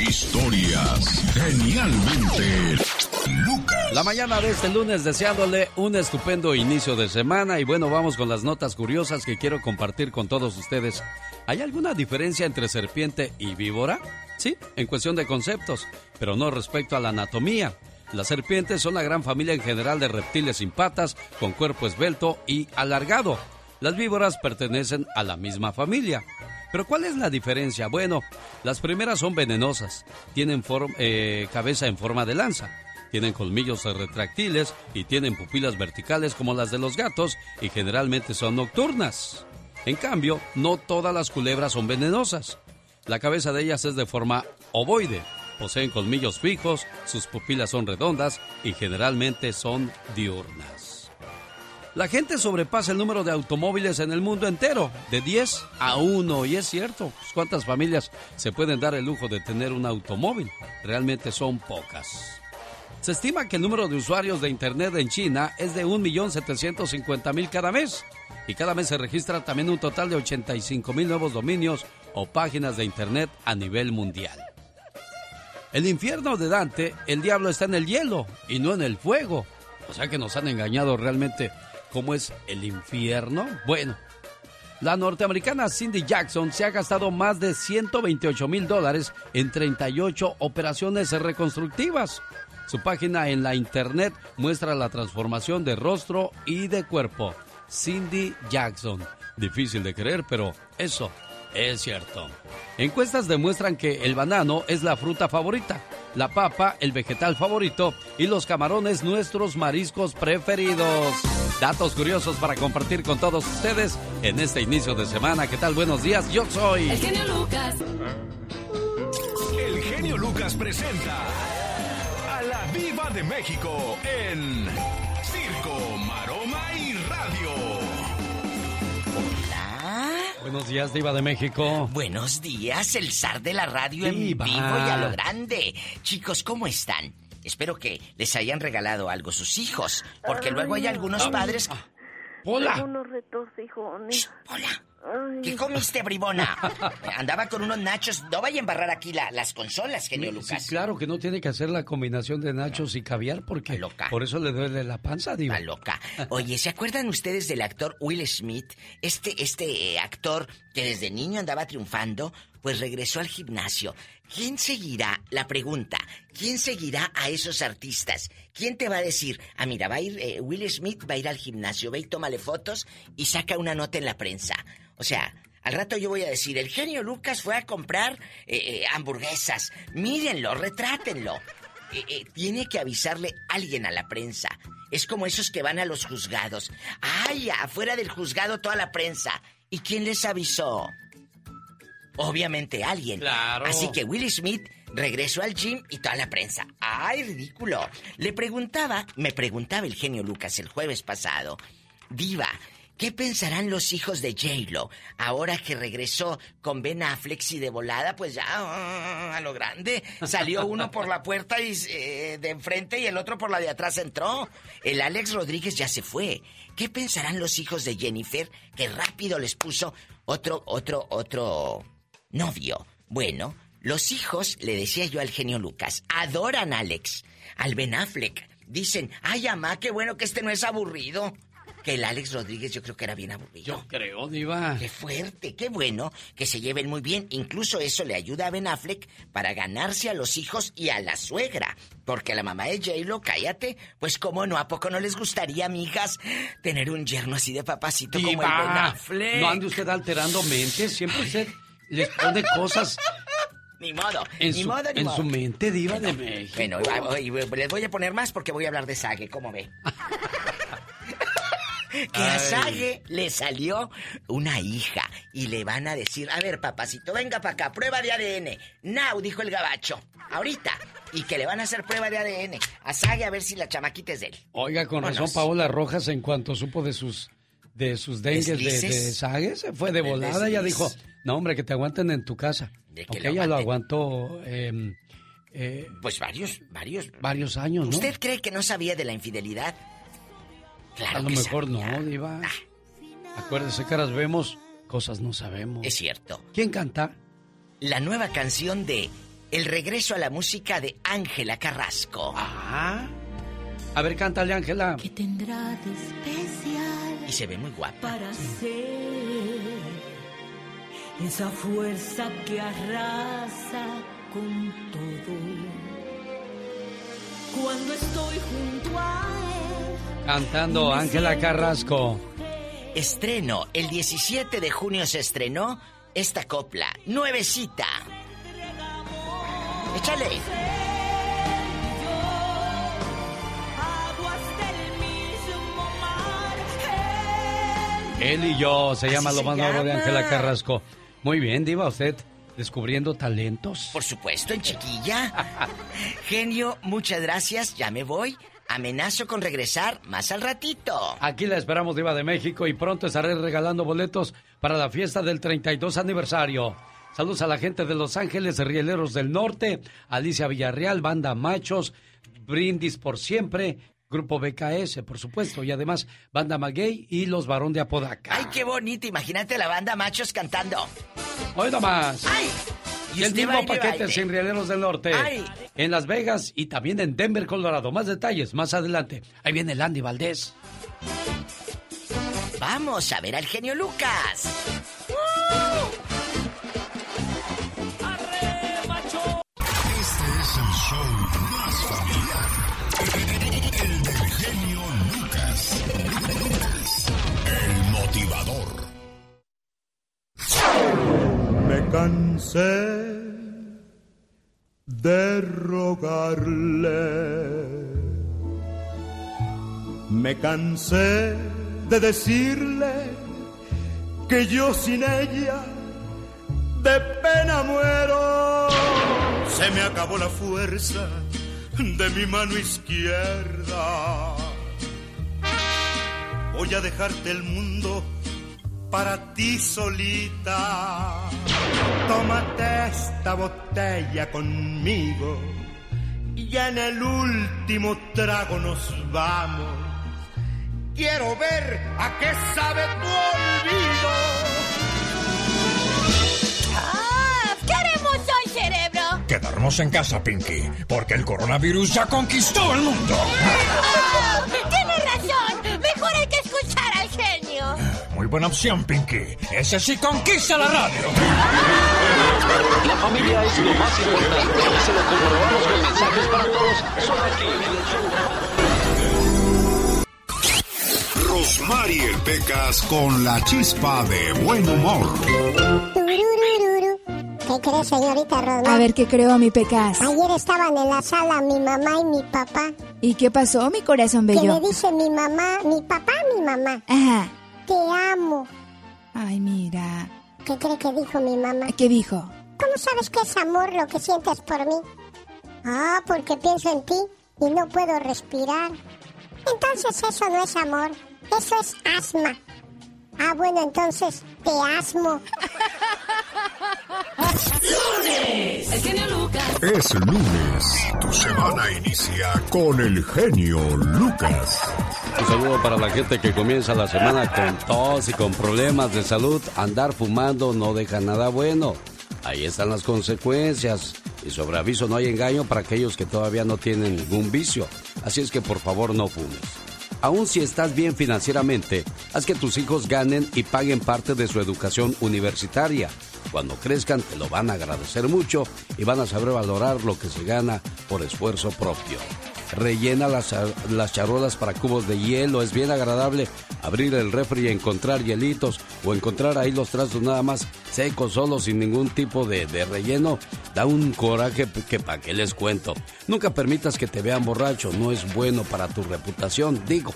Historias genialmente Lucas. La mañana de este lunes deseándole un estupendo inicio de semana y bueno, vamos con las notas curiosas que quiero compartir con todos ustedes. ¿Hay alguna diferencia entre serpiente y víbora? Sí, en cuestión de conceptos, pero no respecto a la anatomía. Las serpientes son la gran familia en general de reptiles sin patas, con cuerpo esbelto y alargado. Las víboras pertenecen a la misma familia. Pero ¿cuál es la diferencia? Bueno, las primeras son venenosas, tienen eh, cabeza en forma de lanza, tienen colmillos retráctiles y tienen pupilas verticales como las de los gatos y generalmente son nocturnas. En cambio, no todas las culebras son venenosas. La cabeza de ellas es de forma ovoide, poseen colmillos fijos, sus pupilas son redondas y generalmente son diurnas. La gente sobrepasa el número de automóviles en el mundo entero, de 10 a 1. Y es cierto, pues, ¿cuántas familias se pueden dar el lujo de tener un automóvil? Realmente son pocas. Se estima que el número de usuarios de Internet en China es de 1.750.000 cada mes. Y cada mes se registra también un total de 85.000 nuevos dominios o páginas de Internet a nivel mundial. El infierno de Dante, el diablo está en el hielo y no en el fuego. O sea que nos han engañado realmente cómo es el infierno? Bueno, la norteamericana Cindy Jackson se ha gastado más de 128 mil dólares en 38 operaciones reconstructivas. Su página en la internet muestra la transformación de rostro y de cuerpo. Cindy Jackson. Difícil de creer, pero eso es cierto. Encuestas demuestran que el banano es la fruta favorita, la papa el vegetal favorito y los camarones nuestros mariscos preferidos. Datos curiosos para compartir con todos ustedes en este inicio de semana. ¿Qué tal? Buenos días, yo soy... El genio Lucas. El genio Lucas presenta a la Viva de México en Circo, Buenos días, Diva de México. Buenos días, el zar de la radio en vivo y a lo grande. Chicos, ¿cómo están? Espero que les hayan regalado algo sus hijos, porque luego hay algunos padres... ¡Hola! Unos retorcijones. ¡Hola! ¿Qué comiste, bribona? Andaba con unos nachos. No vaya a embarrar aquí las consolas, genio Lucas. Sí, claro que no tiene que hacer la combinación de nachos y caviar porque loca. por eso le duele la panza, diva. Está loca. Oye, ¿se acuerdan ustedes del actor Will Smith? Este, este eh, actor que desde niño andaba triunfando, pues regresó al gimnasio. ¿Quién seguirá? La pregunta, ¿quién seguirá a esos artistas? ¿Quién te va a decir, ah, mira, va a ir, eh, Will Smith va a ir al gimnasio, ve y tómale fotos y saca una nota en la prensa? O sea, al rato yo voy a decir, el genio Lucas fue a comprar eh, eh, hamburguesas. Mírenlo, retrátenlo. Eh, tiene que avisarle alguien a la prensa. Es como esos que van a los juzgados. ¡Ay, afuera del juzgado toda la prensa! ¿Y quién les avisó? Obviamente alguien. Claro. Así que Will Smith regresó al gym y toda la prensa. ¡Ay, ridículo! Le preguntaba, me preguntaba el genio Lucas el jueves pasado. Diva, ¿Qué pensarán los hijos de J-Lo ahora que regresó con Ben Affleck y de volada, pues ya a lo grande? Salió uno por la puerta y, eh, de enfrente y el otro por la de atrás entró. El Alex Rodríguez ya se fue. ¿Qué pensarán los hijos de Jennifer que rápido les puso otro, otro, otro novio? Bueno, los hijos, le decía yo al genio Lucas, adoran a Alex, al Ben Affleck. Dicen, ay, mamá, qué bueno que este no es aburrido que el Alex Rodríguez yo creo que era bien aburrido. Yo creo, Diva. Qué fuerte, qué bueno que se lleven muy bien. Incluso eso le ayuda a Ben Affleck para ganarse a los hijos y a la suegra. Porque la mamá de J-Lo, cállate, pues cómo no, ¿a poco no les gustaría, amigas, tener un yerno así de papacito como el Ben Affleck? No ande usted alterando mentes, siempre usted les pone cosas ni modo, en ni su, modo, ni en modo. su mente diva de México. Bueno, les voy a poner más porque voy a hablar de Sage, ¿cómo ve? Que a Sage le salió una hija y le van a decir, a ver, papacito, venga para acá, prueba de ADN. Now, dijo el gabacho, ahorita. Y que le van a hacer prueba de ADN a Sage a ver si la chamaquita es de él. Oiga, con razón, Paola Rojas, en cuanto supo de sus de sus dengues de, de. Sage, se fue de volada. Ella dijo, no, hombre, que te aguanten en tu casa. De Porque ella lo aguantó eh, eh, Pues varios, varios. varios años, ¿no? ¿Usted cree que no sabía de la infidelidad? Claro A lo que mejor sabía. no, Diva. Ah, Acuérdese, caras vemos, cosas no sabemos. es cierto. ¿Quién canta? La nueva canción de el regreso a la música de Ángela Carrasco. Ah. A ver, cántale, Ángela. ¿Qué tendrá de especial? Y se ve muy guapa. Para ser esa fuerza que arrasa con todo. Cuando estoy junto a él. Cantando Ángela Carrasco. Estreno, el 17 de junio se estrenó esta copla, nuevecita. Échale. Él y yo, se llama lo se nuevo de. Ángela Carrasco. Muy bien, Diva, usted descubriendo talentos. Por supuesto, en chiquilla. Genio, muchas gracias, ya me voy. Amenazo con regresar más al ratito. Aquí la esperamos, Diva de México, y pronto estaré regalando boletos para la fiesta del 32 aniversario. Saludos a la gente de Los Ángeles, Rieleros del Norte, Alicia Villarreal, Banda Machos, Brindis por Siempre, Grupo BKS, por supuesto, y además Banda Maguey y Los Barón de Apodaca. Ay, qué bonito, imagínate la banda machos cantando. Hoy nomás. ¡Ay! Y el mismo paquete sin Rieleros del Norte. Ay. En Las Vegas y también en Denver, Colorado. Más detalles más adelante. Ahí viene Landy Valdés. Vamos a ver al genio Lucas. Este es el show más familiar. El del genio Lucas. El motivador. Cansé de rogarle. Me cansé de decirle que yo sin ella de pena muero. Se me acabó la fuerza de mi mano izquierda. Voy a dejarte el mundo para ti solita. Tómate esta botella conmigo y en el último trago nos vamos. Quiero ver a qué sabe tu olvido. ¡Ah! ¿Qué haremos hoy, cerebro? Quedarnos en casa, Pinky, porque el coronavirus ya conquistó el mundo. ¡Ah! Buena opción, Pinky. Ese sí conquista la radio. La familia es lo más importante. Se lo comprobamos con mensajes para todos. Solo aquí en el show. Rosmarie Pecas con la chispa de buen humor. Tururururu. ¿Qué cree, señorita Rosmar? A ver, ¿qué creo, mi Pecas? Ayer estaban en la sala mi mamá y mi papá. ¿Y qué pasó, mi corazón Que bello? le dice mi mamá, mi papá, mi mamá, Ajá. Te amo. Ay, mira. ¿Qué cree que dijo mi mamá? ¿Qué dijo? ¿Cómo sabes que es amor lo que sientes por mí? Ah, porque pienso en ti y no puedo respirar. Entonces eso no es amor, eso es asma. Ah, bueno, entonces te asmo. El genio Lucas. Es lunes. Tu semana inicia con el genio Lucas. Un saludo para la gente que comienza la semana con tos y con problemas de salud. Andar fumando no deja nada bueno. Ahí están las consecuencias. Y sobre aviso no hay engaño para aquellos que todavía no tienen ningún vicio. Así es que por favor no fumes. Aún si estás bien financieramente, haz que tus hijos ganen y paguen parte de su educación universitaria. Cuando crezcan te lo van a agradecer mucho y van a saber valorar lo que se gana por esfuerzo propio. Rellena las, las charolas para cubos de hielo. Es bien agradable abrir el refri y encontrar hielitos o encontrar ahí los trastos nada más secos, solos, sin ningún tipo de, de relleno. Da un coraje que para qué les cuento. Nunca permitas que te vean borracho. No es bueno para tu reputación. Digo,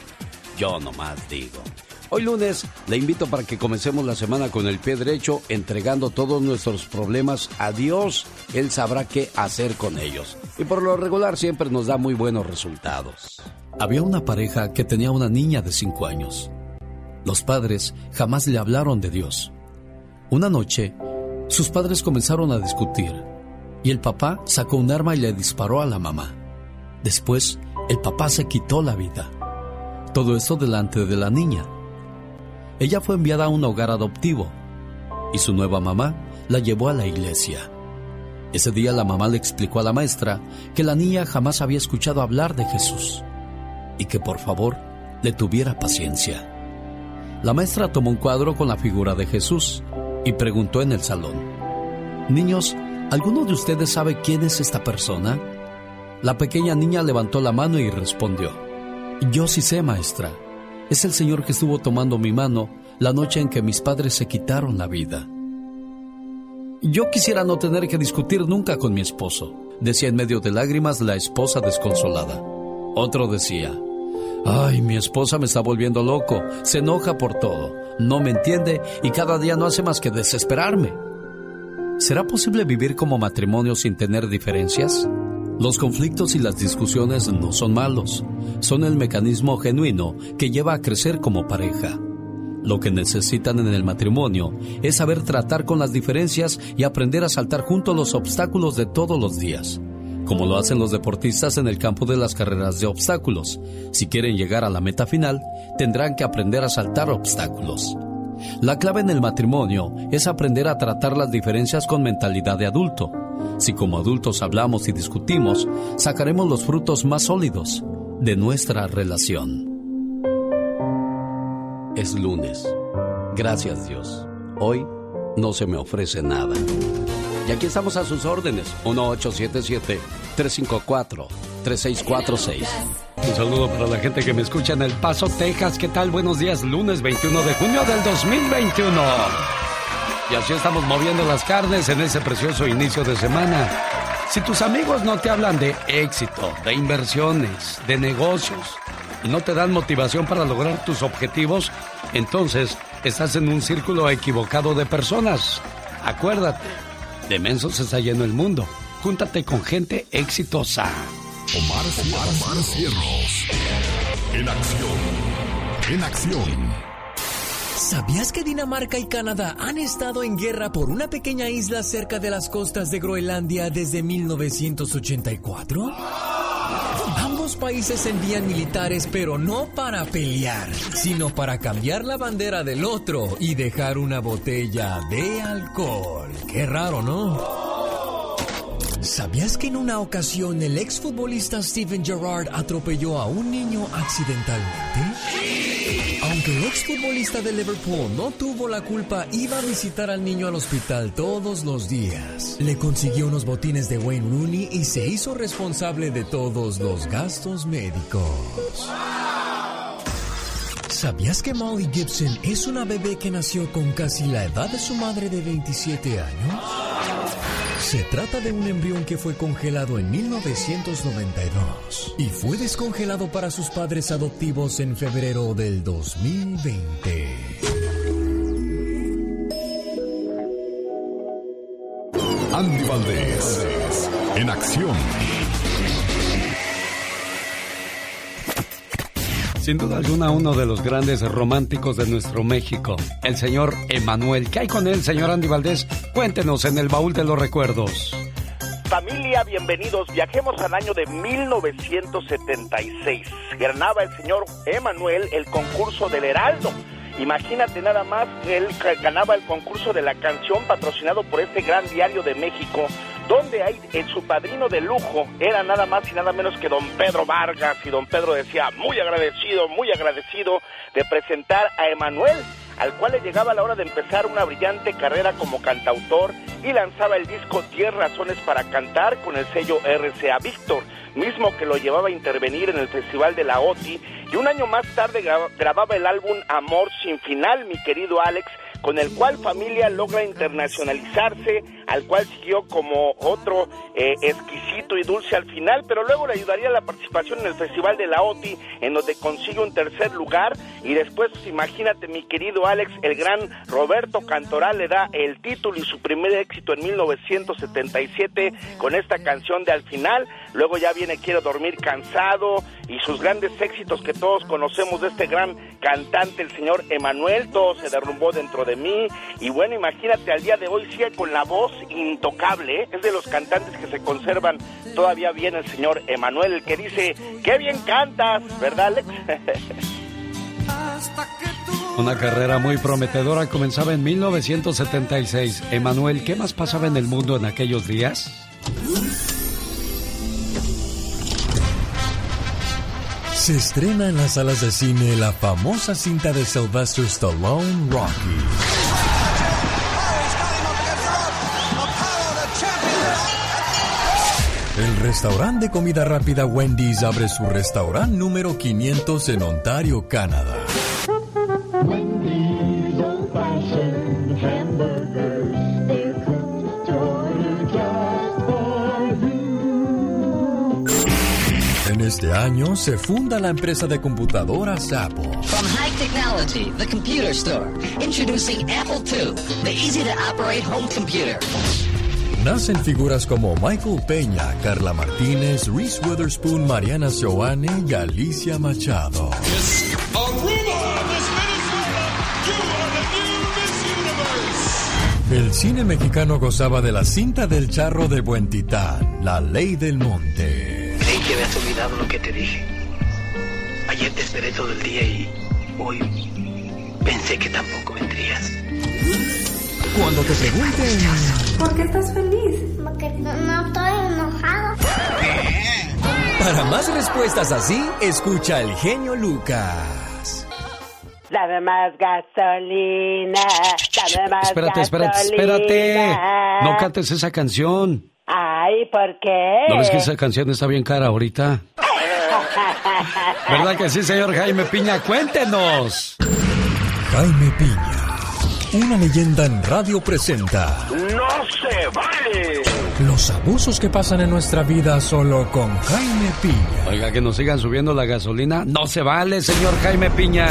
yo nomás digo. Hoy lunes le invito para que comencemos la semana con el pie derecho, entregando todos nuestros problemas a Dios. Él sabrá qué hacer con ellos. Y por lo regular siempre nos da muy buenos resultados. Había una pareja que tenía una niña de 5 años. Los padres jamás le hablaron de Dios. Una noche, sus padres comenzaron a discutir y el papá sacó un arma y le disparó a la mamá. Después, el papá se quitó la vida. Todo esto delante de la niña. Ella fue enviada a un hogar adoptivo y su nueva mamá la llevó a la iglesia. Ese día la mamá le explicó a la maestra que la niña jamás había escuchado hablar de Jesús y que por favor le tuviera paciencia. La maestra tomó un cuadro con la figura de Jesús y preguntó en el salón, Niños, ¿alguno de ustedes sabe quién es esta persona? La pequeña niña levantó la mano y respondió, Yo sí sé, maestra. Es el Señor que estuvo tomando mi mano la noche en que mis padres se quitaron la vida. Yo quisiera no tener que discutir nunca con mi esposo, decía en medio de lágrimas la esposa desconsolada. Otro decía, Ay, mi esposa me está volviendo loco, se enoja por todo, no me entiende y cada día no hace más que desesperarme. ¿Será posible vivir como matrimonio sin tener diferencias? Los conflictos y las discusiones no son malos, son el mecanismo genuino que lleva a crecer como pareja. Lo que necesitan en el matrimonio es saber tratar con las diferencias y aprender a saltar juntos los obstáculos de todos los días como lo hacen los deportistas en el campo de las carreras de obstáculos. Si quieren llegar a la meta final, tendrán que aprender a saltar obstáculos. La clave en el matrimonio es aprender a tratar las diferencias con mentalidad de adulto. Si como adultos hablamos y discutimos, sacaremos los frutos más sólidos de nuestra relación. Es lunes. Gracias Dios. Hoy no se me ofrece nada. Y aquí estamos a sus órdenes. 1877-354-3646. Un saludo para la gente que me escucha en El Paso, Texas. ¿Qué tal? Buenos días, lunes 21 de junio del 2021. Y así estamos moviendo las carnes en ese precioso inicio de semana. Si tus amigos no te hablan de éxito, de inversiones, de negocios, y no te dan motivación para lograr tus objetivos, entonces estás en un círculo equivocado de personas. Acuérdate, de mensos está lleno el mundo. Júntate con gente exitosa. Omar, Omar Cierros. En acción. En acción. ¿Sabías que Dinamarca y Canadá han estado en guerra por una pequeña isla cerca de las costas de Groenlandia desde 1984? Ambos países envían militares, pero no para pelear, sino para cambiar la bandera del otro y dejar una botella de alcohol. Qué raro, ¿no? ¿Sabías que en una ocasión el exfutbolista Steven Gerrard atropelló a un niño accidentalmente? El exfutbolista de Liverpool no tuvo la culpa, iba a visitar al niño al hospital todos los días. Le consiguió unos botines de Wayne Rooney y se hizo responsable de todos los gastos médicos. ¿Sabías que Molly Gibson es una bebé que nació con casi la edad de su madre de 27 años? Se trata de un embrión que fue congelado en 1992 y fue descongelado para sus padres adoptivos en febrero del 2020. Andy Valdés. En acción. Sin duda alguna, uno de los grandes románticos de nuestro México, el señor Emanuel. ¿Qué hay con él, señor Andy Valdés? Cuéntenos en el baúl de los recuerdos. Familia, bienvenidos. Viajemos al año de 1976. Ganaba el señor Emanuel el concurso del Heraldo. Imagínate nada más que él ganaba el concurso de la canción patrocinado por este gran diario de México, donde hay en su padrino de lujo era nada más y nada menos que don Pedro Vargas. Y don Pedro decía muy agradecido, muy agradecido de presentar a Emanuel, al cual le llegaba la hora de empezar una brillante carrera como cantautor y lanzaba el disco 10 razones para cantar con el sello RCA Víctor mismo que lo llevaba a intervenir en el Festival de la OTI, y un año más tarde grababa el álbum Amor sin final, mi querido Alex, con el cual familia logra internacionalizarse, al cual siguió como otro eh, exquisito y dulce al final, pero luego le ayudaría la participación en el Festival de la OTI, en donde consigue un tercer lugar, y después, pues, imagínate, mi querido Alex, el gran Roberto Cantoral le da el título y su primer éxito en 1977 con esta canción de Al final, luego ya viene Quiero dormir cansado, y sus grandes éxitos que todos conocemos de este gran cantante, el señor Emanuel, todo se derrumbó dentro de mí, y bueno, imagínate, al día de hoy sigue con la voz intocable, ¿eh? es de los cantantes que se conservan todavía bien el señor Emanuel, el que dice, qué bien cantas, ¿verdad Alex? Una carrera muy prometedora comenzaba en 1976. Emanuel, ¿qué más pasaba en el mundo en aquellos días? Se estrena en las salas de cine la famosa cinta de Sylvester Stallone, Rocky. El restaurante de comida rápida Wendy's abre su restaurante número 500 en Ontario, Canadá. En este año se funda la empresa de computadoras Apple. From high technology, the computer store. Introducing Apple II, the easy to operate home computer. Nacen figuras como Michael Peña, Carla Martínez, Reese Witherspoon, Mariana Joane y Alicia Machado. El cine mexicano gozaba de la cinta del charro de Buen Titán, La Ley del Monte. Creí que habías olvidado lo que te dije. Ayer te esperé todo el día y hoy pensé que tampoco vendrías. Cuando te pregunten... ¿Por qué estás feliz? Porque no, no estoy enojado. Para más respuestas así, escucha al genio Lucas. Dame más gasolina, dame más Espérate, espérate, espérate. No cantes esa canción. Ay, ¿por qué? ¿No ves que esa canción está bien cara ahorita? ¿Verdad que sí, señor Jaime Piña? Cuéntenos. Jaime Piña, una leyenda en radio presenta ¡No se vale! los abusos que pasan en nuestra vida solo con Jaime Piña. Oiga, que nos sigan subiendo la gasolina. No se vale, señor Jaime Piña.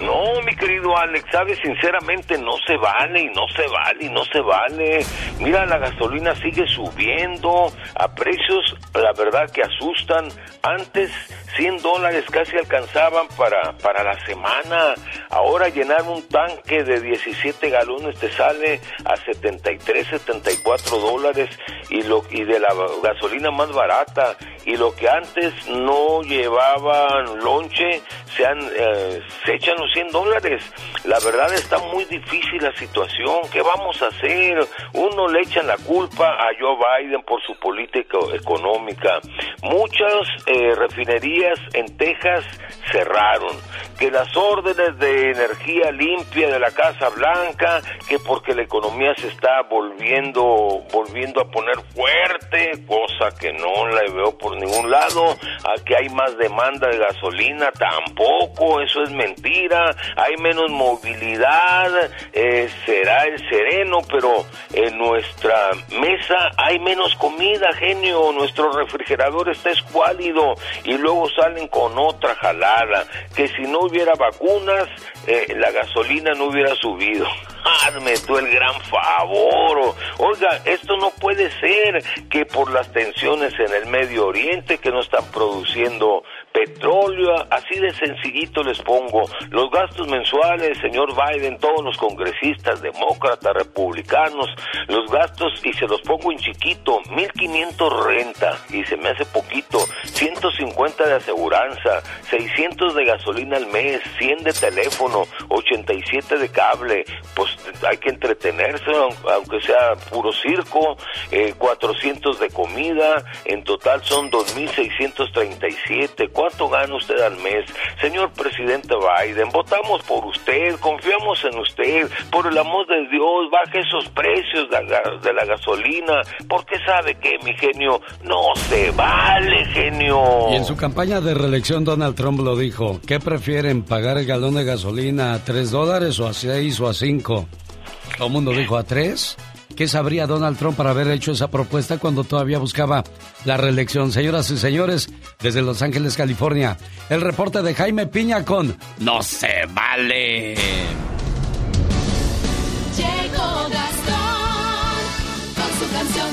No, mi querido Alex, sabes, sinceramente no se vale y no se vale y no se vale. Mira, la gasolina sigue subiendo a precios, la verdad que asustan. Antes 100 dólares casi alcanzaban para, para la semana. Ahora llenar un tanque de 17 galones te sale a 73, 74 dólares y, lo, y de la gasolina más barata. Y lo que antes no llevaban lonche, se, han, eh, se echan los 100 dólares. La verdad está muy difícil la situación. ¿Qué vamos a hacer? Uno le echan la culpa a Joe Biden por su política económica. Muchas eh, refinerías en Texas cerraron. Que las órdenes de energía limpia de la Casa Blanca, que porque la economía se está volviendo, volviendo a poner fuerte, cosa que no la veo por ningún lado, a que hay más demanda de gasolina, tampoco, eso es mentira, hay menos movilidad, eh, será el sereno, pero en nuestra mesa hay menos comida, genio, nuestro refrigerador está escuálido y luego salen con otra jalada, que si no hubiera vacunas, eh, la gasolina no hubiera subido. Hazme tú el gran favor. Oiga, esto no puede ser que por las tensiones en el Medio Oriente que no están produciendo petróleo, así de sencillito les pongo. Los gastos mensuales, señor Biden, todos los congresistas, demócratas, republicanos, los gastos, y se los pongo en chiquito, 1500 renta, y se me hace poquito, 150 de aseguranza, 600 de gasolina al mes, 100 de teléfono, 87 de cable, pues hay que entretenerse, aunque sea puro circo, eh, 400 de comida, en total son 2.637. ¿Cuánto gana usted al mes? Señor presidente Biden, votamos por usted, confiamos en usted, por el amor de Dios, baje esos precios de la, de la gasolina, porque sabe que, mi genio, no se vale, genio. Y en su campaña de reelección Donald Trump lo dijo, ¿qué prefieren, pagar el galón de gasolina a 3 dólares o a 6 o a 5? Todo el mundo dijo a 3. ¿Qué sabría Donald Trump para haber hecho esa propuesta cuando todavía buscaba la reelección? Señoras y señores, desde Los Ángeles, California, el reporte de Jaime Piña con No se vale. Llegó Gastón con su canción.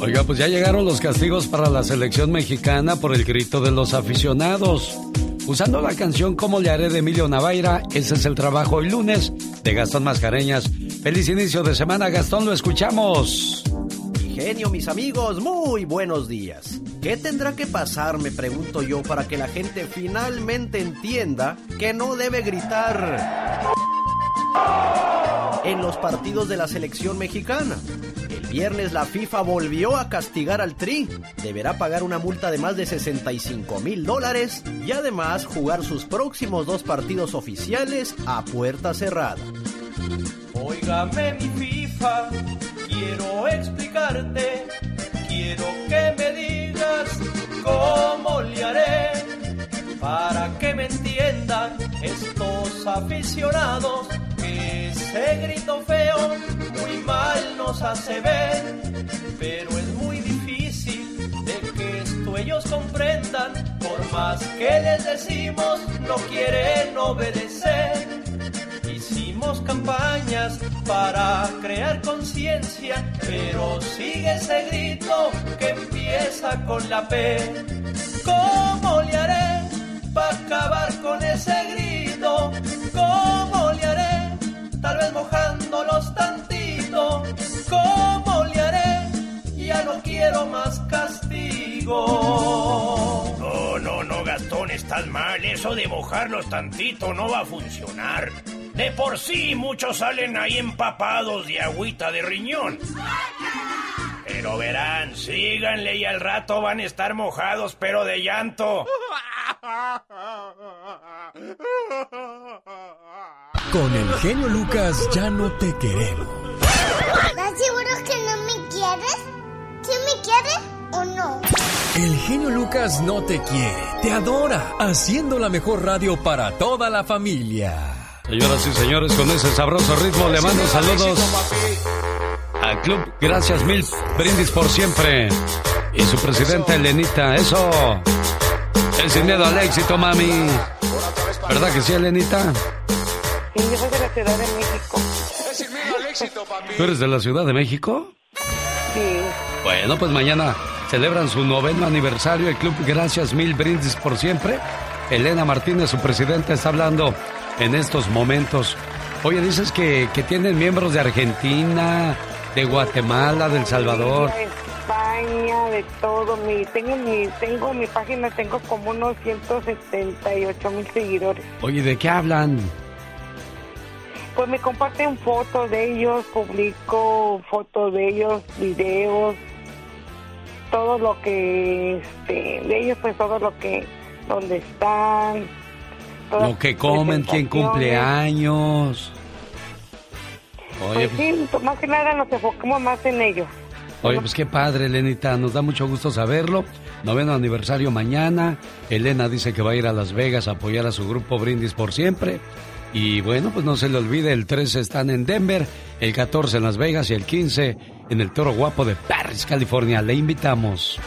Oiga, pues ya llegaron los castigos para la selección mexicana por el grito de los aficionados. Usando la canción Como le haré de Emilio Navaira, ese es el trabajo hoy lunes de Gastón Mascareñas. Feliz inicio de semana, Gastón, lo escuchamos. genio, mis amigos, muy buenos días. ¿Qué tendrá que pasar, me pregunto yo, para que la gente finalmente entienda que no debe gritar en los partidos de la selección mexicana? El viernes la FIFA volvió a castigar al Tri. Deberá pagar una multa de más de 65 mil dólares y además jugar sus próximos dos partidos oficiales a puerta cerrada. Óigame mi FIFA, quiero explicarte, quiero que me digas cómo le haré para que me entiendan estos aficionados que ese grito feo muy mal nos hace ver, pero es muy difícil de que esto ellos comprendan, por más que les decimos no quieren obedecer. Hicimos campañas para crear conciencia, pero sigue ese grito que empieza con la P. ¿Cómo le haré para acabar con ese grito? ¿Cómo le haré? Tal vez mojándolos tantito. ¿Cómo le haré? Ya no quiero más castigo. No, no, no, Gastón, estás mal. Eso de mojarlos tantito no va a funcionar. De por sí muchos salen ahí empapados de agüita de riñón. Pero verán, síganle y al rato van a estar mojados, pero de llanto. Con el genio Lucas ya no te queremos. ¿Estás seguro que no me quieres? ¿Sí me quieres o no? El genio Lucas no te quiere, te adora, haciendo la mejor radio para toda la familia. Señoras y señores, con ese sabroso ritmo le mando saludos al Club Gracias Mil Brindis por Siempre y su presidenta Elenita. Eso. El sin miedo al éxito, mami. ¿Verdad que sí, Elenita? Sí, yo soy de la Ciudad de México. ¿Tú eres de la Ciudad de México? Sí. Bueno, pues mañana celebran su noveno aniversario el Club Gracias Mil Brindis por Siempre. Elena Martínez, su presidenta, está hablando en estos momentos. Oye, dices que, que tienen miembros de Argentina, de Guatemala, de El Salvador. De todo. Mi, tengo, mi, tengo mi página, tengo como unos 178 mil seguidores. Oye, ¿de qué hablan? Pues me comparten fotos de ellos, publico fotos de ellos, videos, todo lo que, este, de ellos, pues todo lo que, donde están. Lo que comen, quién cumple años. Oye, Pues sí, pues, más que nada nos enfocamos más en ellos. Oye, pues qué padre, Elenita. Nos da mucho gusto saberlo. Noveno aniversario mañana. Elena dice que va a ir a Las Vegas a apoyar a su grupo Brindis por siempre. Y bueno, pues no se le olvide, el 13 están en Denver, el 14 en Las Vegas y el 15 en el Toro Guapo de Paris, California. Le invitamos.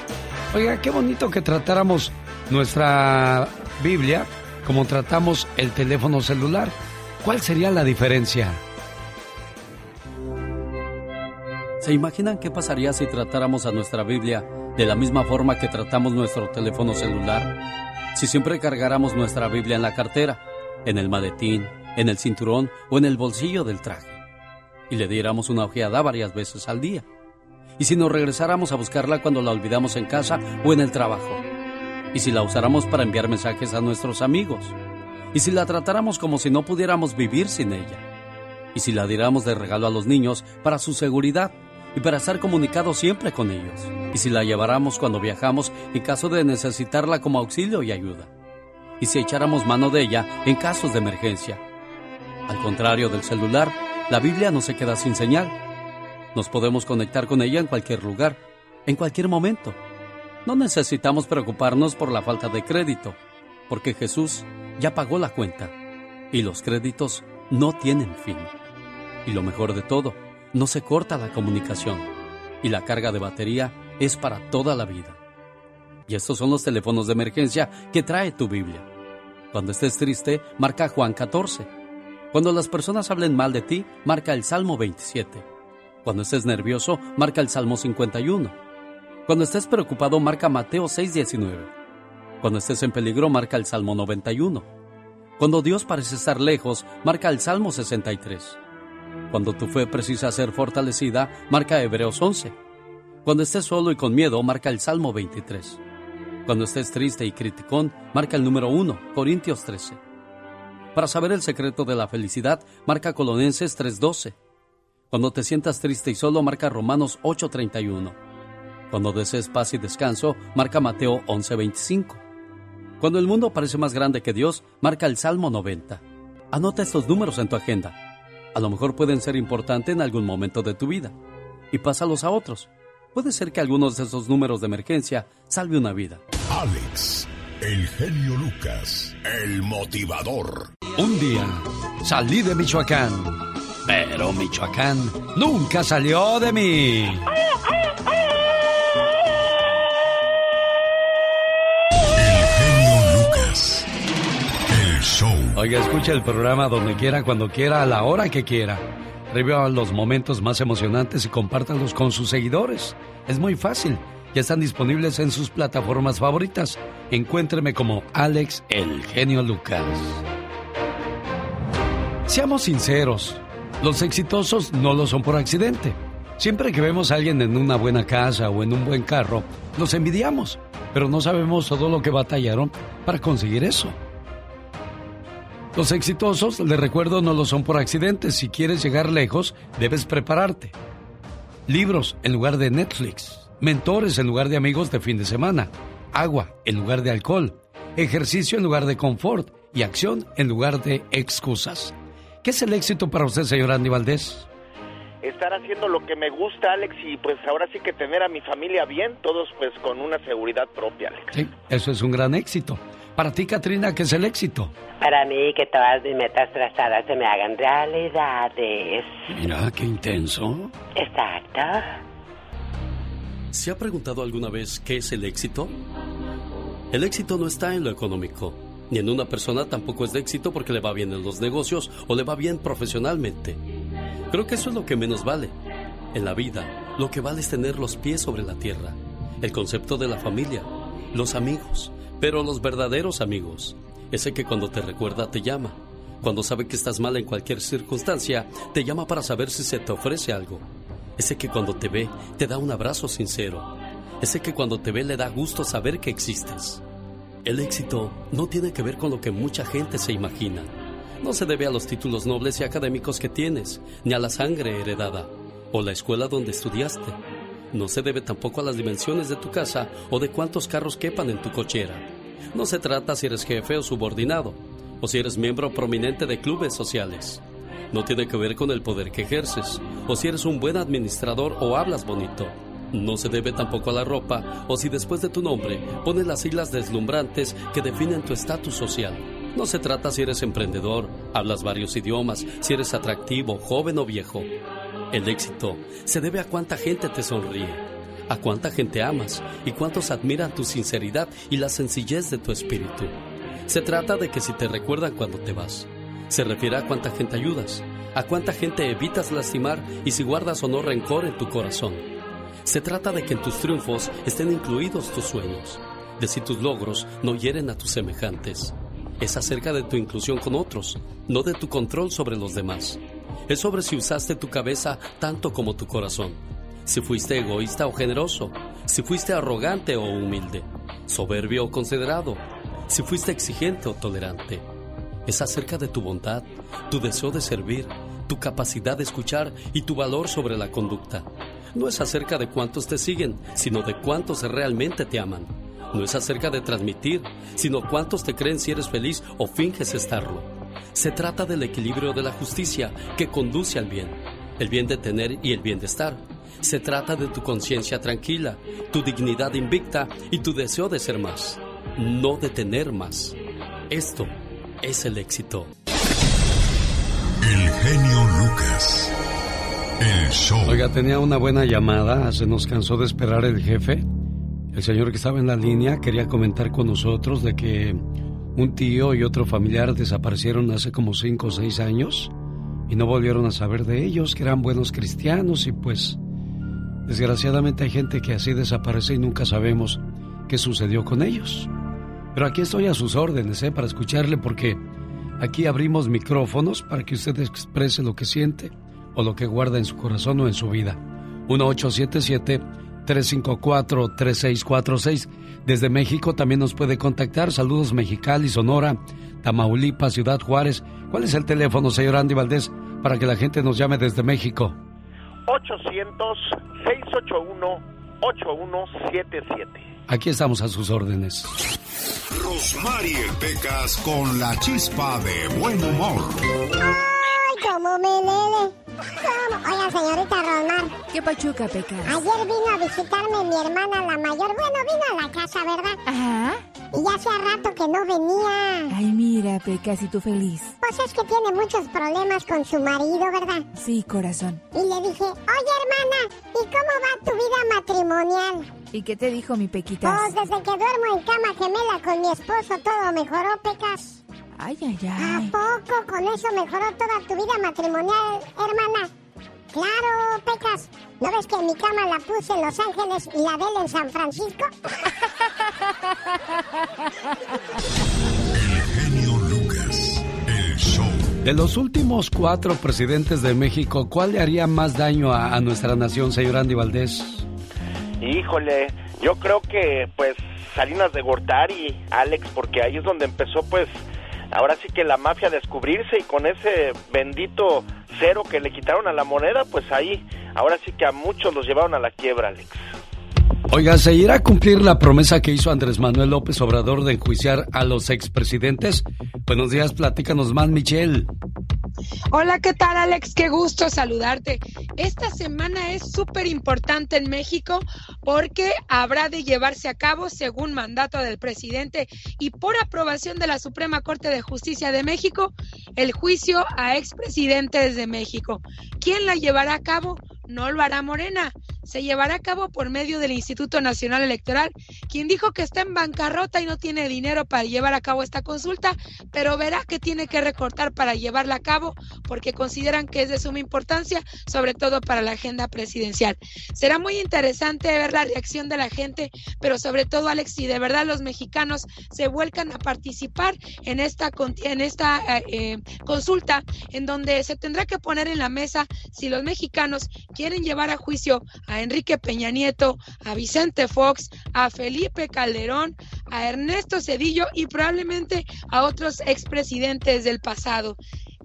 Oiga, qué bonito que tratáramos nuestra Biblia como tratamos el teléfono celular. ¿Cuál sería la diferencia? ¿Se imaginan qué pasaría si tratáramos a nuestra Biblia de la misma forma que tratamos nuestro teléfono celular? Si siempre cargáramos nuestra Biblia en la cartera, en el maletín, en el cinturón o en el bolsillo del traje, y le diéramos una ojeada varias veces al día. Y si nos regresáramos a buscarla cuando la olvidamos en casa o en el trabajo. Y si la usáramos para enviar mensajes a nuestros amigos. Y si la tratáramos como si no pudiéramos vivir sin ella. Y si la diéramos de regalo a los niños para su seguridad y para estar comunicados siempre con ellos. Y si la lleváramos cuando viajamos en caso de necesitarla como auxilio y ayuda. Y si echáramos mano de ella en casos de emergencia. Al contrario del celular, la Biblia no se queda sin señal. Nos podemos conectar con ella en cualquier lugar, en cualquier momento. No necesitamos preocuparnos por la falta de crédito, porque Jesús ya pagó la cuenta y los créditos no tienen fin. Y lo mejor de todo, no se corta la comunicación y la carga de batería es para toda la vida. Y estos son los teléfonos de emergencia que trae tu Biblia. Cuando estés triste, marca Juan 14. Cuando las personas hablen mal de ti, marca el Salmo 27. Cuando estés nervioso, marca el Salmo 51. Cuando estés preocupado, marca Mateo 6:19. Cuando estés en peligro, marca el Salmo 91. Cuando Dios parece estar lejos, marca el Salmo 63. Cuando tu fe precisa ser fortalecida, marca Hebreos 11. Cuando estés solo y con miedo, marca el Salmo 23. Cuando estés triste y criticón, marca el número 1, Corintios 13. Para saber el secreto de la felicidad, marca Colonenses 3.12. Cuando te sientas triste y solo, marca Romanos 8.31. Cuando desees paz y descanso, marca Mateo 11.25. Cuando el mundo parece más grande que Dios, marca el Salmo 90. Anota estos números en tu agenda. A lo mejor pueden ser importantes en algún momento de tu vida. Y pásalos a otros. Puede ser que algunos de esos números de emergencia salve una vida. Alex, el genio Lucas, el motivador. Un día salí de Michoacán, pero Michoacán nunca salió de mí. Oiga, escucha el programa donde quiera, cuando quiera, a la hora que quiera. Reviva los momentos más emocionantes y compártanlos con sus seguidores. Es muy fácil. Ya están disponibles en sus plataformas favoritas. Encuéntreme como Alex El Genio Lucas. Seamos sinceros, los exitosos no lo son por accidente. Siempre que vemos a alguien en una buena casa o en un buen carro, los envidiamos, pero no sabemos todo lo que batallaron para conseguir eso. Los exitosos, les recuerdo, no lo son por accidente. Si quieres llegar lejos, debes prepararte. Libros en lugar de Netflix. Mentores en lugar de amigos de fin de semana. Agua en lugar de alcohol. Ejercicio en lugar de confort. Y acción en lugar de excusas. ¿Qué es el éxito para usted, señor Andy Valdés? Estar haciendo lo que me gusta, Alex, y pues ahora sí que tener a mi familia bien, todos pues con una seguridad propia, Alex. Sí, eso es un gran éxito. Para ti, Katrina, ¿qué es el éxito? Para mí, que todas mis metas trazadas se me hagan realidades. Mira, qué intenso. Exacto. ¿Se ha preguntado alguna vez qué es el éxito? El éxito no está en lo económico, ni en una persona tampoco es de éxito porque le va bien en los negocios o le va bien profesionalmente. Creo que eso es lo que menos vale. En la vida, lo que vale es tener los pies sobre la tierra, el concepto de la familia, los amigos, pero los verdaderos amigos, ese que cuando te recuerda te llama, cuando sabe que estás mal en cualquier circunstancia, te llama para saber si se te ofrece algo, ese que cuando te ve te da un abrazo sincero, ese que cuando te ve le da gusto saber que existes. El éxito no tiene que ver con lo que mucha gente se imagina. No se debe a los títulos nobles y académicos que tienes, ni a la sangre heredada, o la escuela donde estudiaste. No se debe tampoco a las dimensiones de tu casa o de cuántos carros quepan en tu cochera. No se trata si eres jefe o subordinado, o si eres miembro prominente de clubes sociales. No tiene que ver con el poder que ejerces, o si eres un buen administrador o hablas bonito. No se debe tampoco a la ropa, o si después de tu nombre pones las siglas deslumbrantes que definen tu estatus social. No se trata si eres emprendedor, hablas varios idiomas, si eres atractivo, joven o viejo. El éxito se debe a cuánta gente te sonríe, a cuánta gente amas y cuántos admiran tu sinceridad y la sencillez de tu espíritu. Se trata de que si te recuerdan cuando te vas, se refiere a cuánta gente ayudas, a cuánta gente evitas lastimar y si guardas o no rencor en tu corazón. Se trata de que en tus triunfos estén incluidos tus sueños, de si tus logros no hieren a tus semejantes. Es acerca de tu inclusión con otros, no de tu control sobre los demás. Es sobre si usaste tu cabeza tanto como tu corazón. Si fuiste egoísta o generoso. Si fuiste arrogante o humilde. Soberbio o considerado. Si fuiste exigente o tolerante. Es acerca de tu bondad, tu deseo de servir, tu capacidad de escuchar y tu valor sobre la conducta. No es acerca de cuántos te siguen, sino de cuántos realmente te aman. No es acerca de transmitir, sino cuántos te creen si eres feliz o finges estarlo. Se trata del equilibrio de la justicia que conduce al bien, el bien de tener y el bien de estar. Se trata de tu conciencia tranquila, tu dignidad invicta y tu deseo de ser más, no de tener más. Esto es el éxito. El genio Lucas. El show. Oiga, tenía una buena llamada, se nos cansó de esperar el jefe. El señor que estaba en la línea quería comentar con nosotros de que un tío y otro familiar desaparecieron hace como cinco o seis años y no volvieron a saber de ellos, que eran buenos cristianos y pues desgraciadamente hay gente que así desaparece y nunca sabemos qué sucedió con ellos. Pero aquí estoy a sus órdenes, ¿eh? Para escucharle porque aquí abrimos micrófonos para que usted exprese lo que siente o lo que guarda en su corazón o en su vida. 1877 354-3646. Desde México también nos puede contactar. Saludos Mexicali, Sonora, Tamaulipas, Ciudad Juárez. ¿Cuál es el teléfono, señor Andy Valdés, para que la gente nos llame desde México? 800-681-8177. Aquí estamos a sus órdenes. Rosmarie Pecas con la chispa de buen humor. Ay, cómo me lele. Oiga, señorita Rosmar. ¿Qué pachuca, Pecas? Ayer vino a visitarme mi hermana la mayor. Bueno, vino a la casa, ¿verdad? Ajá. Y ya hacía rato que no venía. Ay, mira, Pecas, y tú feliz. Pues es que tiene muchos problemas con su marido, ¿verdad? Sí, corazón. Y le dije, oye hermana, ¿y cómo va tu vida matrimonial? ¿Y qué te dijo mi Pequitas? Pues desde que duermo en cama gemela con mi esposo todo mejoró, Pecas. Ay, ay, ¿A ay. poco con eso mejoró toda tu vida matrimonial, hermana? Claro, Pecas. ¿No ves que mi cama la puse en Los Ángeles y la de él en San Francisco? Genio Lucas, el show. De los últimos cuatro presidentes de México, ¿cuál le haría más daño a, a nuestra nación, señor Andy Valdés? Híjole, yo creo que pues Salinas de Gortari, Alex, porque ahí es donde empezó pues ahora sí que la mafia descubrirse y con ese bendito cero que le quitaron a la moneda, pues ahí ahora sí que a muchos los llevaron a la quiebra, Alex. Oiga, ¿se irá a cumplir la promesa que hizo Andrés Manuel López Obrador de enjuiciar a los expresidentes? Buenos días, platícanos más, Michelle. Hola, ¿qué tal Alex? Qué gusto saludarte. Esta semana es súper importante en México porque habrá de llevarse a cabo, según mandato del presidente y por aprobación de la Suprema Corte de Justicia de México, el juicio a expresidentes de México. ¿Quién la llevará a cabo? No lo hará Morena, se llevará a cabo por medio del Instituto Nacional Electoral, quien dijo que está en bancarrota y no tiene dinero para llevar a cabo esta consulta, pero verá que tiene que recortar para llevarla a cabo porque consideran que es de suma importancia, sobre todo para la agenda presidencial. Será muy interesante ver la reacción de la gente, pero sobre todo, Alex, si de verdad los mexicanos se vuelcan a participar en esta, en esta eh, eh, consulta, en donde se tendrá que poner en la mesa si los mexicanos quieren llevar a juicio a Enrique Peña Nieto, a Vicente Fox, a Felipe Calderón, a Ernesto Cedillo y probablemente a otros expresidentes del pasado.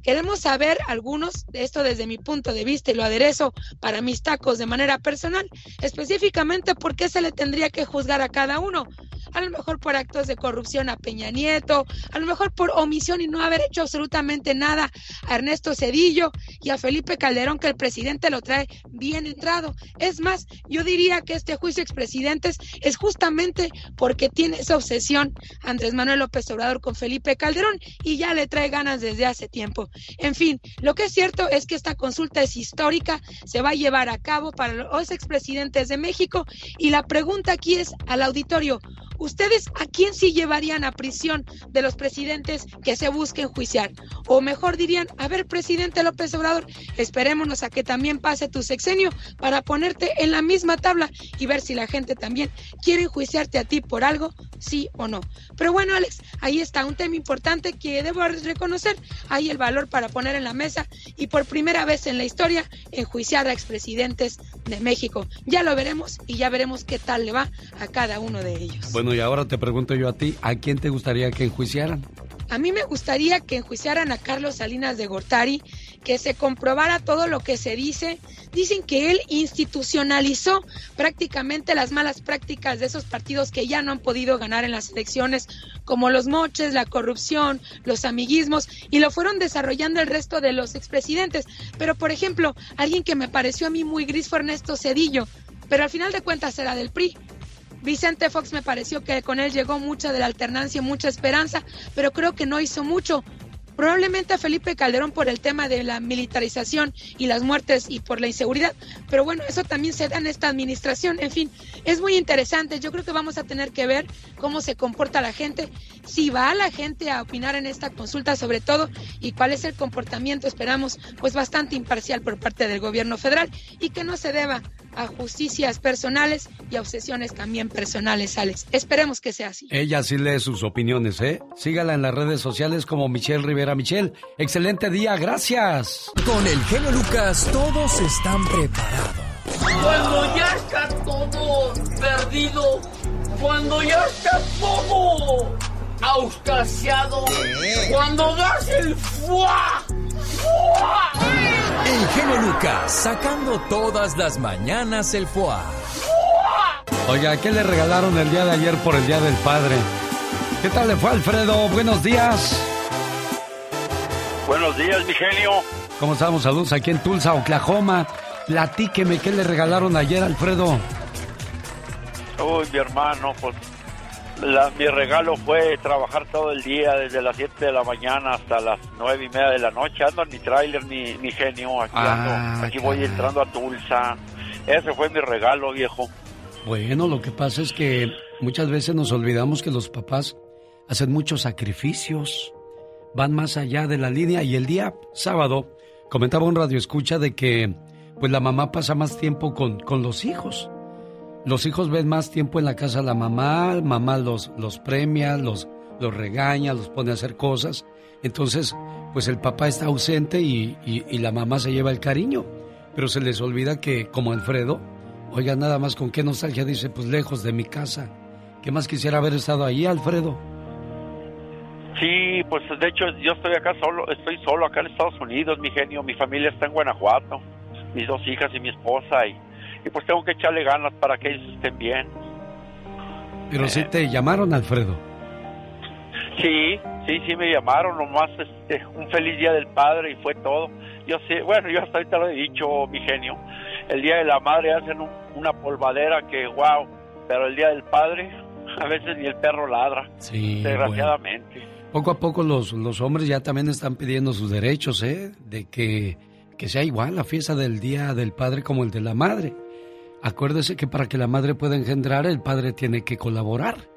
Queremos saber algunos de esto desde mi punto de vista y lo aderezo para mis tacos de manera personal, específicamente por qué se le tendría que juzgar a cada uno. A lo mejor por actos de corrupción a Peña Nieto, a lo mejor por omisión y no haber hecho absolutamente nada a Ernesto Cedillo y a Felipe Calderón, que el presidente lo trae bien entrado. Es más, yo diría que este juicio expresidentes es justamente porque tiene esa obsesión Andrés Manuel López Obrador con Felipe Calderón y ya le trae ganas desde hace tiempo. En fin, lo que es cierto es que esta consulta es histórica, se va a llevar a cabo para los expresidentes de México y la pregunta aquí es al auditorio, ¿ustedes a quién sí llevarían a prisión de los presidentes que se busquen juiciar? O mejor dirían, a ver, presidente López Obrador, esperémonos a que también pase tu sexenio para ponerte en la misma tabla y ver si la gente también quiere enjuiciarte a ti por algo, sí o no. Pero bueno, Alex, ahí está un tema importante que debo reconocer. Hay el valor para poner en la mesa y por primera vez en la historia enjuiciar a expresidentes de México. Ya lo veremos y ya veremos qué tal le va a cada uno de ellos. Bueno, y ahora te pregunto yo a ti, ¿a quién te gustaría que enjuiciaran? A mí me gustaría que enjuiciaran a Carlos Salinas de Gortari, que se comprobara todo lo que se dice. Dicen que él institucionalizó prácticamente las malas prácticas de esos partidos que ya no han podido ganar en las elecciones, como los moches, la corrupción, los amiguismos, y lo fueron desarrollando el resto de los expresidentes. Pero, por ejemplo, alguien que me pareció a mí muy gris fue Ernesto Cedillo, pero al final de cuentas era del PRI. Vicente Fox me pareció que con él llegó mucha de la alternancia, mucha esperanza, pero creo que no hizo mucho. Probablemente a Felipe Calderón por el tema de la militarización y las muertes y por la inseguridad, pero bueno, eso también se da en esta administración. En fin, es muy interesante. Yo creo que vamos a tener que ver cómo se comporta la gente, si va la gente a opinar en esta consulta sobre todo y cuál es el comportamiento, esperamos, pues bastante imparcial por parte del gobierno federal y que no se deba a justicias personales y a obsesiones también personales, Alex. Esperemos que sea así. Ella sí lee sus opiniones, ¿eh? Sígala en las redes sociales como Michelle Rivera Michelle. Excelente día, gracias. Con el genio Lucas todos están preparados. Cuando ya está todo perdido cuando ya está todo auscasiado. Cuando das el fuá. ¡Fuá! El genio Lucas sacando todas las mañanas el foie. Oiga, ¿qué le regalaron el día de ayer por el Día del Padre? ¿Qué tal le fue, Alfredo? Buenos días. Buenos días, mi genio. ¿Cómo estamos? Saludos aquí en Tulsa, Oklahoma. Platíqueme, ¿qué le regalaron ayer, Alfredo? Uy, mi hermano, pues la- mi regalo fue trabajar todo el día, desde las 7 de la mañana hasta las 9 y media de la noche. Ando en mi tráiler, mi, mi genio. Aquí, Ah, ando, aquí voy entrando a Tulsa. Ese fue mi regalo, viejo. Bueno, lo que pasa es que muchas veces nos olvidamos que los papás hacen muchos sacrificios, van más allá de la línea y el día sábado comentaba un radio escucha de que pues la mamá pasa más tiempo con, con los hijos. Los hijos ven más tiempo en la casa de la mamá, mamá los, los premia, los, los regaña, los pone a hacer cosas. Entonces, pues el papá está ausente y, y- y la mamá se lleva el cariño. Pero se les olvida que, como Alfredo, oiga, nada más con qué nostalgia dice, pues lejos de mi casa. ¿Qué más quisiera haber estado ahí, Alfredo? Sí, pues de hecho yo estoy acá solo, estoy solo acá en Estados Unidos, mi genio. Mi familia está en Guanajuato, mis dos hijas y mi esposa. Y, y pues tengo que echarle ganas para que ellos estén bien. Pero sí te llamaron, Alfredo. Sí, sí, sí me llamaron, nomás este, un feliz día del padre y fue todo. Yo sé, bueno, yo hasta ahorita lo he dicho, mi genio. El día de la madre hacen un- una polvadera que, wow, pero el día del padre a veces ni el perro ladra, Sí, desgraciadamente. Poco a poco los, los hombres ya también están pidiendo sus derechos, ¿eh? De que, que sea igual la fiesta del Día del Padre como el de la Madre. Acuérdese que para que la madre pueda engendrar, el padre tiene que colaborar.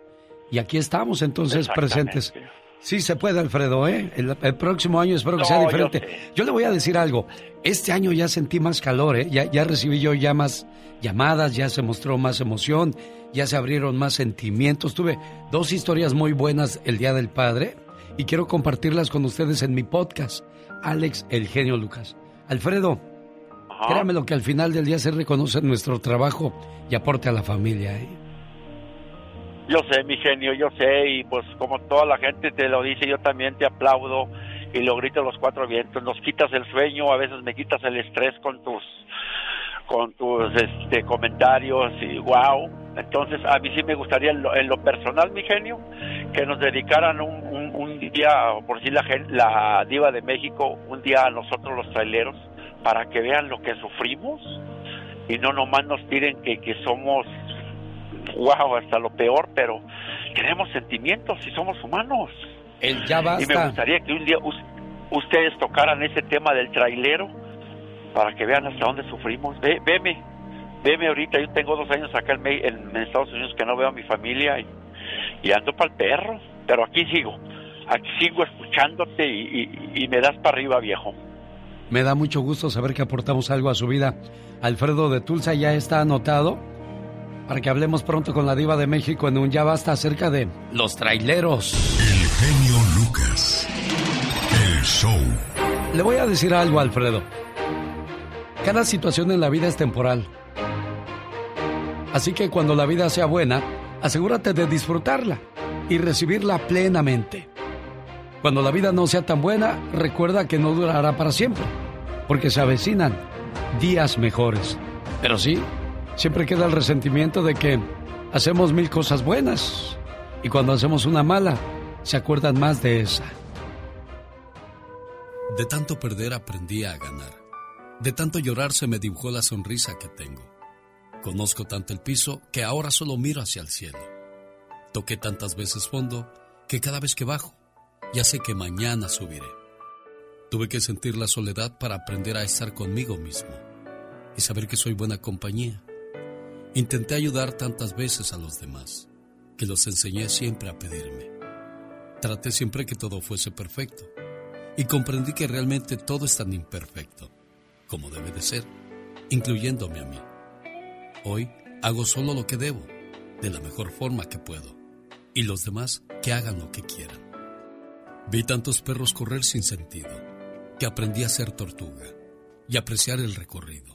Y aquí estamos entonces presentes. Sí se puede, Alfredo, ¿eh? El, el próximo año espero que No, sea diferente. Yo, le voy a decir algo. Este año ya sentí más calor, ¿eh? Ya, ya recibí yo ya más llamadas, ya se mostró más emoción, ya se abrieron más sentimientos. Tuve dos historias muy buenas el Día del Padre y quiero compartirlas con ustedes en mi podcast, Alex El Genio Lucas. Alfredo, créame lo que al final del día se reconoce nuestro trabajo y aporte a la familia, ¿eh? Yo sé, mi genio, yo sé, y pues como toda la gente te lo dice, yo también te aplaudo y lo grito a los cuatro vientos. Nos quitas el sueño, a veces me quitas el estrés con tus con tus este, comentarios y wow. Entonces, a mí sí me gustaría en lo, en lo personal, mi genio, que nos dedicaran un, un- un día, por si la, diva de México, un día a nosotros los traileros, para que vean lo que sufrimos y no nomás nos tiren que, que somos wow, hasta lo peor, pero tenemos sentimientos y somos humanos. El ya Y me basta. gustaría que un día us- ustedes tocaran ese tema del trailero para que vean hasta dónde sufrimos. Ve, veme, veme ahorita, yo tengo dos años acá en, Me- en Estados Unidos que no veo a mi familia y, y ando para el perro, pero aquí sigo, aquí sigo escuchándote y, y- y me das para arriba, viejo. Me da mucho gusto saber que aportamos algo a su vida. Alfredo de Tulsa ya está anotado para que hablemos pronto con la diva de México en un ya basta acerca de los traileros. El genio Lucas. El show. Le voy a decir algo, Alfredo. Cada situación en la vida es temporal. Así que cuando la vida sea buena, asegúrate de disfrutarla y recibirla plenamente. Cuando la vida no sea tan buena, recuerda que no durará para siempre, porque se avecinan días mejores. Pero sí, siempre queda el resentimiento de que hacemos mil cosas buenas y cuando hacemos una mala, se acuerdan más de esa. De tanto perder aprendí a ganar. De tanto llorar se me dibujó la sonrisa que tengo. Conozco tanto el piso que ahora solo miro hacia el cielo. Toqué tantas veces fondo que cada vez que bajo, ya sé que mañana subiré. Tuve que sentir la soledad para aprender a estar conmigo mismo y saber que soy buena compañía. Intenté ayudar tantas veces a los demás que los enseñé siempre a pedirme. Traté siempre que todo fuese perfecto y comprendí que realmente todo es tan imperfecto como debe de ser, incluyéndome a mí. Hoy hago solo lo que debo, de la mejor forma que puedo, y los demás que hagan lo que quieran. Vi tantos perros correr sin sentido, que aprendí a ser tortuga y apreciar el recorrido.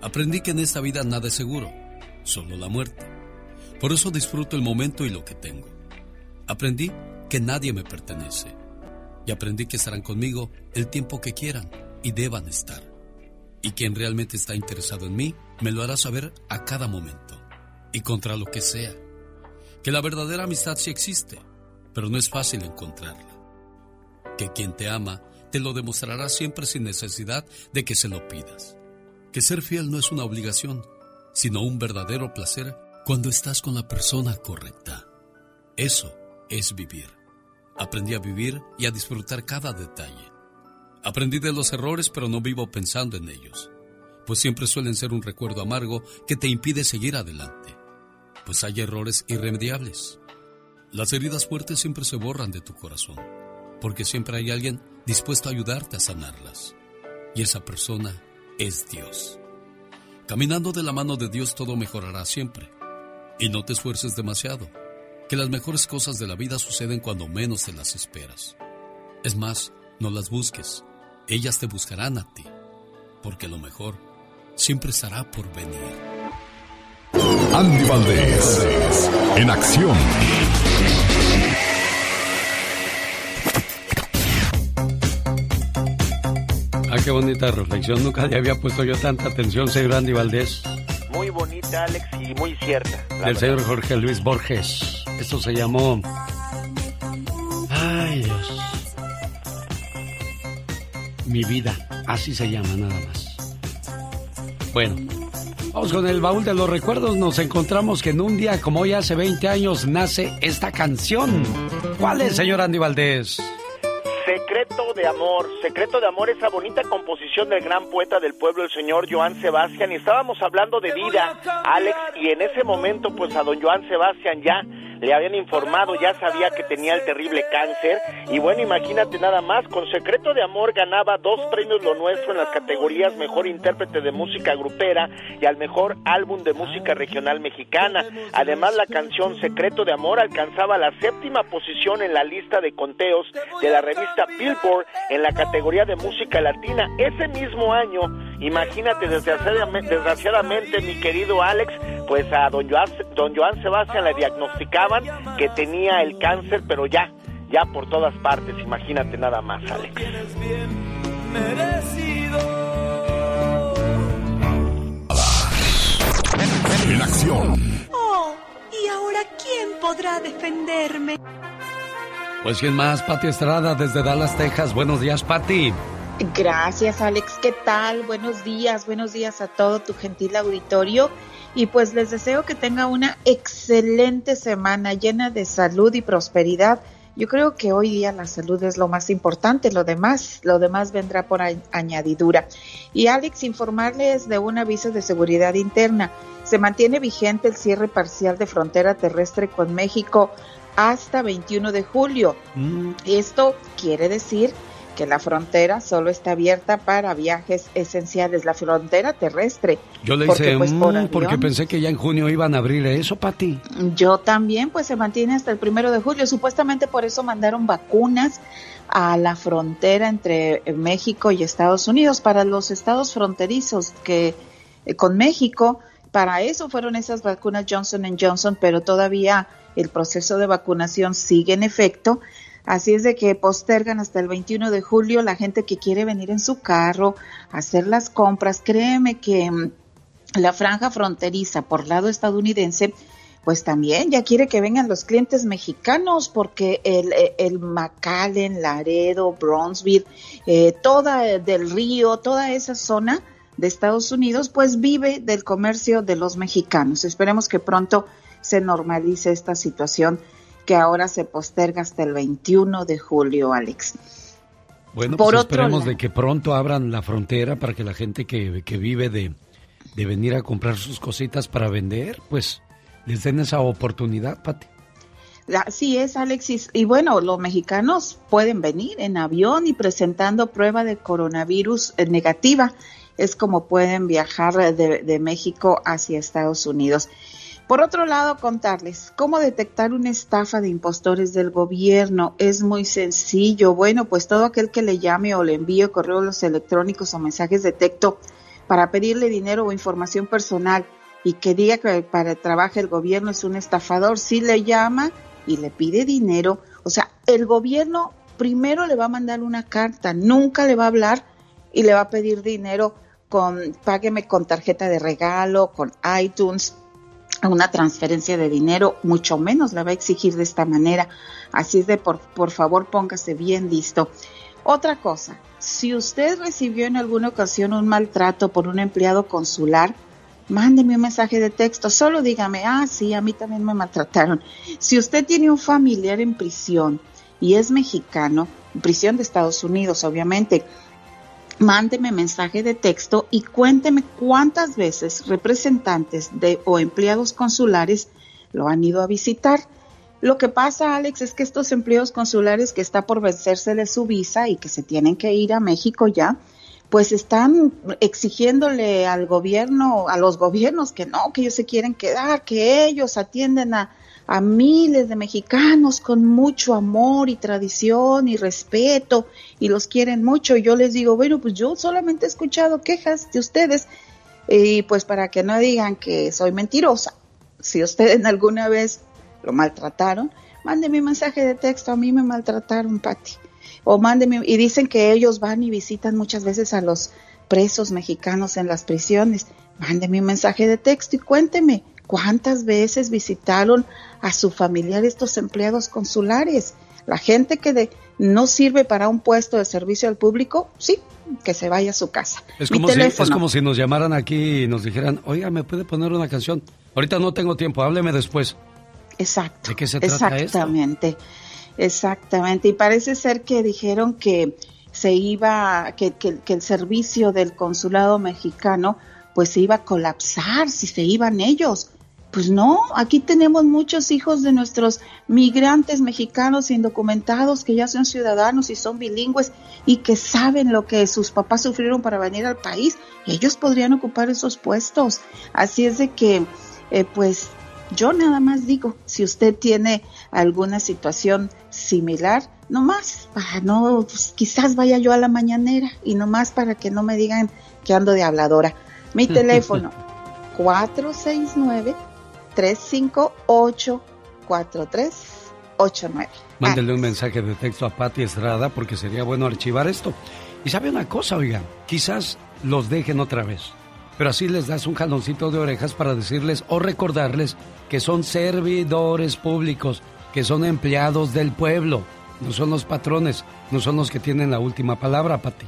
Aprendí que en esta vida nada es seguro, solo la muerte, Por eso disfruto el momento y lo que tengo. Aprendí que nadie me pertenece. Y aprendí que estarán conmigo el tiempo que quieran y deban estar. Y quien realmente está interesado en mí, me lo hará saber a cada momento. Y contra lo que sea. Que la verdadera amistad sí existe, pero no es fácil encontrarla. Que quien te ama te lo demostrará siempre sin necesidad de que se lo pidas. Que ser fiel no es una obligación, sino un verdadero placer cuando estás con la persona correcta. Eso es vivir. Aprendí a vivir y a disfrutar cada detalle. Aprendí de los errores, pero no vivo pensando en ellos, pues siempre suelen ser un recuerdo amargo que te impide seguir adelante, pues hay errores irremediables. Las heridas fuertes siempre se borran de tu corazón, porque siempre hay alguien dispuesto a ayudarte a sanarlas. Y esa persona es Dios. Caminando de la mano de Dios todo mejorará siempre. Y no te esfuerces demasiado, que las mejores cosas de la vida suceden cuando menos te las esperas. Es más, no las busques, ellas te buscarán a ti, porque lo mejor siempre estará por venir. Andy Valdés, en acción. Ah, qué bonita reflexión. Nunca le había puesto yo tanta atención, señor Andy Valdés. Muy bonita, Alex, y muy cierta. Del verdad. señor Jorge Luis Borges. Esto se llamó. Ay, Dios. Mi vida. Así se llama, nada más. Bueno, vamos con el baúl de los recuerdos. Nos encontramos que en un día como hoy, hace 20 años, nace esta canción. ¿Cuál es, señor Andy Valdés? Secreto de Amor. Secreto de Amor, esa bonita composición del gran poeta del pueblo, el señor Joan Sebastián. Y estábamos hablando de vida, Alex, y en ese momento, pues a don Joan Sebastián ya le habían informado, ya sabía que tenía el terrible cáncer. Y bueno, imagínate nada más, con Secreto de Amor ganaba dos premios Lo Nuestro en las categorías Mejor Intérprete de Música Grupera y al Mejor Álbum de Música Regional Mexicana. Además, la canción Secreto de Amor alcanzaba la séptima posición en la lista de conteos de la revista Billboard en la categoría de música latina. Ese mismo año, imagínate, desgraciadamente, desgraciadamente mi querido Alex, pues a don Joan, don Joan Sebastián le diagnosticaban que tenía el cáncer, pero ya, ya por todas partes, imagínate nada más, Alex. En acción. Oh, ¿y ahora quién podrá defenderme? Pues quién más, Pati Estrada desde Dallas, Texas. Buenos días, Pati. Gracias, Alex. ¿Qué tal? Buenos días, buenos días a todo tu gentil auditorio. Y pues les deseo que tenga una excelente semana llena de salud y prosperidad. Yo creo que hoy día la salud es lo más importante, lo demás, lo demás vendrá por añadidura. Y Alex, informarles de un aviso de seguridad interna. Se mantiene vigente el cierre parcial de frontera terrestre con México hasta 21 de julio. Esto quiere decir que la frontera solo está abierta para viajes esenciales, la frontera terrestre. Yo le Porque, hice pues, por mm, porque pensé que ya en junio iban a abrir eso, Pati. Yo también, pues se mantiene hasta el primero de julio. Supuestamente por eso mandaron vacunas a la frontera entre eh, México y Estados Unidos para los estados fronterizos que eh, con México. Para eso fueron esas vacunas Johnson Johnson, pero todavía el proceso de vacunación sigue en efecto. Así es de que postergan hasta el 21 de julio la gente que quiere venir en su carro, hacer las compras. Créeme que mm, la franja fronteriza por lado estadounidense, pues también ya quiere que vengan los clientes mexicanos, porque el, eh, el Laredo, Bronzeville, eh, toda eh, del río, toda esa zona de Estados Unidos, pues vive del comercio de los mexicanos. Esperemos que pronto se normalice esta situación que ahora se posterga hasta el 21 de julio, Alex. Bueno, Por pues esperemos de que pronto abran la frontera para que la gente que, que vive de, de venir a comprar sus cositas para vender, pues les den esa oportunidad, Pati. Así es, Alexis. Y bueno, los mexicanos pueden venir en avión y presentando prueba de coronavirus eh, negativa. Es como pueden viajar de, de México hacia Estados Unidos. Por otro lado, contarles cómo detectar una estafa de impostores del gobierno. Es muy sencillo. Bueno, pues todo aquel que le llame o le envíe correos electrónicos o mensajes de texto para pedirle dinero o información personal y que diga que para trabajar el gobierno es un estafador, sí le llama y le pide dinero. O sea, el gobierno primero le va a mandar una carta, nunca le va a hablar y le va a pedir dinero con, págueme con tarjeta de regalo, con iTunes, una transferencia de dinero, mucho menos la va a exigir de esta manera. Así es de, por, por favor, póngase bien listo. Otra cosa, si usted recibió en alguna ocasión un maltrato por un empleado consular, mándeme un mensaje de texto, solo dígame, ah, sí, a mí también me maltrataron. Si usted tiene un familiar en prisión y es mexicano, en prisión de Estados Unidos, obviamente, mándeme mensaje de texto y cuénteme cuántas veces representantes de o empleados consulares lo han ido a visitar. Lo que pasa, Alex, es que estos empleados consulares que está por vencerse de su visa y que se tienen que ir a México ya, pues están exigiéndole al gobierno, a los gobiernos que no, que ellos se quieren quedar, que ellos atienden a, a miles de mexicanos con mucho amor y tradición y respeto y los quieren mucho. Y yo les digo, bueno, pues yo solamente he escuchado quejas de ustedes y pues para que no digan que soy mentirosa, si ustedes alguna vez lo maltrataron, mándeme un mensaje de texto, a mí me maltrataron, Patti. O mándeme, y dicen que ellos van y visitan muchas veces a los presos mexicanos en las prisiones. Mándeme un mensaje de texto y cuénteme cuántas veces visitaron a su familiar estos empleados consulares. La gente que de, no sirve para un puesto de servicio al público, sí, que se vaya a su casa. Es como, si, es como si nos llamaran aquí y nos dijeran, oiga, ¿me puede poner una canción? Ahorita no tengo tiempo, hábleme después. Exacto. ¿De qué se trata Exactamente. Exactamente. Y parece ser que dijeron que se iba, que, que, que el servicio del consulado mexicano pues se iba a colapsar si se iban ellos. Pues no, aquí tenemos muchos hijos de nuestros migrantes mexicanos indocumentados que ya son ciudadanos y son bilingües y que saben lo que sus papás sufrieron para venir al país. Ellos podrían ocupar esos puestos. Así es de que, eh, pues yo nada más digo, si usted tiene alguna situación similar, nomás para no, pues, quizás vaya yo a la mañanera y nomás para que no me digan que ando de habladora. Mi teléfono 469 358 4389. Mándele un mensaje de texto a Patti Estrada porque sería bueno archivar esto. Y sabe una cosa, oiga, quizás los dejen otra vez, pero así les das un jaloncito de orejas para decirles o recordarles que son servidores públicos, que son empleados del pueblo, no son los patrones, no son los que tienen la última palabra, Patti.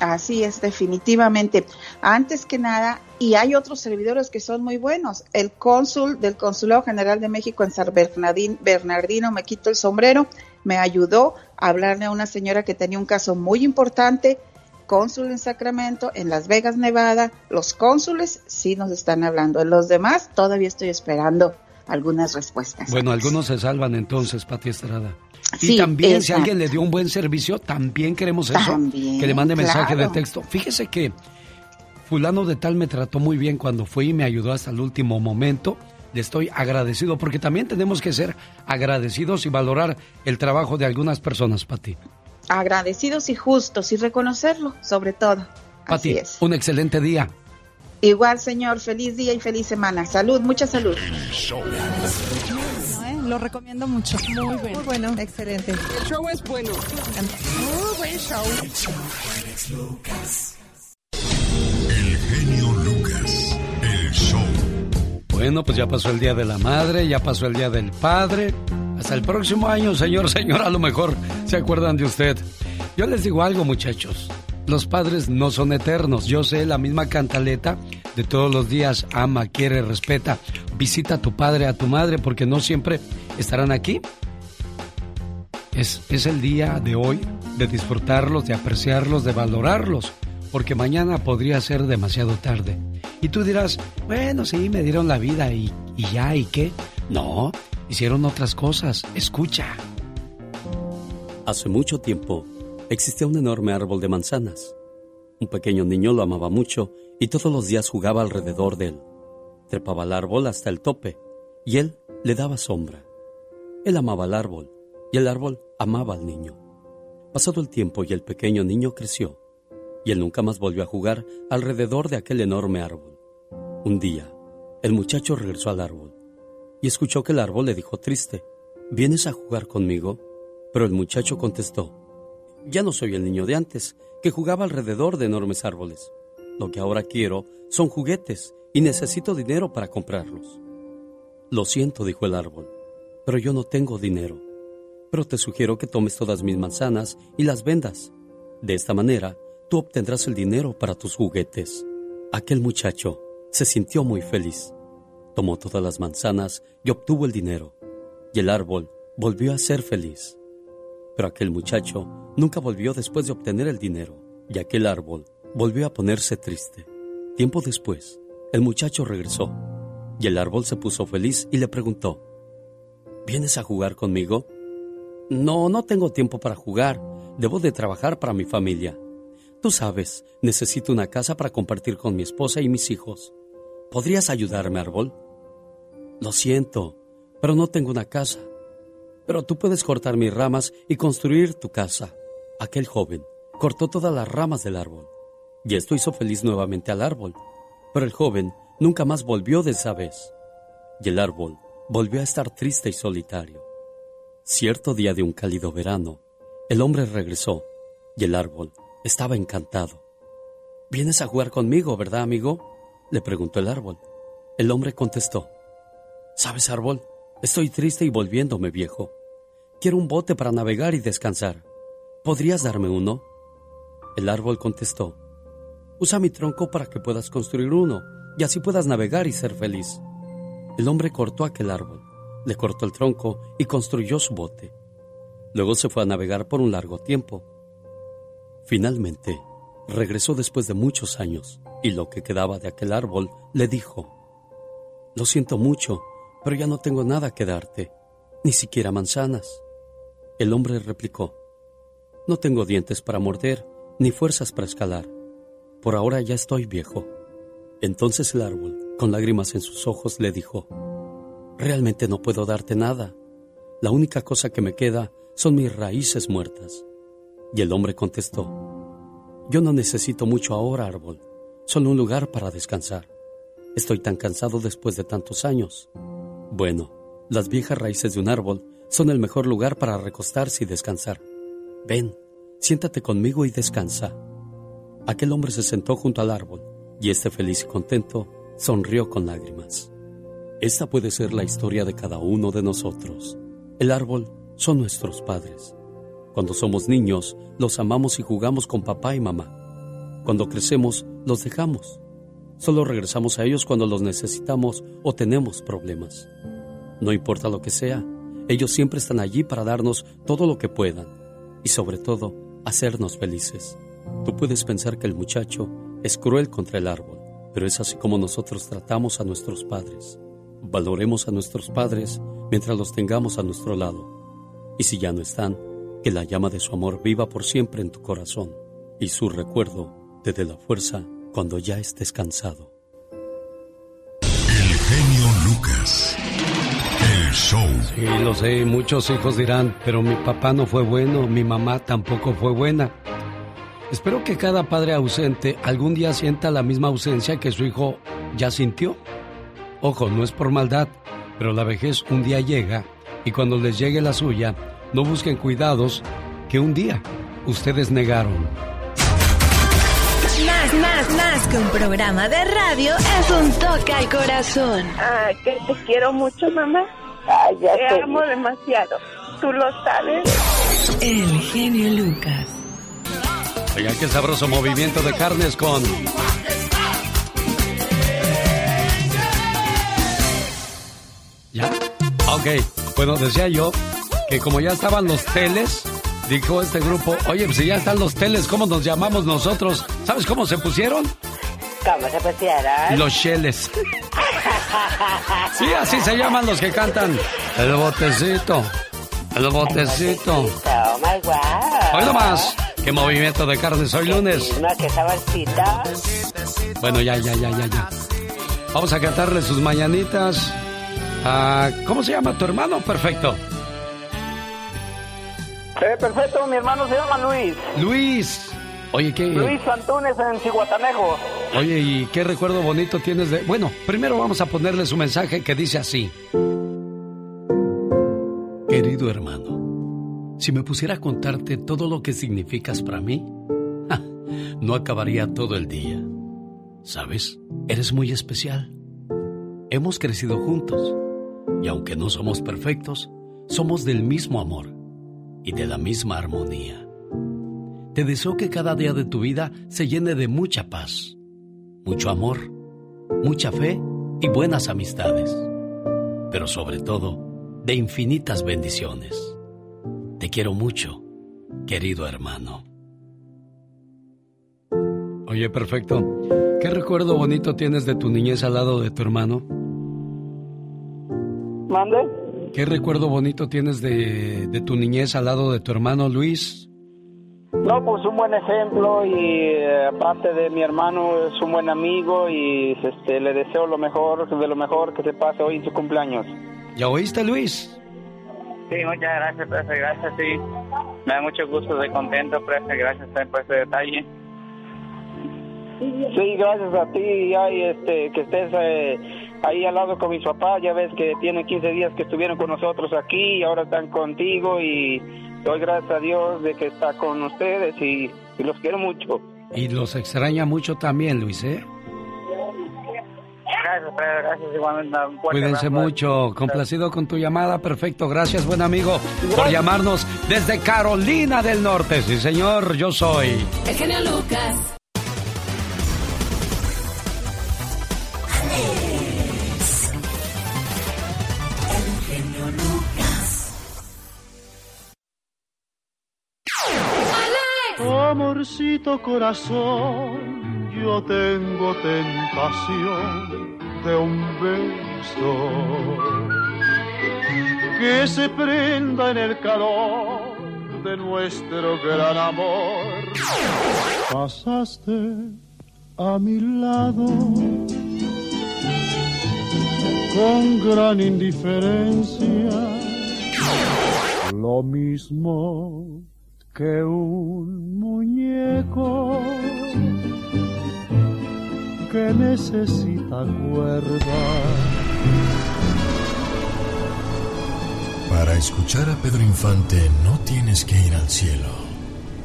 Así es, definitivamente. Antes que nada, y hay otros servidores que son muy buenos. El cónsul del Consulado General de México en San Bernardino, Bernardino me quito el sombrero, me ayudó a hablarle a una señora que tenía un caso muy importante, cónsul en Sacramento, en Las Vegas, Nevada. Los cónsules sí nos están hablando. Los demás todavía estoy esperando algunas respuestas. Bueno, algunos se salvan entonces, Pati Estrada. Y también, si alguien le dio un buen servicio, también queremos eso. que le mande mensaje de texto. Fíjese que fulano de tal me trató muy bien cuando fue y me ayudó hasta el último momento. Le estoy agradecido porque también tenemos que ser agradecidos y valorar el trabajo de algunas personas, Pati. Agradecidos y justos y reconocerlo, sobre todo. Pati, un excelente día. Igual, señor, feliz día y feliz semana. Salud, mucha salud. Lo recomiendo mucho. Muy bueno. Muy bueno. Excelente. El show es bueno. Muy buen show. El genio Lucas. El show. Bueno, pues ya pasó el Día de la Madre, ya pasó el Día del Padre. Hasta el próximo año, señor, señora, a lo mejor se acuerdan de usted. Yo les digo algo, muchachos. Los padres no son eternos. Yo sé la misma cantaleta de todos los días. Ama, quiere, respeta. Visita a tu padre, a tu madre, porque no siempre estarán aquí. Es, es el día de hoy de disfrutarlos, de apreciarlos, de valorarlos, porque mañana podría ser demasiado tarde. Y tú dirás, bueno, sí, me dieron la vida y, y ya, ¿y qué? No, hicieron otras cosas. Escucha. Hace mucho tiempo existía un enorme árbol de manzanas. Un pequeño niño lo amaba mucho y todos los días jugaba alrededor de él. Trepaba al árbol hasta el tope y él le daba sombra. Él amaba al árbol y el árbol amaba al niño. Pasado el tiempo y el pequeño niño creció y él nunca más volvió a jugar alrededor de aquel enorme árbol. Un día, El muchacho regresó al árbol y escuchó que el árbol le dijo triste, ¿vienes a jugar conmigo? Pero el muchacho contestó, ya no soy el niño de antes, que jugaba alrededor de enormes árboles. Lo que ahora quiero son juguetes y necesito dinero para comprarlos. Lo siento, dijo el árbol, pero yo no tengo dinero. Pero te sugiero que tomes todas mis manzanas y las vendas. De esta manera, tú obtendrás el dinero para tus juguetes. Aquel muchacho se sintió muy feliz. Tomó todas las manzanas y obtuvo el dinero. Y el árbol volvió a ser feliz. Pero aquel muchacho nunca volvió después de obtener el dinero. Y aquel árbol volvió a ponerse triste. Tiempo después, el muchacho regresó. Y el árbol se puso feliz y le preguntó, ¿Vienes a jugar conmigo? No, no tengo tiempo para jugar. Debo de trabajar para mi familia. Tú sabes, necesito una casa para compartir con mi esposa y mis hijos. ¿Podrías ayudarme, árbol? Lo siento, pero no tengo una casa. Pero tú puedes cortar mis ramas y construir tu casa. Aquel joven cortó todas las ramas del árbol. Y esto hizo feliz nuevamente al árbol. Pero el joven nunca más volvió de esa vez. Y el árbol volvió a estar triste y solitario. Cierto día de un cálido verano, el hombre regresó y el árbol estaba encantado. ¿Vienes a jugar conmigo, verdad, amigo? le preguntó el árbol. El hombre contestó, ¿Sabes, árbol? Estoy triste y volviéndome viejo. Quiero un bote para navegar y descansar. ¿Podrías darme uno? El árbol contestó, Usa mi tronco para que puedas construir uno y así puedas navegar y ser feliz. El hombre cortó aquel árbol, le cortó el tronco y construyó su bote. Luego se fue a navegar por un largo tiempo. Finalmente, regresó después de muchos años y lo que quedaba de aquel árbol le dijo, Lo siento mucho, pero ya no tengo nada que darte, ni siquiera manzanas. El hombre replicó, No tengo dientes para morder, ni fuerzas para escalar. Por ahora ya estoy viejo. Entonces el árbol, con lágrimas en sus ojos, le dijo, Realmente no puedo darte nada. La única cosa que me queda son mis raíces muertas. Y el hombre contestó, Yo no necesito mucho ahora, árbol, solo un lugar para descansar. Estoy tan cansado después de tantos años. Bueno, las viejas raíces de un árbol son el mejor lugar para recostarse y descansar. Ven, siéntate conmigo y descansa. Aquel hombre se sentó junto al árbol y este feliz y contento sonrió con lágrimas. Esta puede ser la historia de cada uno de nosotros. El árbol son nuestros padres. Cuando somos niños, los amamos y jugamos con papá y mamá. Cuando crecemos, los dejamos. Solo regresamos a ellos cuando los necesitamos o tenemos problemas. No importa lo que sea, ellos siempre están allí para darnos todo lo que puedan y sobre todo hacernos felices. Tú puedes pensar que el muchacho es cruel contra el árbol, pero es así como nosotros tratamos a nuestros padres. Valoremos a nuestros padres mientras los tengamos a nuestro lado. Y si ya no están, que la llama de su amor viva por siempre en tu corazón y su recuerdo te dé la fuerza cuando ya estés cansado. El genio Lucas. El show. Sí, lo sé, muchos hijos dirán, pero mi papá no fue bueno, mi mamá tampoco fue buena. Espero que cada padre ausente algún día sienta la misma ausencia que su hijo ya sintió. Ojo, no es por maldad, pero la vejez un día llega y cuando les llegue la suya, no busquen cuidados que un día ustedes negaron. Más, más, que un programa de radio es un toque al corazón. Ah, que te quiero mucho, mamá. Ay, ya te amo demasiado. Tú lo sabes. El genio Lucas. Oigan, qué sabroso movimiento de carnes con... ¿Ya? Ok, bueno, decía yo que como ya estaban los teles, dijo este grupo, oye, pues si ya están los teles, ¿cómo nos llamamos nosotros? ¿Sabes cómo se pusieron? ¿Cómo se pusieron? Los cheles. Sí, así se llaman los que cantan. El botecito. El botecito. Oh my wow. Hoy nomás. ¿Qué movimiento de carnes hoy lunes? Qué. Bueno, ya, ya, ya, ya, ya. Vamos a cantarle sus mañanitas. a- ¿Cómo se llama tu hermano? Perfecto. Eh, perfecto, mi hermano se llama Luis. Luis. Oye, ¿qué? Luis Antunes en Cihuatanejo. Oye, ¿y qué recuerdo bonito tienes de...? Bueno, primero vamos a ponerle su mensaje que dice así. Querido hermano, si me pusiera a contarte todo lo que significas para mí, ja, no acabaría todo el día. ¿Sabes? Eres muy especial. Hemos crecido juntos y aunque no somos perfectos, somos del mismo amor y de la misma armonía. Te deseo que cada día de tu vida se llene de mucha paz, mucho amor, mucha fe y buenas amistades, pero sobre todo de infinitas bendiciones. Te quiero mucho, querido hermano. Oye, perfecto. ¿Qué recuerdo bonito tienes de tu niñez al lado de tu hermano? ¿Mande? ¿Qué recuerdo bonito tienes de, de tu niñez al lado de tu hermano Luis? No, pues un buen ejemplo y eh, aparte de mi hermano es un buen amigo y este, le deseo lo mejor, de lo mejor que se pase hoy en su cumpleaños. ¿Ya oíste Luis? Sí, muchas gracias, profe, gracias, sí. Me da mucho gusto, de contento, profe, gracias también por este detalle. Sí, gracias a ti, ay, este, que estés eh, ahí al lado con mis papás, ya ves que tienen 15 días que estuvieron con nosotros aquí y ahora están contigo y doy gracias a Dios de que está con ustedes y, y los quiero mucho. Y los extraña mucho también, Luis, ¿eh? Gracias, Pedro, gracias igualmente. Cuídense abrazo. mucho. Complacido con tu llamada. Perfecto. Gracias, buen amigo, por llamarnos desde Carolina del Norte. Sí, señor, yo soy. El genio Lucas. Amorcito corazón, yo tengo tentación de un beso que se prenda en el calor de nuestro gran amor. Pasaste a mi lado con gran indiferencia, lo mismo que un muñeco que necesita cuerda. Para escuchar a Pedro Infante no tienes que ir al cielo,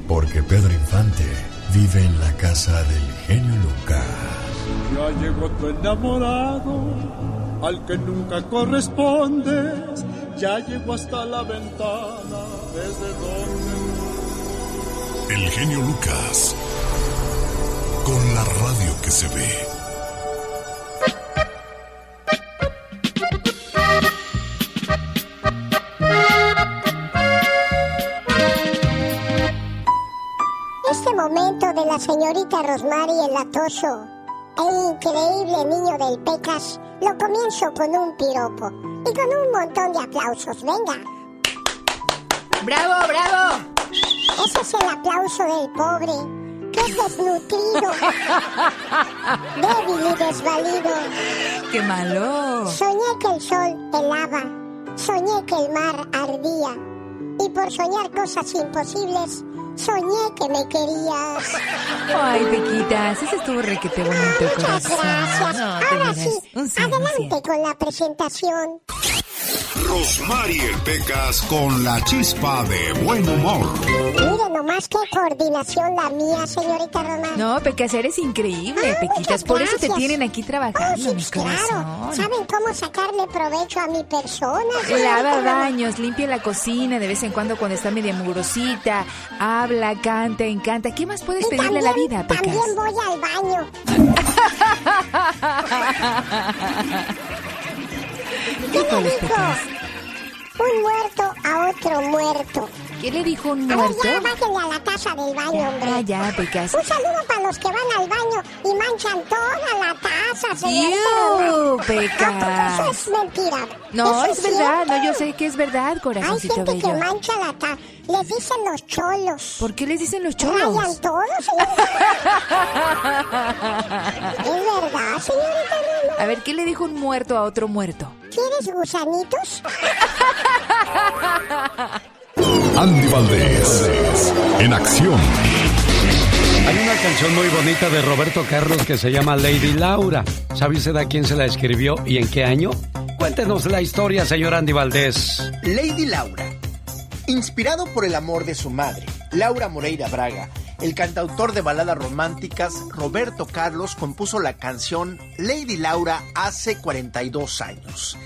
porque Pedro Infante vive en la casa del genio Lucas. Ya llegó tu enamorado, al que nunca correspondes. Ya llegó hasta la ventana, desde donde El genio Lucas, con la radio que se ve. Este momento de la señorita Rosmary el latoso, el increíble niño del Pecas, lo comienzo con un piropo y con un montón de aplausos. Venga. ¡Bravo, bravo! Ese es el aplauso del pobre, que es desnutrido, débil y desvalido. ¡Qué malo! Soñé que el sol helaba, soñé que el mar ardía, y por soñar cosas imposibles, soñé que me querías. Ay, Pequitas, ese estuvo requete bonito, corazón. Gracias. No, de Ahora sí, adelante con la presentación. Rosmarie Pecas con la chispa de buen humor. Mire nomás qué coordinación la mía, señorita Román. No, Pecas, eres increíble, Pequitas. Por eso te tienen aquí trabajando, mi Claro, corazón. ¿saben cómo sacarle provecho a mi persona? Lava señorita Román? baños, limpia la cocina de vez en cuando cuando está media mugrosita, habla, canta, encanta. ¿Qué más puedes Y pedirle a la vida, Pecas? También voy al baño. ¿Qué le Híjoles, dijo? Un muerto a otro muerto. ¿Qué le dijo un A ver, muerto? ya bájenle a la taza del baño, hombre. Ya, ya, Pecas. Un saludo para los que van al baño y manchan toda la taza, señorita ¡Iu, Román. Pecas! ¿A poco Eso es mentira. No, es verdad, cierto. no, yo sé que es verdad, Hay corazoncito gente que mancha la taza. Les dicen los cholos. ¿Por qué les dicen los Rayan cholos? todo, señorita. es verdad, señorita. A ver, ¿qué le dijo un muerto a otro muerto? ¿Quieres gusanitos? Andy Valdés, en acción. Hay una canción muy bonita de Roberto Carlos que se llama Lady Laura. ¿Sabe usted a quién se la escribió y en qué año? Cuéntenos la historia, señor Andy Valdés. Lady Laura. Inspirado por el amor de su madre, Laura Moreira Braga, el cantautor de baladas románticas Roberto Carlos compuso la canción Lady Laura hace 42 años.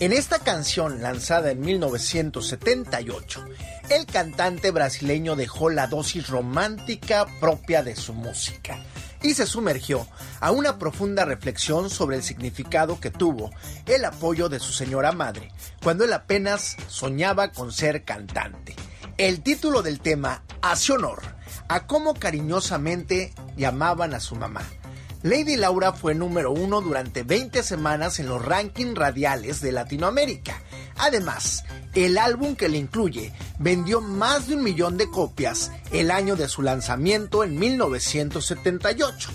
En esta canción, lanzada en 1978, el cantante brasileño dejó la dosis romántica propia de su música y se sumergió a una profunda reflexión sobre el significado que tuvo el apoyo de su señora madre cuando él apenas soñaba con ser cantante. El título del tema hace honor a cómo cariñosamente llamaban a su mamá. Lady Laura fue número uno durante 20 semanas en los rankings radiales de Latinoamérica. Además, el álbum que le incluye vendió más de un millón de copias el año de su lanzamiento en 1978.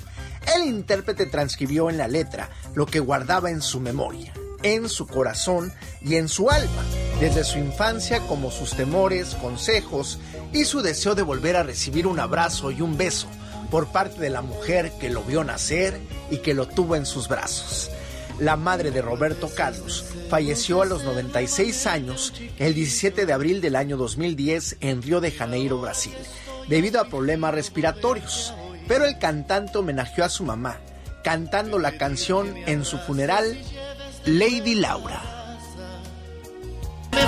El intérprete transcribió en la letra lo que guardaba en su memoria, en su corazón y en su alma, desde su infancia como sus temores, consejos y su deseo de volver a recibir un abrazo y un beso por parte de la mujer que lo vio nacer y que lo tuvo en sus brazos. La madre de Roberto Carlos falleció a los 96 años el 17 de abril del año 2010 en Río de Janeiro, Brasil, debido a problemas respiratorios. Pero el cantante homenajeó a su mamá, cantando la canción en su funeral, Lady Laura.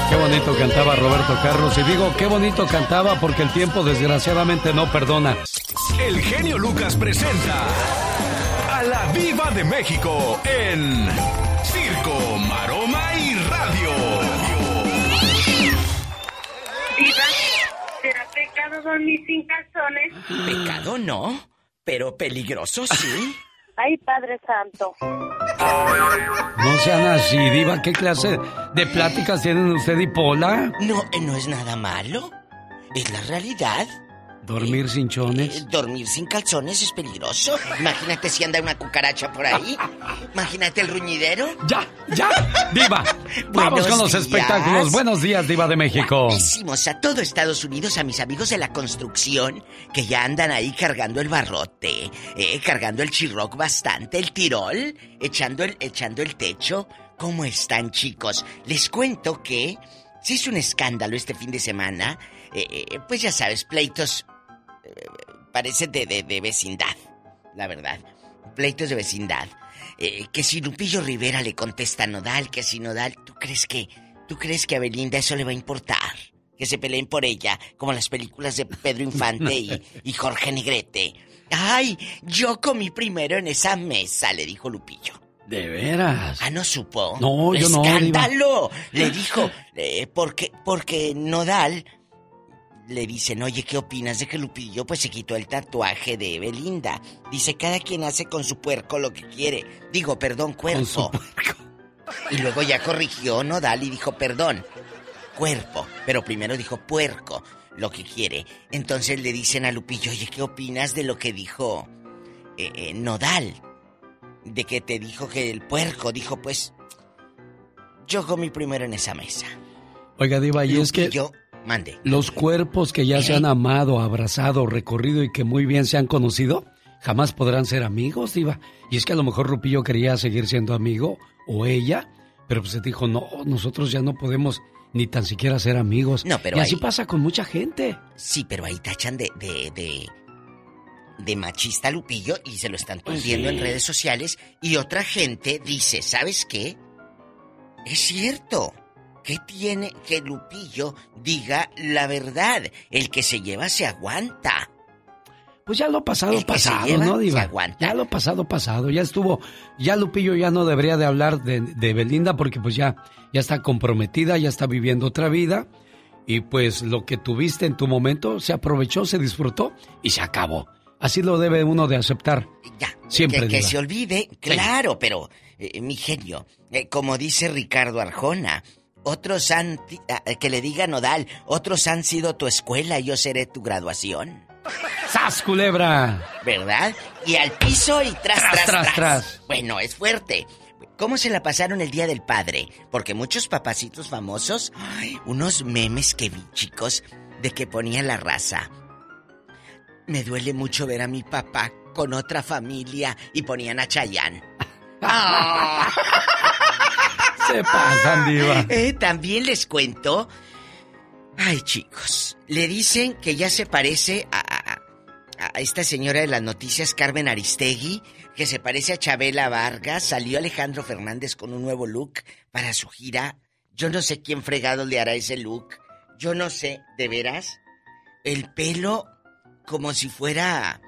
Qué bonito cantaba Roberto Carlos. Y digo, qué bonito cantaba porque el tiempo desgraciadamente no perdona. El genio Lucas presenta a la Viva de México en Circo, Maroma y Radio. Diva, ¿será pecado dormir sin calzones? Pecado no, pero peligroso sí. Ay, Padre Santo. No sean así, Diva. ¿Qué clase de pláticas tienen usted y Pola? No, eh, no es nada malo. Es la realidad. ¿Dormir sin chones? Eh, dormir sin calzones es peligroso. Imagínate si anda una cucaracha por ahí. Imagínate el ruñidero. Ya, ya, Diva. Vamos Buenos con los días. espectáculos. Buenos días, Diva de México. Guapísimos a todo Estados Unidos, a mis amigos de la construcción, que ya andan ahí cargando el barrote, eh, cargando el chirroc bastante, el tirol, echando el, echando el techo. ¿Cómo están, chicos? Les cuento que se hizo un escándalo este fin de semana. eh, eh, pues ya sabes, pleitos parecen de, de- de vecindad, la verdad. Pleitos de vecindad. Eh, que si Lupillo Rivera le contesta a Nodal, que si Nodal, ¿tú crees que, tú crees que a Belinda eso le va a importar? Que se peleen por ella, como las películas de Pedro Infante y, y Jorge Negrete. Ay, yo comí primero en esa mesa, le dijo Lupillo. ¿De veras? Ah, no supo. No, yo no. ¡Escándalo! Le dijo, eh, porque, porque Nodal le dicen, oye, ¿qué opinas de que Lupillo pues se quitó el tatuaje de Belinda? Dice, cada quien hace con su puerco lo que quiere. Digo, perdón, cuerpo. Y luego ya corrigió Nodal y dijo, perdón, cuerpo. Pero primero dijo puerco, lo que quiere. Entonces le dicen a Lupillo, oye, ¿qué opinas de lo que dijo eh, eh, Nodal? De que te dijo que el puerco dijo, pues, yo comí primero en esa mesa. Oiga, Diva, y es que mande. los cuerpos que ya se han amado, abrazado, recorrido y que muy bien se han conocido, jamás podrán ser amigos, Diva. Y es que a lo mejor Rupillo quería seguir siendo amigo, o ella, pero pues se dijo, no, nosotros ya no podemos ni tan siquiera ser amigos. No, pero y así ahí- pasa con mucha gente. Sí, pero ahí tachan de, de, de, de machista a Lupillo y se lo están Pues tundiendo sí. en redes sociales. Y otra gente dice, ¿sabes qué? Es cierto. ¿Qué tiene que Lupillo diga la verdad? El que se lleva se aguanta. Pues ya lo pasado, El se pasado, lleva, ¿no, se Diva? aguanta. Ya lo pasado, pasado. Ya estuvo. Ya Lupillo ya no debería de hablar de, de Belinda porque pues ya, ya está comprometida, ya está viviendo otra vida. Y pues lo que tuviste en tu momento se aprovechó, se disfrutó y se acabó. Así lo debe uno de aceptar. Ya. Siempre, que, se olvide, claro, pero, eh, mi genio, eh, como dice Ricardo Arjona, otros han, ah, que le diga Nodal, otros han sido tu escuela y yo seré tu graduación. ¡Sas, culebra! ¿Verdad? Y al piso y tras, Tras, tras, tras, tras. tras. Bueno, es fuerte. ¿Cómo se la pasaron el Día del Padre? Porque muchos papacitos famosos, ay, unos memes que vi, chicos, de que ponía la raza. Me duele mucho ver a mi papá con otra familia y ponían a Chayán. Ah. Se pasan, diva. Eh, también les cuento. Ay, chicos, le dicen que ya se parece a, a- a esta señora de las noticias, Carmen Aristegui, que se parece a Chabela Vargas. Salió Alejandro Fernández con un nuevo look para su gira. Yo no sé quién fregado le hará ese look. Yo no sé, de veras. El pelo como si fuera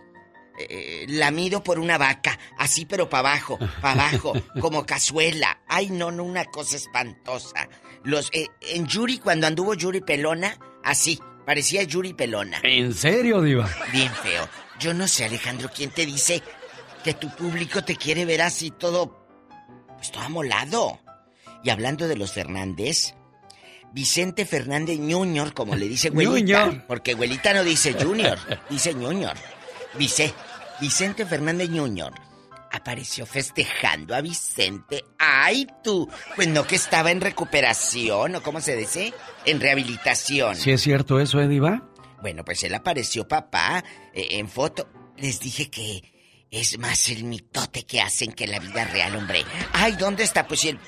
eh, lamido por una vaca, así pero para abajo, para abajo, como cazuela. Ay, no, no, una cosa espantosa. Los eh, en Yuri cuando anduvo Yuri pelona, así, parecía Yuri pelona. ¿En serio, diva? Bien feo. Yo no sé, Alejandro, ¿quién te dice que tu público te quiere ver así todo pues todo amolado? Y hablando de los Fernández, Vicente Fernández Junior, como le dice güelita, porque güelita no dice Junior, dice Junior. Vice, Vicente Fernández Junior apareció festejando a Vicente. ¡Ay, tú! Pues no que estaba en recuperación, ¿o cómo se dice? En rehabilitación. ¿Sí es cierto eso, eh, diva? Bueno, pues él apareció papá eh, en foto. Les dije que es más el mitote que hacen que la vida real, hombre. Ay, ¿dónde está? Pues si el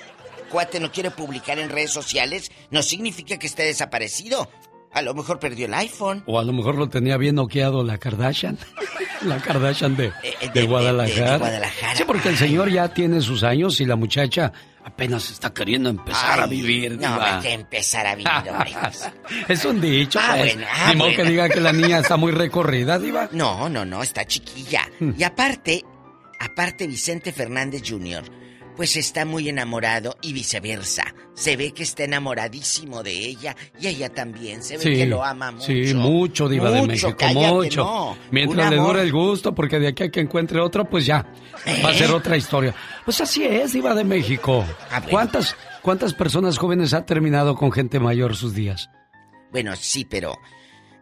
cuate no quiere publicar en redes sociales, no significa que esté desaparecido. A lo mejor perdió el iPhone. O a lo mejor lo tenía bien noqueado la Kardashian. La Kardashian de, de, Guadalajara. Eh, de Guadalajara. Sí, porque el señor ya tiene sus años y la muchacha apenas está queriendo empezar a vivir. No, hay que empezar a vivir, hombre. Es un dicho, Ah, pues. bueno, ah, Ni modo que diga que la niña está muy recorrida, diva. No, no, no, está chiquilla. Y aparte, aparte Vicente Fernández Jr., pues está muy enamorado y viceversa. Se ve que está enamoradísimo de ella y ella también se ve que lo ama mucho. Sí, mucho, Diva de México, cállate, mucho. no. Mientras Un le amor. dure el gusto, porque de aquí a que encuentre otro, pues ya. Va a ser ¿Eh? otra historia. Pues así es, Diva de México. Ah. ¿Cuántas, ¿Cuántas personas jóvenes ha terminado con gente mayor sus días? Bueno, sí, pero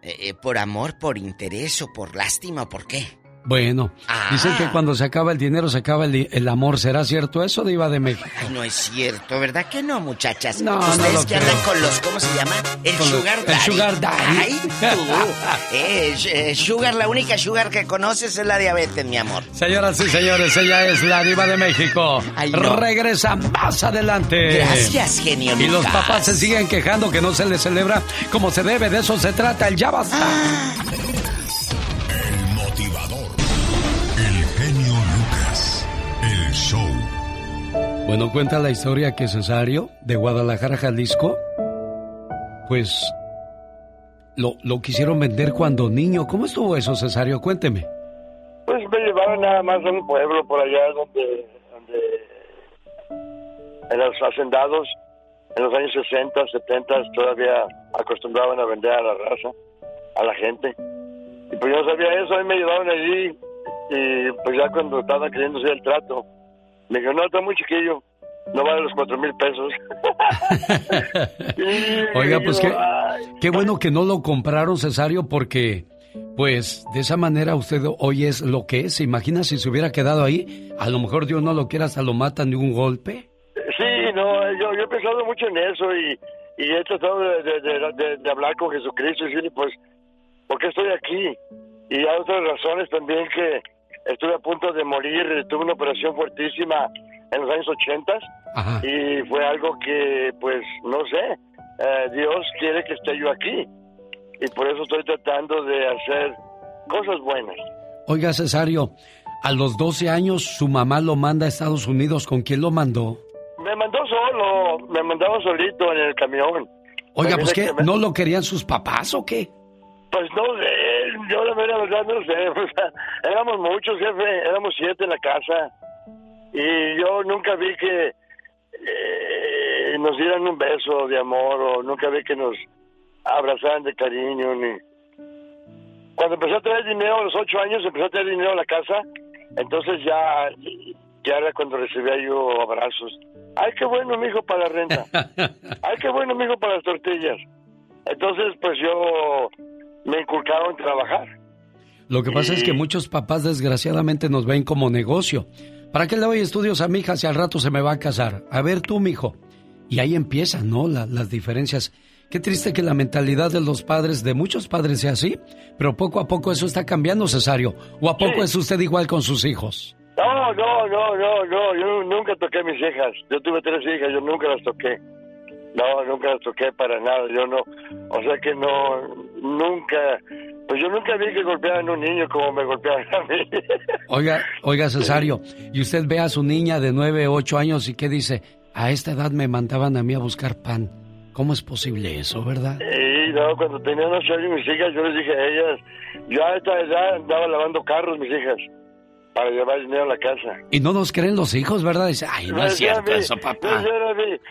eh, eh, por amor, por interés o por lástima o por qué. Bueno, Ah. dicen que cuando se acaba el dinero se acaba el, el amor. ¿Será cierto eso, Diva de México? Ay, no es cierto, ¿verdad que no, muchachas? No, no Ustedes lo que creo. andan con los, ¿cómo se llama? El Con sugar el daddy. sugar daddy. Ay, tú. Eh, eh, sugar, la única sugar que conoces es la diabetes, mi amor. Señoras y señores, ella es la diva de México. Ay, no. Regresa más adelante. Gracias, genio Y los papás se siguen quejando que no se les celebra como se debe. De eso se trata el ya basta. El show. Bueno, cuenta la historia que Cesario, de Guadalajara, Jalisco, pues lo, lo quisieron vender cuando niño. ¿Cómo estuvo eso, Cesario? Cuénteme. Pues me llevaron nada más a un pueblo por allá donde, en los hacendados, en los años 60, 70, todavía acostumbraban a vender a la raza, a la gente. Y pues yo no sabía eso, a mí me llevaron allí y pues ya cuando estaban queriendo el trato, me dijeron, no, está muy chiquillo, no vale los cuatro mil pesos. Oiga, pues qué, qué bueno que no lo compraron, Cesario, porque pues de esa manera usted hoy es lo que es. ¿Se imagina si se hubiera quedado ahí? A lo mejor Dios no lo quiera, hasta lo matan de un golpe. Sí, no, yo, yo he pensado mucho en eso y, y he tratado de, de- de- de- de hablar con Jesucristo y decirle, pues, ¿por qué estoy aquí? Y hay otras razones también que estuve a punto de morir, tuve una operación fuertísima en los años 80 y fue algo que, pues, no sé, eh, Dios quiere que esté yo aquí y por eso estoy tratando de hacer cosas buenas. Oiga, Cesario, a los 12 años su mamá lo manda a Estados Unidos. ¿Con quién lo mandó? Me mandó solo, me mandaba solito en el camión. Oiga, pues qué, que me- ¿no lo querían sus papás o qué? Pues no sé, yo la mera verdad no sé. o sea, éramos muchos, jefe, éramos siete en la casa. Y yo nunca vi que eh, nos dieran un beso de amor o nunca vi que nos abrazaran de cariño. ni Cuando empecé a traer dinero a los ocho años, empecé a traer dinero a la casa, entonces ya, ya era cuando recibía yo abrazos. Ay, qué bueno, mijo, para la renta. Ay, qué bueno, mijo, para las tortillas. Entonces, pues yo me inculcaron trabajar. Lo que pasa es que muchos papás desgraciadamente nos ven como negocio. ¿Para qué le doy estudios a mi hija si al rato se me va a casar? A ver tú, mijo. Y ahí empiezan, ¿no? La- las diferencias. Qué triste que la mentalidad de los padres, de muchos padres sea así, pero poco a poco eso está cambiando, Cesario. ¿O a poco es usted igual con sus hijos? No, no, no, no, no, yo nunca toqué a mis hijas. Yo tuve tres hijas, yo nunca las toqué. No, nunca las toqué para nada, yo no. O sea que no, nunca, pues yo nunca vi que golpeaban a un niño como me golpeaban a mí. Oiga, oiga, Cesario, y usted ve a su niña de nueve, ocho años y qué dice, a esta edad me mandaban a mí a buscar pan. ¿Cómo es posible eso, verdad? Sí, no, cuando tenían ocho años mis hijas, yo les dije a ellas, yo a esta edad andaba lavando carros, mis hijas, para llevar dinero a la casa. Y no nos creen los hijos, ¿verdad? Dice, ay, no es cierto eso, no papá.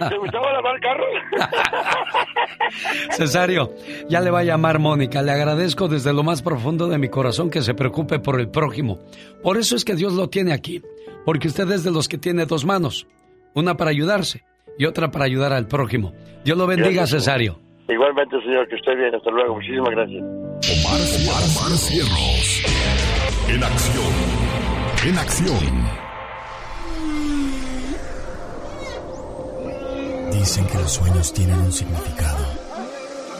¿Te gustaba lavar carros? Cesario, ya le va a llamar Mónica. Le agradezco desde lo más profundo de mi corazón que se preocupe por el prójimo. Por eso es que Dios lo tiene aquí. Porque usted es de los que tiene dos manos. Una para ayudarse y otra para ayudar al prójimo. Dios lo bendiga, Gracias. Cesario. Igualmente, señor, que esté bien. Hasta luego. Muchísimas gracias. Omar, Omar, Omar Cierros. En acción. En acción. Dicen que los sueños tienen un significado.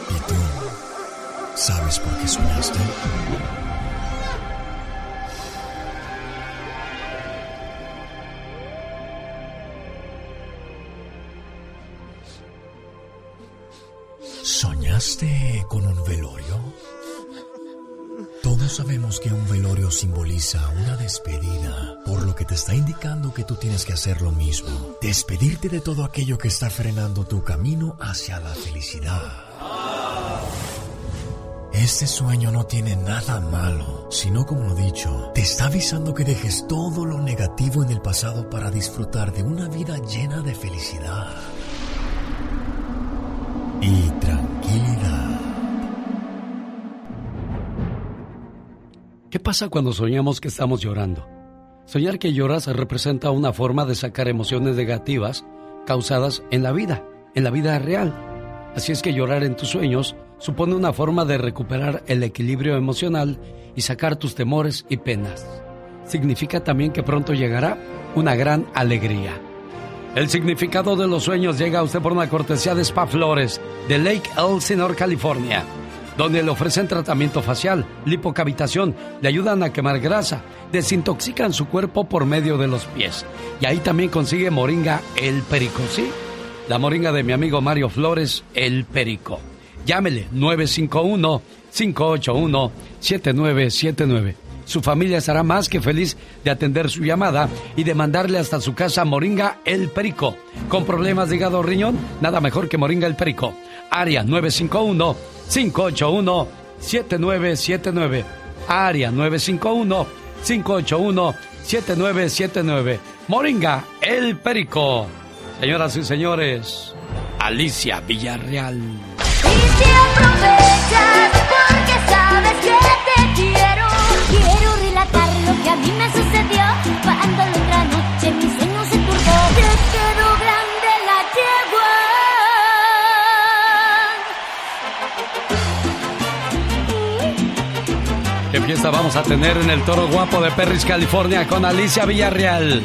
¿Y tú sabes por qué soñaste? ¿Soñaste con un velorio? Todos sabemos que un velorio simboliza una despedida, por lo que te está indicando que tú tienes que hacer lo mismo. Despedirte de todo aquello que está frenando tu camino hacia la felicidad. Este sueño no tiene nada malo, sino como lo dicho, te está avisando que dejes todo lo negativo en el pasado para disfrutar de una vida llena de felicidad y ¿Qué pasa cuando soñamos que estamos llorando? Soñar que lloras representa una forma de sacar emociones negativas causadas en la vida, en la vida real. Así es que llorar en tus sueños supone una forma de recuperar el equilibrio emocional y sacar tus temores y penas. Significa también que pronto llegará una gran alegría. El significado de los sueños llega a usted por una cortesía de Spa Flores de Lake Elsinore, California, donde le ofrecen tratamiento facial, lipocavitación, le ayudan a quemar grasa, desintoxican su cuerpo por medio de los pies. Y ahí también consigue moringa el perico, ¿sí? La moringa de mi amigo Mario Flores, el perico. Llámele 951-581-7979. Su familia estará más que feliz de atender su llamada y de mandarle hasta su casa Moringa el Perico. Con problemas de hígado riñón, nada mejor que Moringa el Perico. Área 951-581-7979. Área 951-581-7979. Moringa el Perico. Señoras y señores, Alicia Villarreal. porque sabes que te quiero. Quiero relatar lo que a mí me sucedió cuando la otra noche mi sueño se turbó. Fiesta vamos a tener en el Toro Guapo de Perris, California con Alicia Villarreal?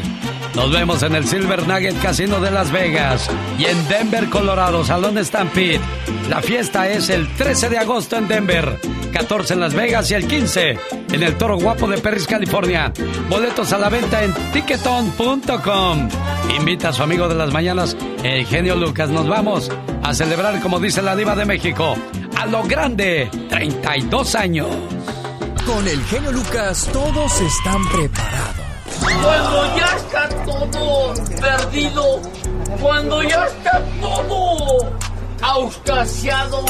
Nos vemos en el Silver Nugget Casino de Las Vegas y en Denver, Colorado, Salón Stampede. La fiesta es el 13 de agosto en Denver, 14 en Las Vegas y el 15 en el Toro Guapo de Perris, California. Boletos a la venta en ticketon.com. Invita a su amigo de las mañanas, el genio Lucas. Nos vamos a celebrar, como dice la diva de México, a lo grande, 32 años. Con el genio Lucas todos están preparados. Cuando ya está todo perdido, cuando ya está todo auscasiado,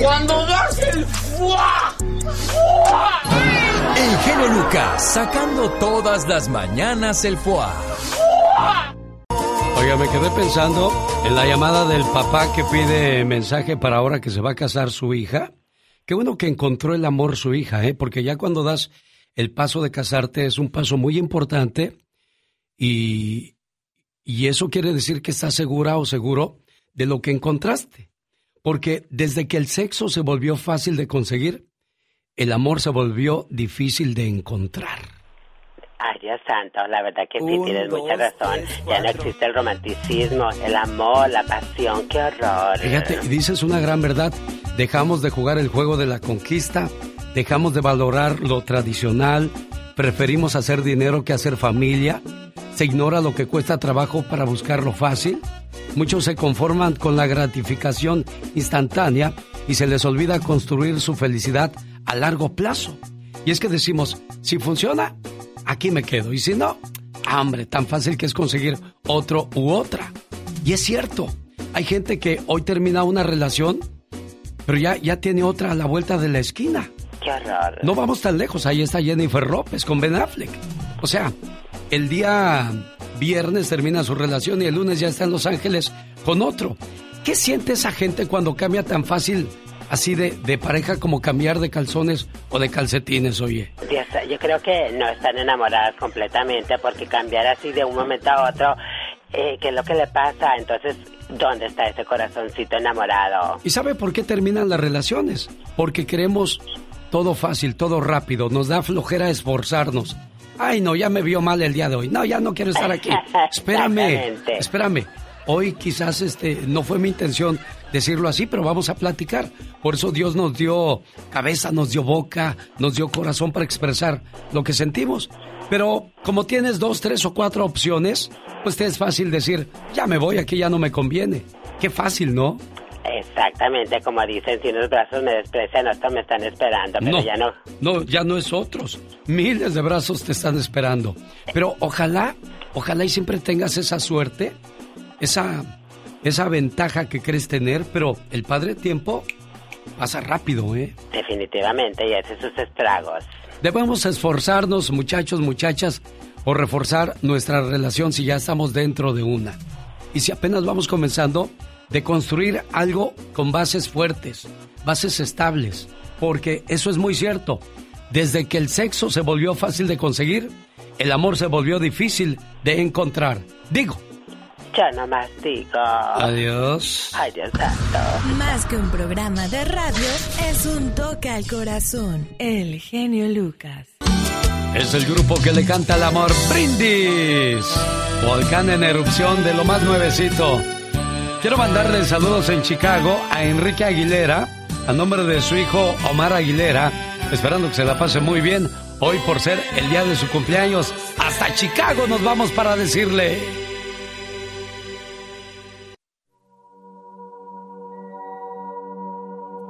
cuando das el fuá, fuá. El genio Lucas sacando todas las mañanas el foie. Oiga, me quedé pensando en la llamada del papá que pide mensaje para ahora que se va a casar su hija. Qué bueno que encontró el amor su hija, ¿eh? Porque ya cuando das el paso de casarte es un paso muy importante y, y eso quiere decir que estás segura o seguro de lo que encontraste. Porque desde que el sexo se volvió fácil de conseguir, el amor se volvió difícil de encontrar. Ay, Dios santo, la verdad que sí, tienes mucha razón. ya no existe el romanticismo, el amor, la pasión, qué horror. Fíjate, dices una gran verdad. Dejamos de jugar el juego de la conquista, dejamos de valorar lo tradicional, preferimos hacer dinero que hacer familia, se ignora lo que cuesta trabajo para buscar lo fácil. Muchos se conforman con la gratificación instantánea y se les olvida construir su felicidad a largo plazo. Y es que decimos, si funciona, aquí me quedo. Y si no, hambre, tan fácil que es conseguir otro u otra. Y es cierto, hay gente que hoy termina una relación, pero ya, ya tiene otra a la vuelta de la esquina. Qué horror. No vamos tan lejos, ahí está Jennifer López con Ben Affleck. O sea, el día viernes termina su relación y el lunes ya está en Los Ángeles con otro. ¿Qué siente esa gente cuando cambia tan fácil así de, de pareja como cambiar de calzones o de calcetines, oye? yo creo que no están enamoradas completamente porque cambiar así de un momento a otro, eh, ¿qué es lo que le pasa? Entonces, ¿dónde está ese corazoncito enamorado? ¿Y sabe por qué terminan las relaciones? Porque queremos todo fácil, todo rápido, nos da flojera esforzarnos. Ay, no, ya me vio mal el día de hoy. No, ya no quiero estar aquí. Espérame, espérame. Hoy quizás este no fue mi intención decirlo así, pero vamos a platicar. Por eso Dios nos dio cabeza, nos dio boca, nos dio corazón para expresar lo que sentimos. Pero como tienes dos, tres o cuatro opciones, pues te es fácil decir, ya me voy, aquí ya no me conviene. Qué fácil, ¿no? Exactamente, como dicen, si unos brazos me desprecian, otros me están esperando, pero ya no. No, ya no es otros. Miles de brazos te están esperando. Pero ojalá, ojalá y siempre tengas esa suerte, esa, esa ventaja que crees tener, pero el padre tiempo pasa rápido, ¿eh? Definitivamente, y hace sus estragos. Debemos esforzarnos, muchachos, muchachas, por reforzar nuestra relación si ya estamos dentro de una. Y si apenas vamos comenzando, de construir algo con bases fuertes, bases estables, porque eso es muy cierto. Desde que el sexo se volvió fácil de conseguir, el amor se volvió difícil de encontrar. Digo. Ya más digo. Adiós. Adiós, santo. Más que un programa de radio, es un toque al corazón. El genio Lucas. Es el grupo que le canta el amor Brindis. Volcán en erupción de lo más nuevecito. Quiero mandarle saludos en Chicago a Enrique Aguilera, a nombre de su hijo Omar Aguilera, esperando que se la pase muy bien hoy por ser el día de su cumpleaños. Hasta Chicago nos vamos para decirle.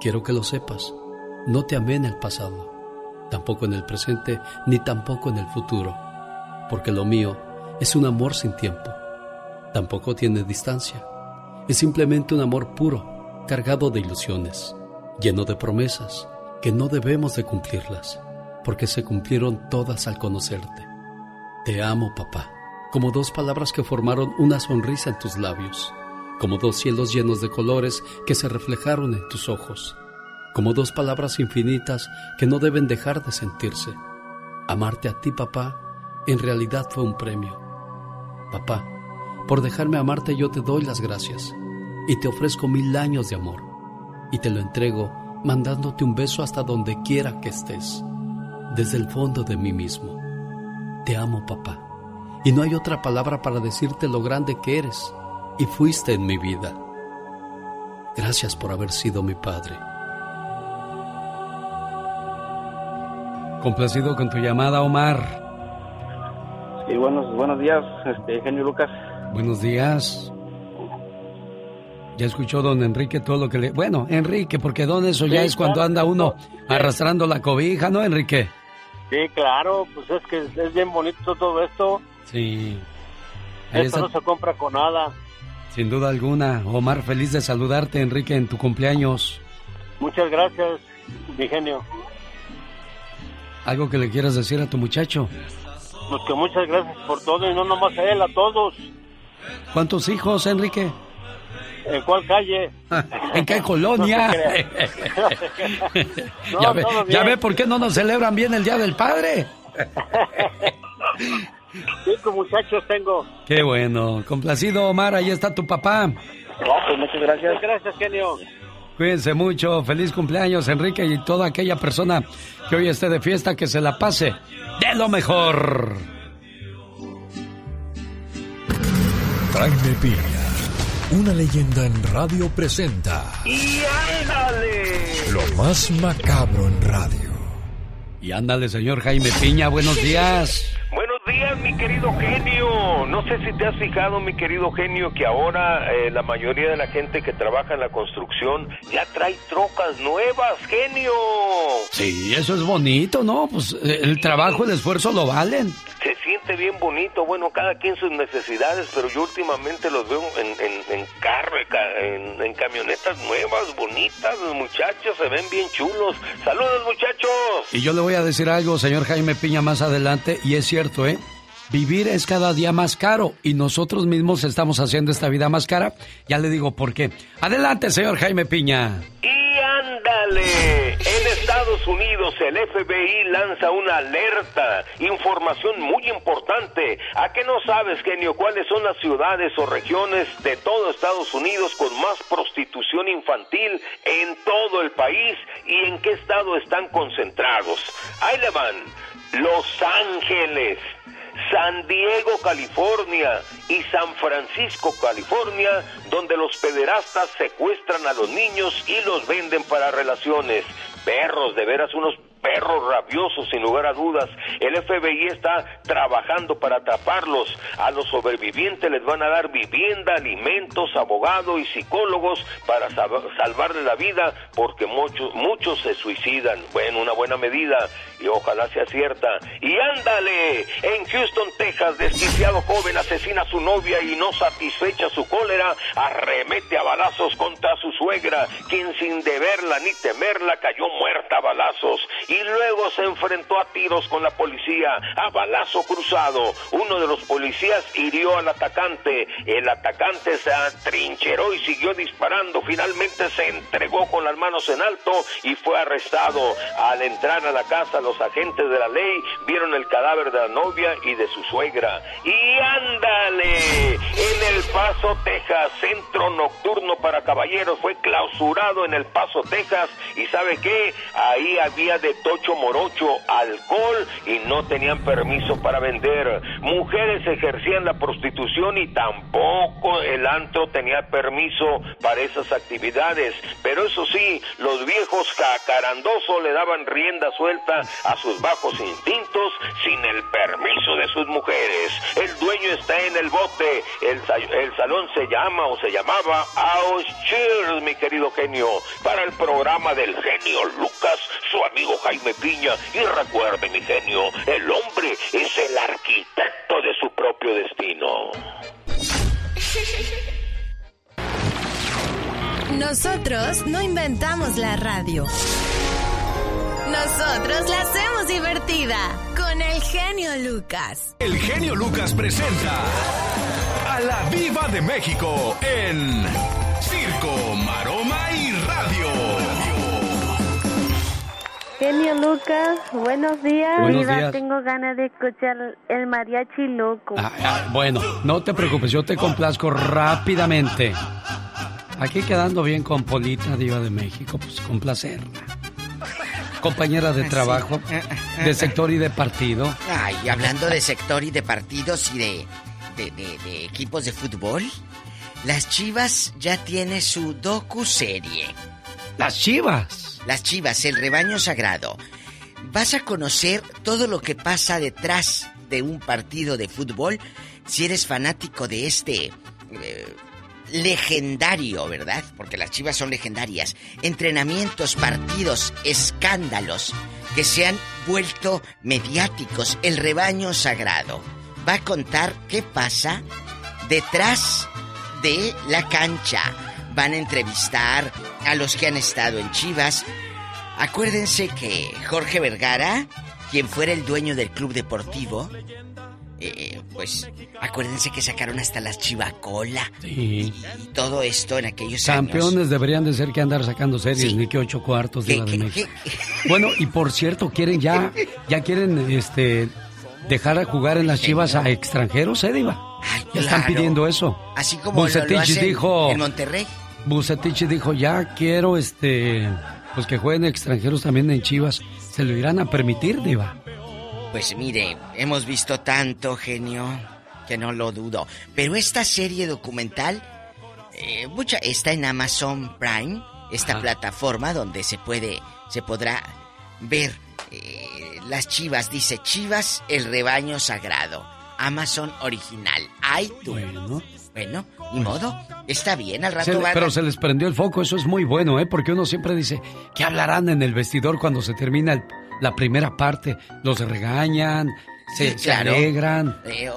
Quiero que lo sepas. No te amé en el pasado, tampoco en el presente, ni tampoco en el futuro, porque lo mío es un amor sin tiempo Tampoco tiene distancia. Es simplemente un amor puro, cargado de ilusiones, lleno de promesas que no debemos de cumplirlas, porque se cumplieron todas al conocerte. Te amo, papá, como dos palabras que formaron una sonrisa en tus labios, como dos cielos llenos de colores que se reflejaron en tus ojos, como dos palabras infinitas que no deben dejar de sentirse. Amarte a ti, papá, en realidad fue un premio. Papá, por dejarme amarte yo te doy las gracias y te ofrezco mil años de amor y te lo entrego mandándote un beso hasta donde quiera que estés, desde el fondo de mí mismo. Te amo, papá, y no hay otra palabra para decirte lo grande que eres y fuiste en mi vida. Gracias por haber sido mi padre. Complacido con tu llamada, Omar. Sí, buenos, buenos días, este, genio Lucas. Buenos días. Ya escuchó don Enrique todo lo que le... Bueno, Enrique, porque don eso ya es cuando anda uno arrastrando la cobija, ¿no, Enrique? Sí, claro, pues es que es bien bonito todo esto. Sí. esto no se compra con nada. Sin duda alguna. Omar, feliz de saludarte, Enrique, en tu cumpleaños. Muchas gracias, mi genio. ¿Algo que le quieras decir a tu muchacho? Pues que muchas gracias por todo y no nomás a él, a todos. ¿Cuántos hijos, Enrique? ¿En cuál calle? ¿En qué colonia? No, ya, ve, ya ve por qué no nos celebran bien el Día del Padre. Cinco muchachos tengo. Qué bueno. Complacido, Omar. Ahí está tu papá. pues muchas gracias. Gracias, genio. Cuídense mucho. Feliz cumpleaños, Enrique, y toda aquella persona que hoy esté de fiesta, que se la pase de lo mejor. Jaime Piña, una leyenda en radio presenta ¡Y ándale! lo más macabro en radio. Y ándale, señor Jaime Piña. Buenos días. Buenos días, mi querido genio. No sé si te has fijado, mi querido genio, que ahora eh, la mayoría de la gente que trabaja en la construcción ya trae trocas nuevas, genio. Sí, eso es bonito, ¿no? Pues eh, el trabajo, el esfuerzo lo valen. Se siente bien bonito, bueno, cada quien sus necesidades, pero yo últimamente los veo en, en, en carro, ca- en, en camionetas nuevas, bonitas, los muchachos se ven bien chulos. Saludos, muchachos. Y yo le voy a decir algo, señor Jaime Piña, más adelante, y es cierto, ¿eh? Vivir es cada día más caro y nosotros mismos estamos haciendo esta vida más cara. Ya le digo por qué. Adelante, señor Jaime Piña. Y ándale, en Estados Unidos el FBI lanza una alerta, información muy importante. ¿A qué no sabes, genio, cuáles son las ciudades o regiones de todo Estados Unidos con más prostitución infantil en todo el país y en qué estado están concentrados? Ahí le van, Los Ángeles. San Diego, California y San Francisco, California, donde los pederastas secuestran a los niños y los venden para relaciones. Perros, de veras unos perros rabiosos sin lugar a dudas. El FBI está trabajando para atraparlos. A los sobrevivientes les van a dar vivienda, alimentos, abogados y psicólogos para sal- salvarle la vida porque muchos muchos se suicidan. Bueno, una buena medida y ojalá sea cierta. Y ándale, en Houston, Texas, desquiciado joven asesina a su novia y no satisfecha su cólera, arremete a balazos contra su suegra, quien sin deberla ni temerla cayó muerta a balazos y luego se enfrentó a tiros con la policía a balazo cruzado. Uno de los policías hirió al atacante, el atacante se atrincheró y siguió disparando, finalmente se entregó con las manos en alto y fue arrestado. Al entrar a la casa, los agentes de la ley vieron el cadáver de la novia y de su suegra. Y ándale, en El Paso, Texas, centro nocturno para caballeros fue clausurado en El Paso, Texas. ¿Y sabe qué? Ahí había de tocho morocho alcohol y no tenían permiso para vender. Mujeres ejercían la prostitución y tampoco el antro tenía permiso para esas actividades. Pero eso sí, los viejos jacarandosos le daban rienda suelta a sus bajos instintos sin el permiso de sus mujeres. El dueño está en el bote. El, el salón se llama o se llamaba House Cheers, mi querido genio. Para el programa del genio Lucas, su amigo Jaime Piña. Y recuerde, mi genio, el hombre es el arquitecto de su propio destino. Nosotros no inventamos la radio. Nosotros la hacemos divertida con el genio Lucas. El genio Lucas presenta a la Viva de México en Genio Lucas, buenos días. Buenos días. tengo ganas de escuchar el mariachi loco. Ah, ah, bueno, no te preocupes, yo te complazco rápidamente. Aquí quedando bien con Polita, Diva de México, pues complacerla. Compañera de Ah, trabajo, de sector y de partido. Ay, hablando de sector y de partidos y de, de, de- de equipos de fútbol, las Chivas ya tiene su docu-serie. ¿Las Chivas? Las Chivas, el rebaño sagrado. Vas a conocer todo lo que pasa detrás de un partido de fútbol si eres fanático de este eh, legendario, ¿verdad? Porque las Chivas son legendarias. Entrenamientos, partidos, escándalos que se han vuelto mediáticos. El rebaño sagrado va a contar qué pasa detrás de la cancha. Van a entrevistar a los que han estado en Chivas. Acuérdense que Jorge Vergara quien fuera el dueño del club deportivo, eh, pues acuérdense que sacaron hasta las chivacola. Sí. Y todo esto en aquellos Campeones años. deberían de ser que andar sacando series, ni que ocho cuartos de ¿Qué, la de qué, México. Bueno, y por cierto, quieren ya, ya quieren este dejar a jugar en las chivas a extranjeros, ¿eh, Diva? Ya están claro. pidiendo eso. Así como lo- lo hacen dijo. en Monterrey. Bucetich dijo, ya quiero este pues que jueguen extranjeros también en Chivas. ¿Se lo irán a permitir, Diva? Pues mire, hemos visto tanto, genio, que no lo dudo. Pero esta serie documental, eh, mucha, está en Amazon Prime, esta plataforma donde se puede, se podrá ver eh, las chivas. Dice Chivas, el rebaño sagrado. Amazon original. Ay, tú. Bueno. Bueno, ni modo. Está bien, al rato Se le- van a- pero se les prendió el foco, eso es muy bueno, ¿eh? Porque uno siempre dice, ¿qué hablarán en el vestidor cuando se termina el- la primera parte? Los regañan, Sí, se claro. alegran. Eh,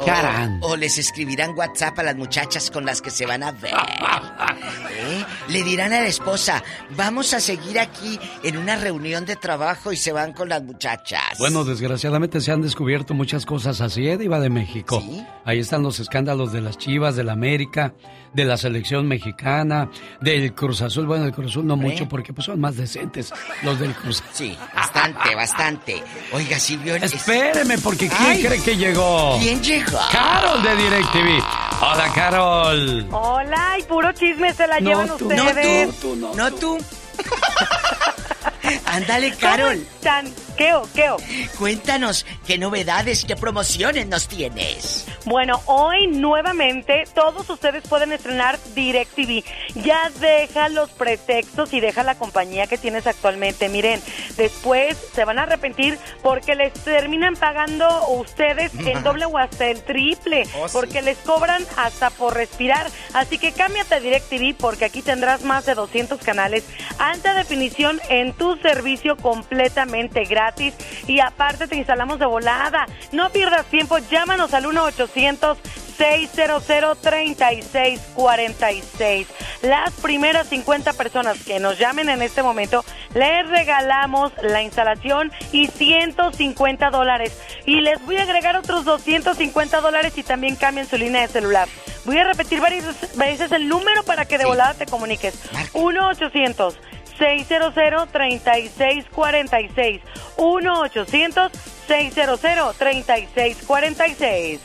o les escribirán WhatsApp a las muchachas con las que se van a ver. ¿Eh? Le dirán a la esposa, vamos a seguir aquí en una reunión de trabajo y se van con las muchachas. Bueno, desgraciadamente se han descubierto muchas cosas así, ¿eh? Diva de México. Ahí están los escándalos de las Chivas, de la América, de la selección mexicana, del Cruz Azul. Bueno, el Cruz Azul no mucho porque pues son más decentes los del Cruz Azul. Sí, bastante, bastante. Oiga, Silvio... es- Espéreme, porque ¿quién Ay, cree que llegó? ¿Quién llegó? Carol de DirecTV. Hola, Carol. Hola, y puro chisme se la llevan tú, ustedes. No tú, no tú. Ándale, Carol. están? ¿Qué o qué o? Cuéntanos, ¿qué novedades, qué promociones nos tienes? Bueno, hoy nuevamente todos ustedes pueden estrenar DirecTV. Ya deja los pretextos y deja la compañía que tienes actualmente. Miren, después se van a arrepentir porque les terminan pagando ustedes el doble o hasta el triple. Oh, sí. Porque les cobran hasta por respirar. Así que cámbiate a DirecTV porque aquí tendrás más de 200 canales alta definición en servicio completamente gratis y aparte te instalamos de volada. No pierdas tiempo, llámanos al 1-800-600-3646. Las primeras 50 personas que nos llamen en este momento, les regalamos la instalación y 150 dólares. Y les voy a agregar otros 250 dólares y también cambien su línea de celular. Voy a repetir varias veces el número para que de volada te comuniques. 1 800 600-3646. 1-800-600-3646.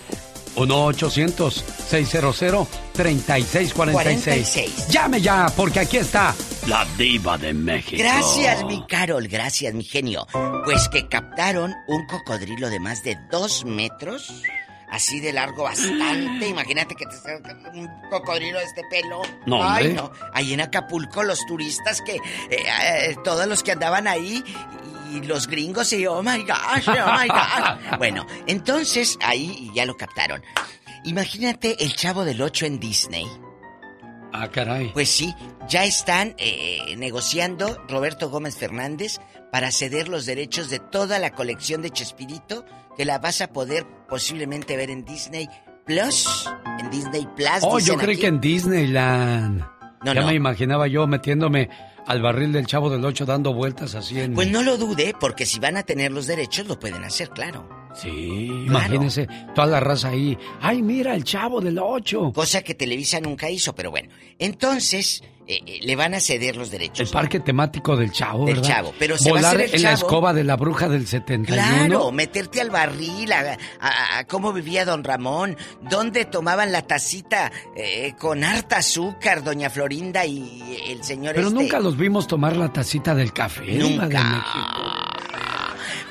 1-800-600-3646. Llame ya, porque aquí está la diva de México. Gracias, mi Carol, gracias, mi genio. Pues que captaron un cocodrilo de más de dos metros, así de largo bastante. Imagínate que te un cocodrilo de este pelo. No, Ay, no. Ahí en Acapulco, los turistas que, eh, eh, todos los que andaban ahí y los gringos y oh my gosh, oh my gosh. Bueno, entonces ahí ya lo captaron. Imagínate el chavo del 8 en Disney. Ah, caray. Pues sí, ya están eh, negociando Roberto Gómez Fernández para ceder los derechos de toda la colección de Chespirito que la vas a poder posiblemente ver en Disney Plus. En Disney Plus. Oh, yo creí aquí. que en Disneyland. No, ya no. me imaginaba yo metiéndome al barril del chavo del 8 dando vueltas así en... Pues no lo dude, porque si van a tener los derechos lo pueden hacer, claro. Sí, imagínese toda la raza ahí. Ay, mira, el chavo del 8. Cosa que Televisa nunca hizo, pero bueno. Entonces, eh, eh, le van a ceder los derechos. El parque temático del chavo, Del ¿verdad? Chavo, pero se va a Volar hacer el en la escoba de la bruja del 71. Claro, meterte al barril, a, a- a cómo vivía don Ramón, dónde tomaban la tacita eh, con harta azúcar, doña Florinda y el señor Pero este. nunca los vimos tomar la tacita del café. Nunca.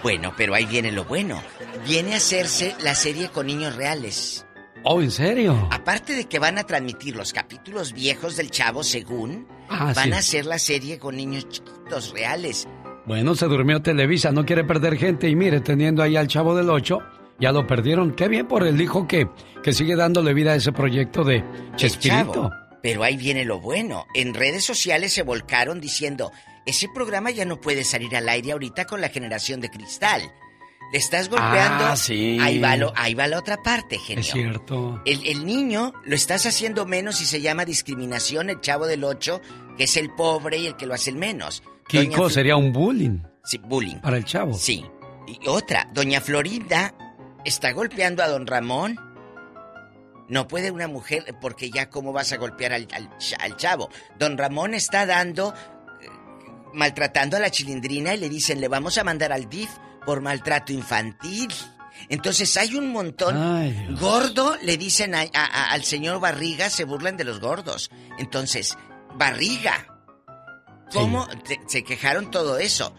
Bueno, pero ahí viene lo bueno. Viene a hacerse la serie con niños reales. Oh, ¿en serio? Aparte de que van a transmitir los capítulos viejos del Chavo según, Ah, van sí. a hacer la serie con niños chiquitos reales. Bueno, se durmió Televisa, no quiere perder gente y mire, teniendo ahí al chavo del 8, ya lo perdieron. Qué bien por el hijo que, que sigue dándole vida a ese proyecto de Chespirito. Chavo. Pero ahí viene lo bueno. En redes sociales se volcaron diciendo, ese programa ya no puede salir al aire ahorita con la generación de cristal. Le estás golpeando. Ah, sí. Ahí va, lo- ahí va la otra parte, genio. Es cierto. El, el niño lo estás haciendo menos y se llama discriminación, el chavo del 8, que es el pobre y el que lo hace el menos. Doña Kiko Fl- sería un bullying Sí, bullying. para el chavo. Sí. Y otra, doña Florinda está golpeando a don Ramón. No puede una mujer, porque ya cómo vas a golpear al, al, al chavo. Don Ramón está dando, maltratando a la chilindrina y le dicen, le vamos a mandar al DIF por maltrato infantil. Entonces hay un montón. Ay. Gordo, le dicen a- al señor Barriga, se burlan de los gordos. Entonces, Barriga. ¿Cómo te- se quejaron todo eso?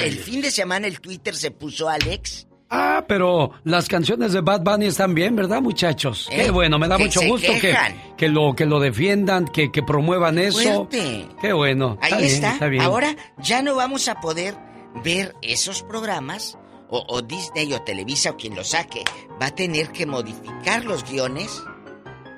El fin de semana el Twitter se puso Alex. Ah, pero las canciones de Bad Bunny están bien, ¿verdad, muchachos? Eh, Qué bueno, me da que mucho se gusto que, que lo que lo defiendan, que, que promuevan eso. Fuerte. Qué bueno. Ahí está. está bien. Ahora ya no vamos a poder ver esos programas o, o Disney o Televisa o quien lo saque va a tener que modificar los guiones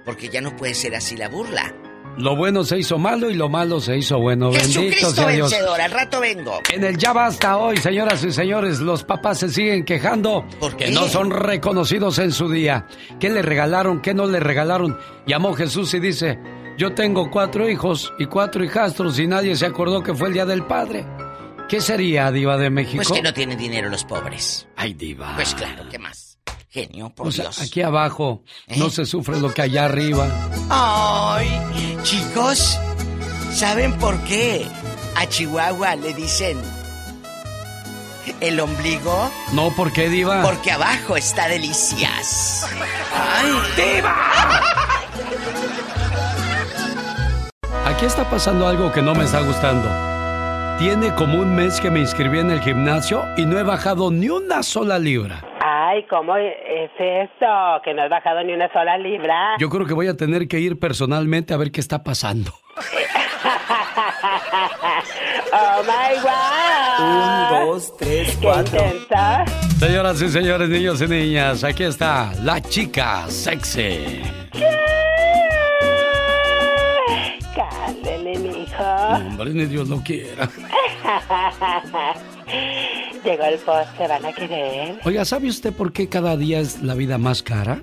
porque ya no puede ser así la burla. Lo bueno se hizo malo y lo malo se hizo bueno. Bendito sea Dios. vencedor, al rato vengo. En el ya basta hoy, señoras y señores, los papás se siguen quejando que qué? no son reconocidos en su día. ¿Qué le regalaron? ¿Qué no le regalaron? Llamó Jesús y dice, yo tengo cuatro hijos y cuatro hijastros y nadie se acordó que fue el Día del Padre. ¿Qué sería, Diva de México? Pues que no tienen dinero los pobres. Ay, Diva. Pues claro, ¿qué más? Genio, por O sea, Dios. aquí abajo ¿Eh? no se sufre lo que allá arriba. Ay, chicos, ¿saben por qué a Chihuahua le dicen el ombligo? No, ¿por qué, Diva? Porque abajo está delicias. ¡Ay, diva! Aquí está pasando algo que no me está gustando. Tiene como un mes que me inscribí en el gimnasio y no he bajado ni una sola libra. Ay, ¿cómo es eso? Que no has bajado ni una sola libra. Yo creo que voy a tener que ir personalmente a ver qué está pasando. oh my wow. Un, dos, tres, cuatro. Qué. Señoras y señores, niños y niñas, aquí está la chica sexy. Cállale, mijo. Hombre, ni Dios lo quiera. Llegó el postre, van a querer. Oiga, ¿sabe usted por qué cada día es la vida más cara?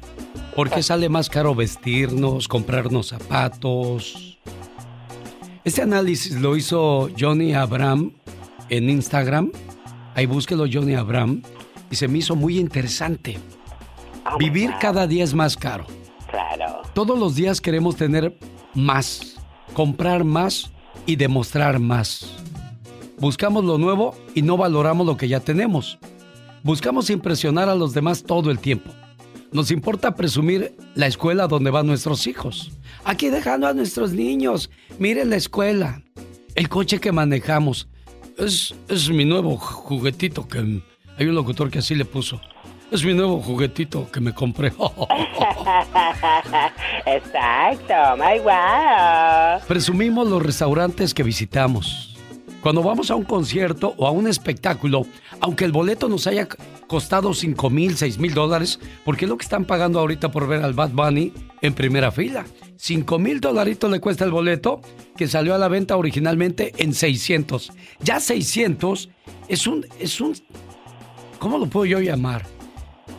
¿Por qué sale más caro vestirnos, comprarnos zapatos? Este análisis lo hizo Johnny Abraham en Instagram. Ahí búsquelo Johnny Abraham. Y se me hizo muy interesante. Vivir cada día es más caro. Claro. Todos los días queremos tener más, comprar más y demostrar más. Buscamos lo nuevo y no valoramos lo que ya tenemos. Buscamos impresionar a los demás todo el tiempo. Nos importa presumir la escuela donde van nuestros hijos. Aquí dejando a nuestros niños. Miren la escuela. El coche que manejamos. Es, es mi nuevo juguetito que... Hay un locutor que así le puso. Es mi nuevo juguetito que me compré. Exacto, my wow. Presumimos los restaurantes que visitamos. Cuando vamos a un concierto o a un espectáculo, aunque el boleto nos haya costado 5 mil, 6 mil dólares, porque es lo que están pagando ahorita por ver al Bad Bunny en primera fila. 5 mil dolaritos le cuesta el boleto, que salió a la venta originalmente en 600. Ya 600 es un, es un, ¿cómo lo puedo yo llamar?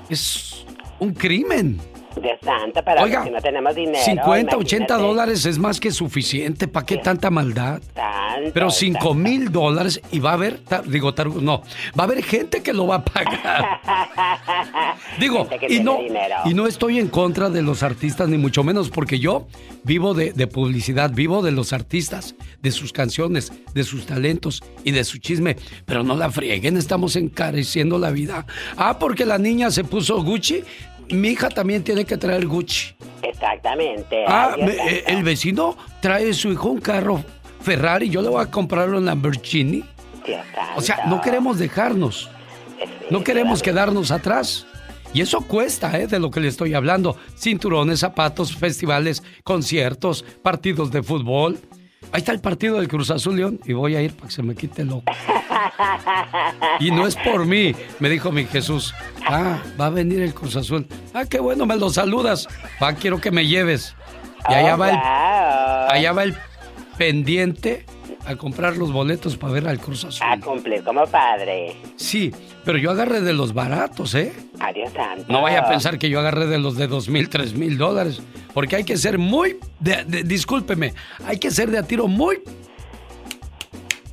Es un crimen. Dios santo, para Oiga, que no tenemos dinero. 50, 80 imagínate. dólares es más que suficiente. ¿Para qué tanta maldad? Tanto, Pero 5 mil dólares y va a haber, digo, tar- no, va a haber gente que lo va a pagar. Digo, y no, dinero. y no estoy en contra de los artistas, ni mucho menos, porque yo vivo de, de publicidad, vivo de los artistas, de sus canciones, de sus talentos y de su chisme. Pero no la frieguen, estamos encareciendo la vida. Ah, porque la niña se puso Gucci, mi hija también tiene que traer Gucci. Exactamente. Ah, me- eh, el vecino trae su hijo un carro Ferrari, yo le voy a comprarlo en Lamborghini. Dios O sea, no queremos dejarnos. No queremos quedarnos atrás. Y eso cuesta, ¿eh? De lo que le estoy hablando. Cinturones, zapatos, festivales, conciertos, partidos de fútbol. Ahí está el partido del Cruz Azul León y voy a ir para que se me quite loco. Y no es por mí, me dijo mi Jesús. Ah, va a venir el Cruz Azul. Ah, qué bueno, me lo saludas. Va, quiero que me lleves. Y allá Oh, va el, allá va el pendiente a comprar los boletos para ver al Cruz Azul. A cumplir como padre. Sí, pero yo agarré de los baratos, ¿eh? Adiós santo. No vaya a pensar que yo agarré de los de dos mil, tres mil dólares. Porque hay que ser muy. de- de- discúlpeme, hay que ser de a tiro muy.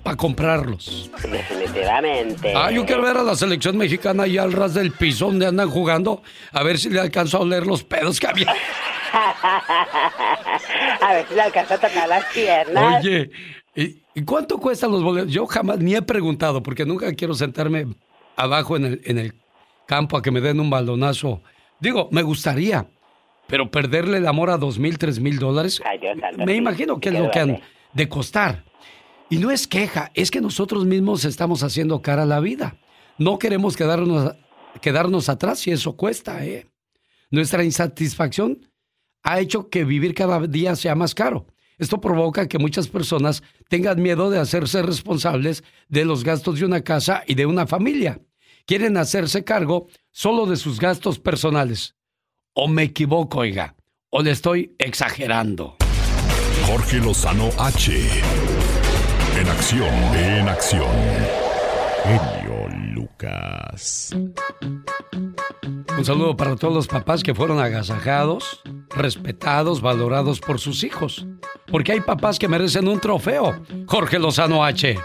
para comprarlos. Definitivamente. Ah, yo quiero ver a la selección mexicana allá al ras del piso donde andan jugando, a ver si le alcanzo a oler los pedos que había. a ver si le alcanza a tocar las piernas. Oye, ¿y, y cuánto cuestan los boletos? Yo jamás ni he preguntado porque nunca quiero sentarme abajo en el, en el campo a que me den un baldonazo. Digo, me gustaría, pero perderle el amor a dos mil, tres mil dólares, me imagino que es lo que han de costar. Y no es queja, es que nosotros mismos estamos haciendo cara a la vida. No queremos quedarnos, quedarnos atrás y eso cuesta, ¿eh? Nuestra insatisfacción ha hecho que vivir cada día sea más caro. Esto provoca que muchas personas tengan miedo de hacerse responsables de los gastos de una casa y de una familia. Quieren hacerse cargo solo de sus gastos personales. O me equivoco, oiga, o le estoy exagerando. Jorge Lozano H. En acción, en acción. Genio Lucas. Un saludo para todos los papás que fueron agasajados, respetados, valorados por sus hijos. Porque hay papás que merecen un trofeo. Jorge Lozano H.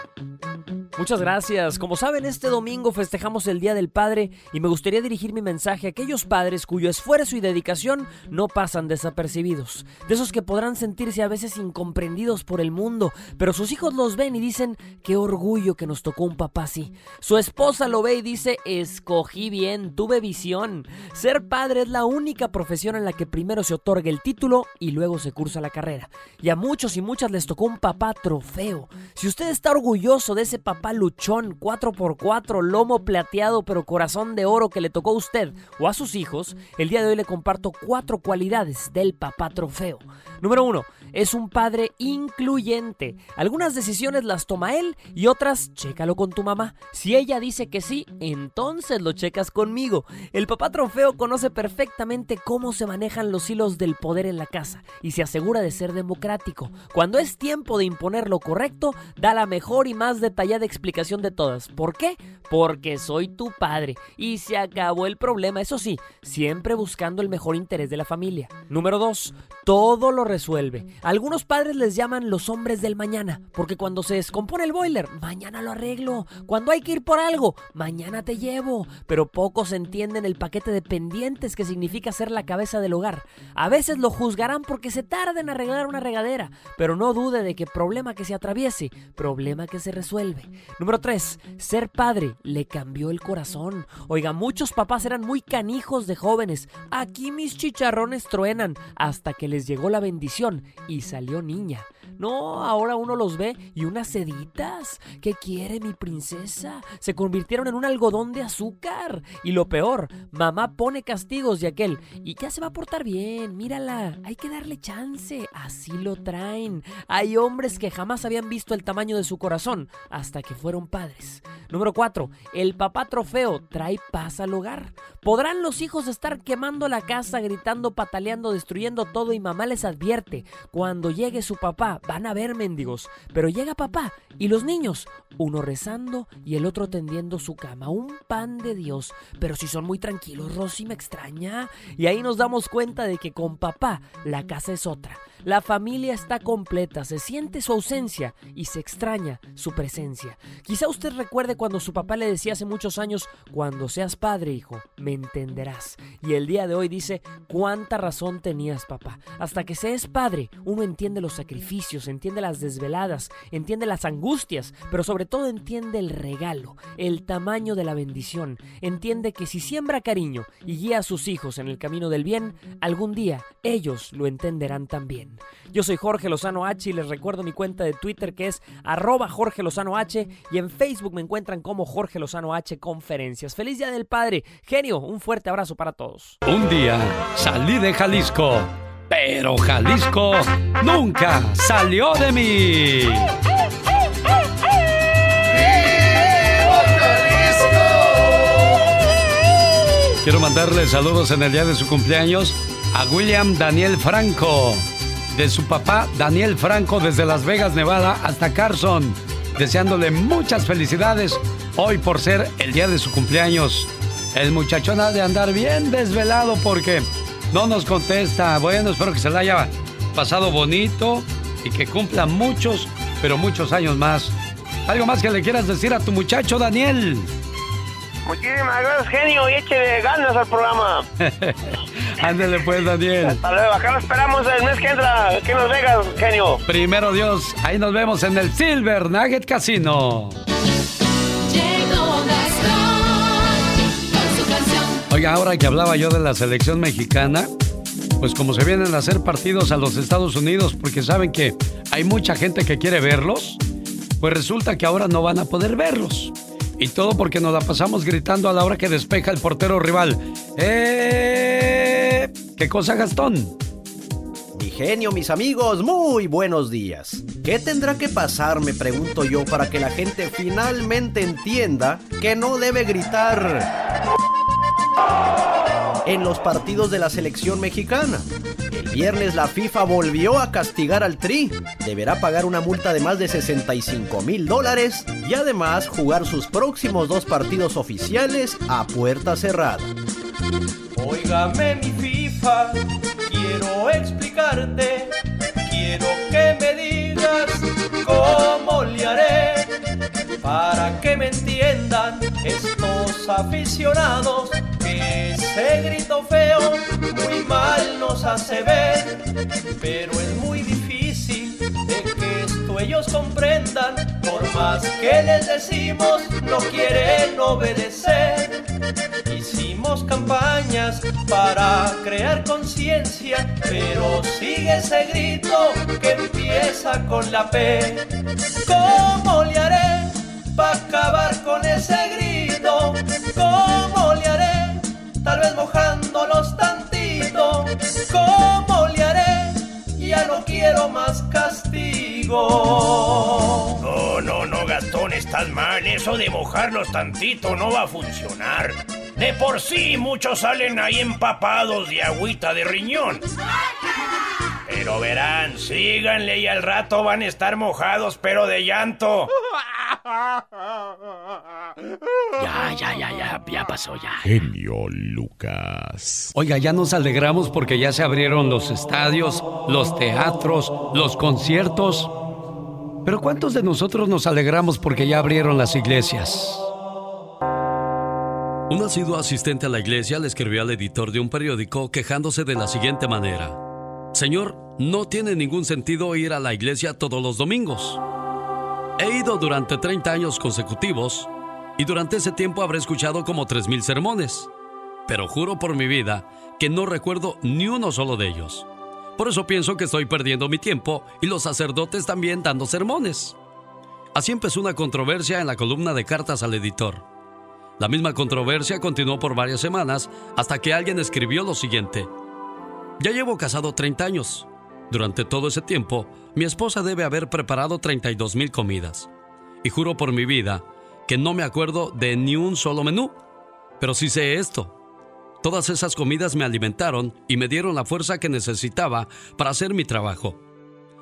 Muchas gracias. Como saben, este domingo festejamos el Día del Padre y me gustaría dirigir mi mensaje a aquellos padres cuyo esfuerzo y dedicación no pasan desapercibidos. De esos que podrán sentirse a veces incomprendidos por el mundo, pero sus hijos los ven y dicen, qué orgullo que nos tocó un papá así. Su esposa lo ve y dice, escogí bien, tuve visión. Ser padre es la única profesión en la que primero se otorga el título y luego se cursa la carrera. Y a muchos y muchas les tocó un papá trofeo. Si usted está orgulloso de ese papá luchón, 4x4, lomo plateado pero corazón de oro que le tocó a usted o a sus hijos, el día de hoy le comparto cuatro cualidades del papá trofeo. Número uno, es un padre incluyente. Algunas decisiones las toma él y otras, chécalo con tu mamá. Si ella dice que sí, entonces lo checas conmigo. El papá trofeo conoce perfectamente cómo se manejan los hilos del poder en la casa y se asegura de ser democrático. Cuando es tiempo de imponer lo correcto, da la mejor y más detallada explicación de todas. ¿Por qué? Porque soy tu padre y se acabó el problema, eso sí, siempre buscando el mejor interés de la familia. Número 2. Todo lo resuelve. Algunos padres les llaman los hombres del mañana, porque cuando se descompone el boiler, mañana lo arreglo. Cuando hay que ir por algo, mañana te llevo. Pero pocos entienden el paquete de pendientes que significa ser la cabeza del hogar. A veces lo juzgarán porque se tarda en arreglar una regadera, pero no dude de que problema que se atraviese, problema que se resuelve. Número 3. Ser padre le cambió el corazón. Oiga, muchos papás eran muy canijos de jóvenes. Aquí mis chicharrones truenan hasta que les llegó la bendición y salió niña. No, ahora uno los ve y unas seditas. ¿Qué quiere mi princesa? Se convirtieron en un algodón de azúcar. Y lo peor, mamá pone castigos de aquel. Y ya se va a portar bien, mírala. Hay que darle chance. Así lo traen. Hay hombres que jamás habían visto el tamaño de su corazón hasta que fueron padres. Número 4. El papá trofeo trae paz al hogar. Podrán los hijos estar quemando la casa, gritando, pataleando, destruyendo todo y mamá les advierte. Cuando llegue su papá, van a ver mendigos. Pero llega papá y los niños, uno rezando y el otro tendiendo su cama. Un pan de Dios. Pero si son muy tranquilos, Rosy me extraña. Y ahí nos damos cuenta de que con papá la casa es otra. La familia está completa, se siente su ausencia y se extraña su presencia. Quizá usted recuerde cuando su papá le decía hace muchos años, cuando seas padre, hijo, me entenderás. Y el día de hoy dice, cuánta razón tenías, papá. Hasta que se es padre, uno entiende los sacrificios, entiende las desveladas, entiende las angustias, pero sobre todo entiende el regalo, el tamaño de la bendición. Entiende que si siembra cariño y guía a sus hijos en el camino del bien, algún día ellos lo entenderán también. Yo soy Jorge Lozano H y les recuerdo mi cuenta de Twitter que es arroba Jorge Lozano H y en Facebook me encuentran como Jorge Lozano H Conferencias. Feliz Día del Padre. Genio, un fuerte abrazo para todos. Un día salí de Jalisco, pero Jalisco nunca salió de mí. Quiero mandarle saludos en el día de su cumpleaños a William Daniel Franco, de su papá Daniel Franco desde Las Vegas, Nevada hasta Carson, deseándole muchas felicidades hoy por ser el día de su cumpleaños. El muchachón ha de andar bien desvelado porque no nos contesta. Bueno, espero que se la haya pasado bonito y que cumpla muchos, pero muchos años más. ¿Algo más que le quieras decir a tu muchacho, Daniel? Muchísimas gracias, genio, y eche ganas al programa. Ándele pues, Daniel. Hasta luego, acá lo esperamos el mes que entra, que nos vengas, genio. Primero Dios, ahí nos vemos en el Silver Nugget Casino. Oiga, ahora que hablaba yo de la selección mexicana, pues como se vienen a hacer partidos a los Estados Unidos porque saben que hay mucha gente que quiere verlos, pues resulta que ahora no van a poder verlos. Y todo porque nos la pasamos gritando a la hora que despeja el portero rival. ¡Eh! ¿Qué cosa, Gastón? Mi genio, mis amigos, muy buenos días. ¿Qué tendrá que pasar, me pregunto yo, para que la gente finalmente entienda que no debe gritar en los partidos de la selección mexicana? El viernes la FIFA volvió a castigar al Tri. Deberá pagar una multa de más de 65 mil dólares y además jugar sus próximos dos partidos oficiales a puerta cerrada. Óigame mi FIFA, quiero explicarte, quiero que me digas cómo le haré para que me entiendan estos aficionados que ese grito feo muy mal nos hace ver, pero es muy difícil de que esto ellos comprendan, por más que les decimos no quieren obedecer. Hicimos campañas para crear conciencia, pero sigue ese grito que empieza con la P. ¿Cómo le haré para acabar con ese grito? ¿Cómo le haré? Tal vez mojándolos tantito. ¿Cómo le haré? Ya no quiero más castigo. No, no, no, Gastón, estás mal. Eso de mojarlos tantito no va a funcionar. De por sí muchos salen ahí empapados de agüita de riñón. Pero verán, síganle y al rato van a estar mojados, pero de llanto. Ya, ya, ya, ya, ya pasó ya. Genio Lucas. Oiga, ya nos alegramos porque ya se abrieron los estadios, los teatros, los conciertos. Pero ¿cuántos de nosotros nos alegramos porque ya abrieron las iglesias? Un asiduo asistente a la iglesia le escribió al editor de un periódico quejándose de la siguiente manera. Señor, no tiene ningún sentido ir a la iglesia todos los domingos. He ido durante 30 años consecutivos y durante ese tiempo habré escuchado como 3.000 sermones. Pero juro por mi vida que no recuerdo ni uno solo de ellos. Por eso pienso que estoy perdiendo mi tiempo y los sacerdotes también dando sermones. Así empezó una controversia en la columna de cartas al editor. La misma controversia continuó por varias semanas hasta que alguien escribió lo siguiente. Ya llevo casado 30 años. Durante todo ese tiempo, mi esposa debe haber preparado 32 mil comidas. Y juro por mi vida que no me acuerdo de ni un solo menú. Pero sí sé esto. Todas esas comidas me alimentaron y me dieron la fuerza que necesitaba para hacer mi trabajo.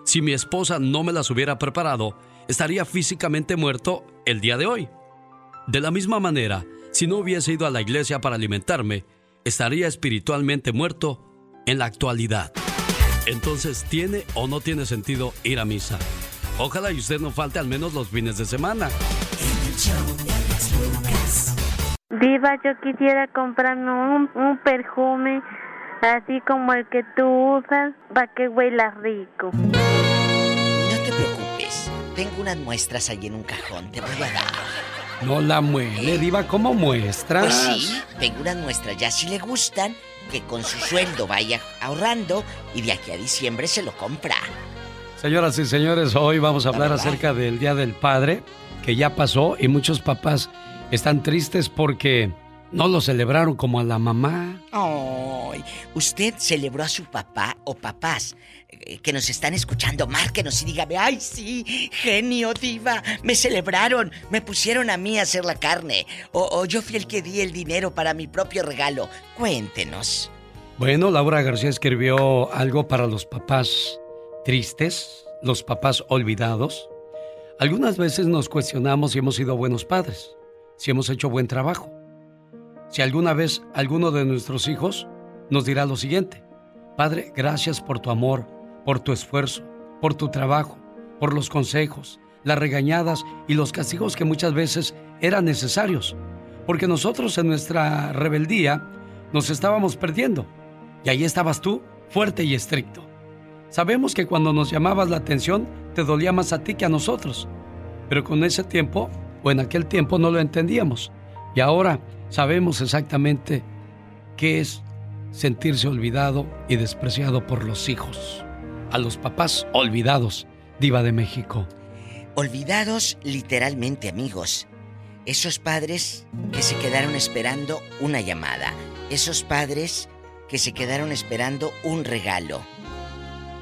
Si mi esposa no me las hubiera preparado, estaría físicamente muerto el día de hoy. De la misma manera, si no hubiese ido a la iglesia para alimentarme, estaría espiritualmente muerto en la actualidad. Entonces, ¿tiene o no tiene sentido ir a misa? Ojalá y usted no falte al menos los fines de semana. Diva, yo quisiera comprarme un, un perfume así como el que tú usas para que huela rico. No te preocupes, tengo unas muestras ahí en un cajón, te voy a dar. No la muele, Diva, ¿cómo muestras? Pues sí, tengo unas muestras, ya si le gustan, que con su sueldo vaya ahorrando y de aquí a diciembre se lo compra. Señoras y señores, hoy vamos a hablar acerca del Día del Padre, que ya pasó y muchos papás están tristes porque no lo celebraron como a la mamá. Ay, ¿usted celebró a su papá o papás eh, que nos están escuchando? Márquenos y dígame, ay sí, genio, diva, me celebraron, me pusieron a mí a hacer la carne, o, o yo fui el que di el dinero para mi propio regalo. Cuéntenos. Bueno, Laura García escribió algo para los papás tristes, los papás olvidados. Algunas veces nos cuestionamos si hemos sido buenos padres, si hemos hecho buen trabajo. Si alguna vez alguno de nuestros hijos nos dirá lo siguiente, Padre, gracias por tu amor, por tu esfuerzo, por tu trabajo, por los consejos, las regañadas y los castigos que muchas veces eran necesarios, porque nosotros en nuestra rebeldía nos estábamos perdiendo. Y ahí estabas tú, fuerte y estricto. Sabemos que cuando nos llamabas la atención te dolía más a ti que a nosotros, pero con ese tiempo, o en aquel tiempo, no lo entendíamos. Y ahora sabemos exactamente qué es sentirse olvidado y despreciado por los hijos. A los papás olvidados, diva de México. Olvidados literalmente, amigos. Esos padres que se quedaron esperando una llamada. Esos padres que se quedaron esperando un regalo.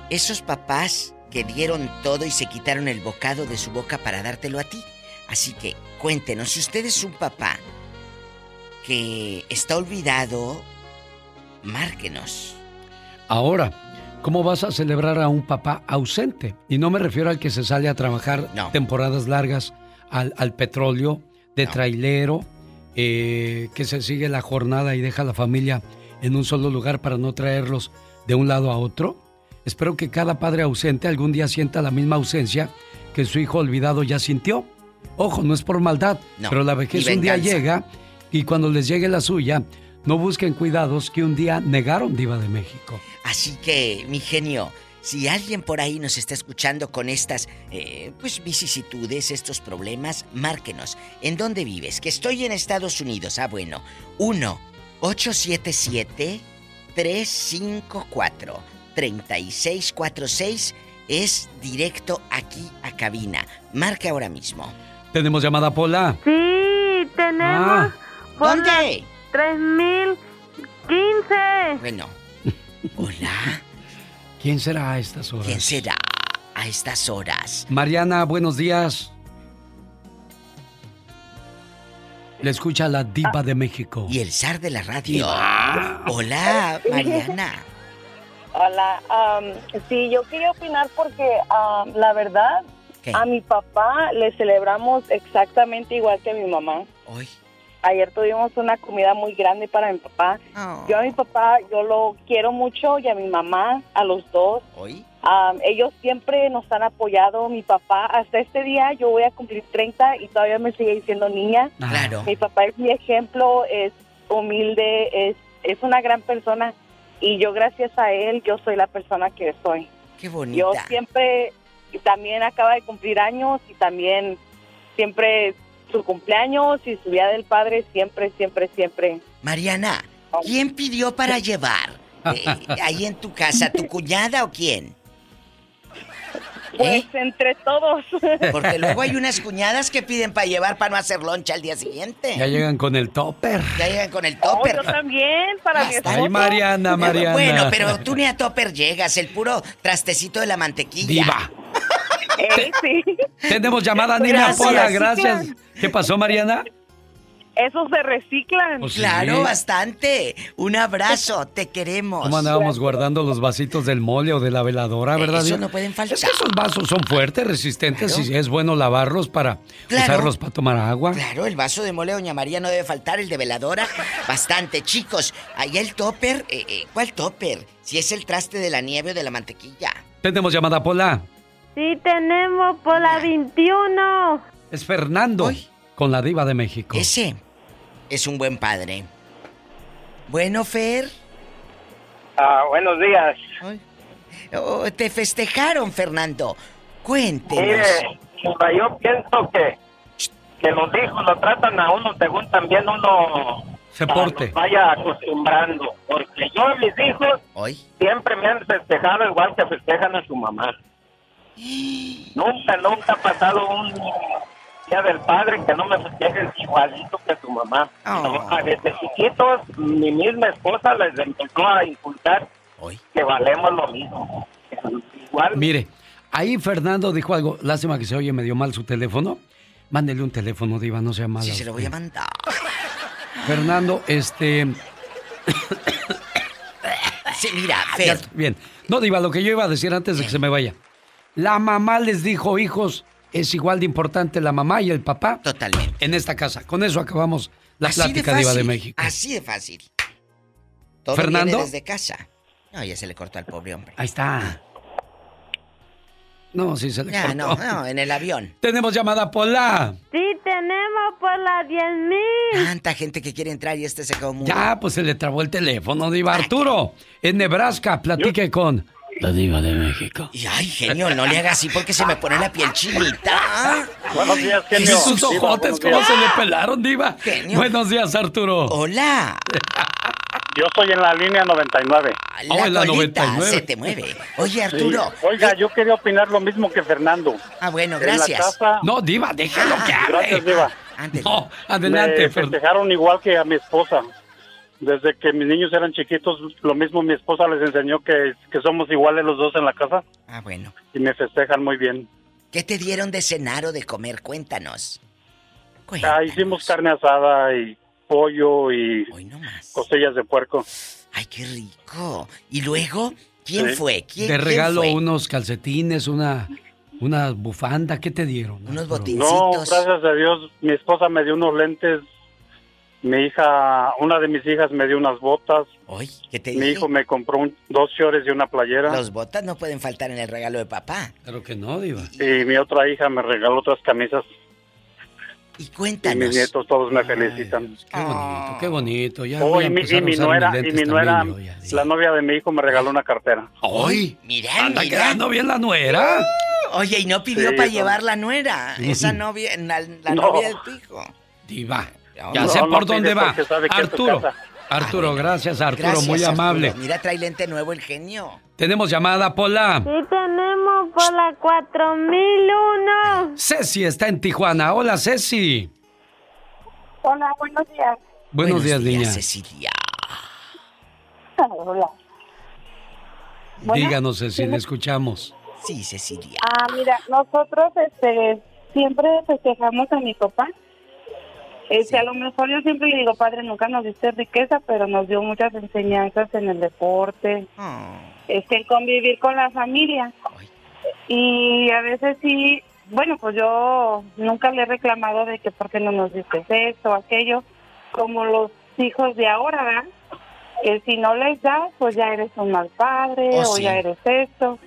Esos papás que dieron todo y se quitaron el bocado de su boca para dártelo a ti. Así que cuéntenos, si usted es un papá que está olvidado, márquenos. Ahora, ¿cómo vas a celebrar a un papá ausente? Y no me refiero al que se sale a trabajar temporadas largas al, petróleo, de trailero, eh, que se sigue la jornada y deja a la familia en un solo lugar para no traerlos de un lado a otro. Espero que cada padre ausente algún día sienta la misma ausencia que su hijo olvidado ya sintió. Ojo, no es por maldad, pero la vejez un día llega y cuando les llegue la suya, no busquen cuidados que un día negaron Diva de México. Así que, mi genio, si alguien por ahí nos está escuchando con estas, eh, pues, vicisitudes, estos problemas, márquenos. ¿En dónde vives? Que estoy en Estados Unidos. Ah, bueno. 1-877-354-3646 es directo aquí a cabina. Marque ahora mismo. ¿Tenemos llamada, Pola? Sí, tenemos. Ah. ¿Dónde? 3015. Bueno. Hola. ¿Quién será a estas horas? ¿Quién será a estas horas? Mariana, buenos días. Le escucha la diva de México. Y el zar de la radio. Hola, Mariana. Hola, sí, yo quería opinar porque la verdad, a mi papá le celebramos exactamente igual que a mi mamá. Hoy. Ayer tuvimos una comida muy grande para mi papá. Oh. Yo a mi papá, yo lo quiero mucho y a mi mamá, a los dos. ¿Hoy? ellos siempre nos han apoyado. Mi papá, hasta este día, yo voy a cumplir 30 y todavía me sigue diciendo niña. Claro. Mi papá es mi ejemplo, es humilde, es, es una gran persona. Y yo, gracias a él, yo soy la persona que soy. Qué bonita. Yo siempre, también acaba de cumplir años y también siempre su cumpleaños y su día del padre, siempre, siempre, siempre. Mariana, ¿quién pidió para llevar? Eh, ahí en tu casa, ¿tu cuñada o quién? Pues ¿Eh? entre todos. Porque luego hay unas cuñadas que piden para llevar para no hacer loncha al día siguiente. Ya llegan con el topper. Ya llegan con el topper. yo también, para mi Ay, Mariana, Mariana. Bueno, pero tú ni a topper llegas, el puro trastecito de la mantequilla. Viva. Eh, sí. Tenemos llamada Nina Pola, gracias. ¿Qué pasó, Mariana? Esos se reciclan. Pues claro, bastante. Un abrazo, te queremos. ¿Cómo andábamos guardando los vasitos del mole o de la veladora, verdad? Eso no pueden faltar. Es que esos vasos son fuertes, resistentes y es bueno lavarlos para usarlos para tomar agua. Claro, el vaso de mole, doña María, no debe faltar, el de veladora, bastante. Chicos, ahí el topper, eh, eh, ¿cuál topper? Si es el traste de la nieve o de la mantequilla. Tenemos llamada, Pola. Sí, tenemos Pola 21. Es Fernando. Con la diva de México. Ese es un buen padre. Bueno, Fer. Ah, buenos días. Oh, te festejaron, Fernando. Cuéntenos. Mire, yo pienso que, que los hijos lo tratan a uno según también uno se porte. vaya acostumbrando. Porque yo a mis hijos ¿Hoy? siempre me han festejado igual que festejan a su mamá. Nunca, nunca ha pasado un del padre que no me festejen igualito que su mamá. Oh. Desde chiquitos, mi misma esposa les empezó a inculcar que valemos lo mismo. Igual. Mire, ahí Fernando dijo algo, lástima que se oye medio mal su teléfono. Mándele un teléfono, Diva, no sea malo. Sí, se lo voy a mandar. Fernando, este... sí, mira, Fer. Bien. No, Diva, lo que yo iba a decir antes de que se me vaya. La mamá les dijo, hijos, es igual de importante la mamá y el papá. Totalmente. En esta casa. Con eso acabamos la plática de, de México. Así de fácil. Todo ¿Fernando? desde casa. No, ya se le cortó al pobre hombre. Ahí está. No, sí se le Ya, cortó. no, no, en el avión. Tenemos llamada Pola. Sí, tenemos por las 10 mil. Tanta gente que quiere entrar y este se quedó mudo. Ya, pues se le trabó el teléfono, Diva. Arturo, en Nebraska, platique con la Diva de México. Y ay, genio, no le haga así porque se me pone la piel chinita. Buenos días, ¿Y genio. sus Diva, ojotes cómo días. se le pelaron, Diva? Genio. Buenos días, Arturo. Hola. Yo estoy en la línea 99. La Oh, en la colita 99. se te mueve. Oye, Sí. Arturo. Oiga, yo quería opinar lo mismo que Fernando. Ah, bueno, En la gracias. casa- No, Diva, déjalo que hable. Gracias, Diva. No, adelante, Me festejaron igual que a mi esposa. Desde que mis niños eran chiquitos, lo mismo mi esposa les enseñó que, que somos iguales los dos en la casa Ah, bueno. y me festejan muy bien. ¿Qué te dieron de cenar o de comer? Cuéntanos. Ah, hicimos carne asada y pollo y costillas de puerco. Ay, qué rico. ¿Y luego? ¿Quién Sí. fue? ¿Quién, Te quién regalo fue? unos calcetines, una, una bufanda. ¿Qué te dieron? Unos No, gracias a Dios, mi esposa me dio unos lentes. Mi hija, una de mis hijas me dio unas botas. ¿qué te Mi dije? hijo me compró un- dos shorts y una playera. Los botas no pueden faltar en el regalo de papá. Claro que no, Diva. Y mi otra hija me regaló otras camisas. Y Y cuéntanos. mis nietos todos me felicitan. Qué bonito, qué bonito. Ya Oh, voy a y mi, y nuera, y mi nuera, también yo, ya. la novia de mi hijo me regaló una cartera. ¡Ay! Mira, Anda mira. quedando bien la nuera. Oye, y no pidió Sí, para llevar la nuera. Esa novia, la, la No. novia de tu hijo. Diva. Ya no, sé no por dónde va. Arturo. Arturo, gracias, Arturo. Gracias, muy Arturo. amable. Mira, trae lente nuevo el genio. Tenemos llamada, Pola. Sí, tenemos por las 4001. Ceci está en Tijuana. Hola, Ceci. Hola, buenos días. Buenos, días, niña. Cecilia. Hola. Díganos, Ceci, sí, escuchamos. Sí, Cecilia. Ah, mira, nosotros este, siempre festejamos a mi papá. Este, A lo mejor yo siempre le digo, padre, nunca nos diste riqueza, pero nos dio muchas enseñanzas en el deporte, este, en convivir con la familia. Y a veces sí, bueno, pues yo nunca le he reclamado de que por qué no nos diste esto o aquello, como los hijos de ahora, ¿verdad? Que si no les das, pues ya eres un mal padre Oh, o sí. ya eres esto.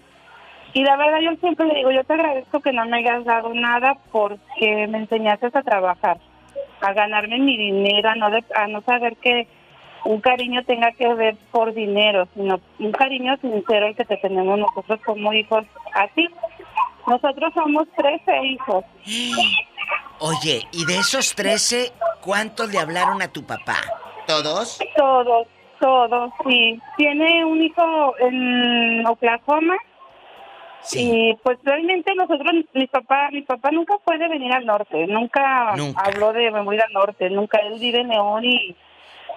Y la verdad yo siempre le digo, yo te agradezco que no me hayas dado nada porque me enseñaste a trabajar, a ganarme mi dinero, a no, de- a no saber que un cariño tenga que ver por dinero, sino un cariño sincero el que te tenemos nosotros como hijos a ti. Nosotros somos 13 hijos. Oye, y de esos 13, ¿cuántos le hablaron a tu papá? ¿Todos? Todos, todos, sí. Tiene un hijo en Oklahoma. Y pues realmente nosotros, mi papá, mi papá nunca fue de venir al norte, nunca, Nunca. habló de me voy al norte, nunca, él vive en León y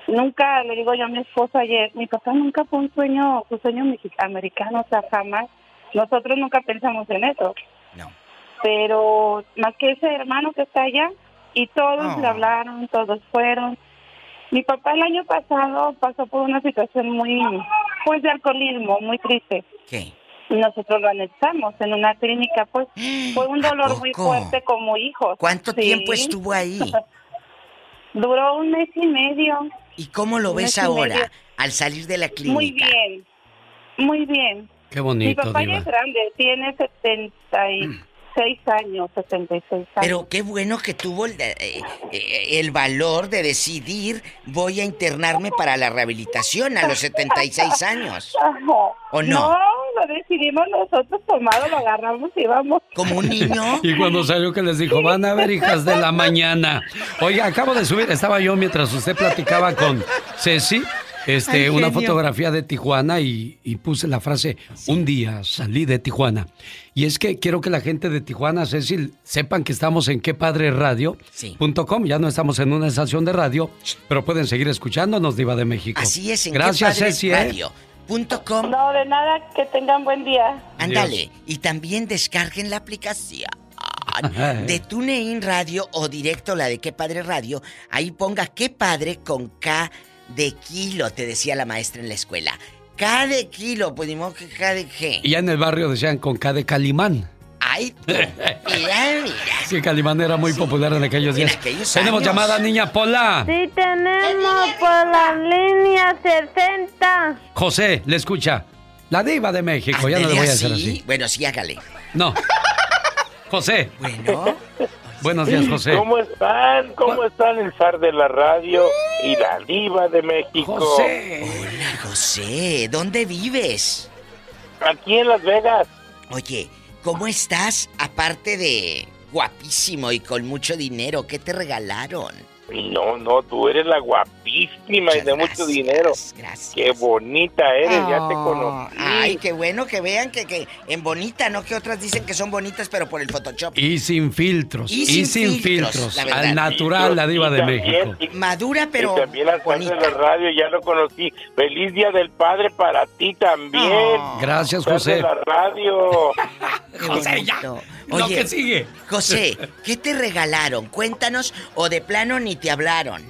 nunca le digo yo a mi esposo ayer, mi papá nunca fue un sueño, un sueño mexi- americano, o sea, jamás, nosotros nunca pensamos en eso. No. Pero más que ese hermano que está allá, y todos Oh. le hablaron, todos fueron. Mi papá el año pasado pasó por una situación muy, pues de alcoholismo, muy triste. ¿Qué? Y nosotros lo anexamos en una clínica, pues fue un dolor muy fuerte como hijos. ¿Cuánto Sí. tiempo estuvo ahí? Duró un mes y medio. ¿Y cómo lo Un ves ahora, medio. al salir de la clínica? Muy bien, muy bien. Qué Mi bonito, papá ya Diva. es grande, tiene 76 años, 76 años. Pero qué bueno que tuvo el, eh, eh, el valor de decidir voy a internarme para la rehabilitación a los 76 años. ¿O no? No, lo decidimos nosotros tomado, lo agarramos y vamos. ¿Como un niño? Y cuando salió que les dijo, van a ver hijas de la mañana. Oiga, acabo de subir, estaba yo mientras usted platicaba con Ceci, este, Ay, una fotografía de Tijuana y, y puse la frase, un día salí de Tijuana. Y es que quiero que la gente de Tijuana, Ceci, sepan que estamos en quepadreradio.com. Ya no estamos en una estación de radio, pero pueden seguir escuchándonos, Diva de México. Así es, en Gracias, Qué Padre Ceci. ¿eh? Radio. Com. No, de nada, que tengan buen día. Ándale. Y también descarguen la aplicación de TuneIn Radio o directo la de Qué Padre Radio. Ahí ponga Qué Padre con K de kilo, te decía la maestra en la escuela. K de kilo, pues ni modo que K de G. Y ya en el barrio decían con K de Calimán. Ay, tú. Mira, mira. Sí, Calimán era muy popular en aquellos días. aquellos Tenemos años. llamada, niña Pola. Sí, tenemos por la línea 60. José, le escucha. La diva de México, ya no le voy a hacer así. así. Bueno, sí, hágale. No. José. Bueno. Buenos días, José. ¿Cómo están? ¿Cómo están el zar de la radio y la diva de México? José. Hola, José. ¿Dónde vives? Aquí en Las Vegas. Oye, ¿cómo estás? Aparte de guapísimo y con mucho dinero, ¿qué te regalaron? No, no, tú eres la guapísima y de mucho dinero. Gracias. Qué bonita eres, ya te Oh, conocí. Ay, qué bueno que vean que, que en bonita, no que otras dicen que son bonitas, pero por el Photoshop. Y sin filtros. Y Y sin filtros, filtros. la verdad. Al natural, la diva de Y México. Madura, pero y también al zar de la radio, ya lo conocí. Feliz Día del Padre para ti también. Gracias, José. de la radio. José, ya. Lo que sigue. José, ¿qué te regalaron? Cuéntanos o de plano ni te hablaron.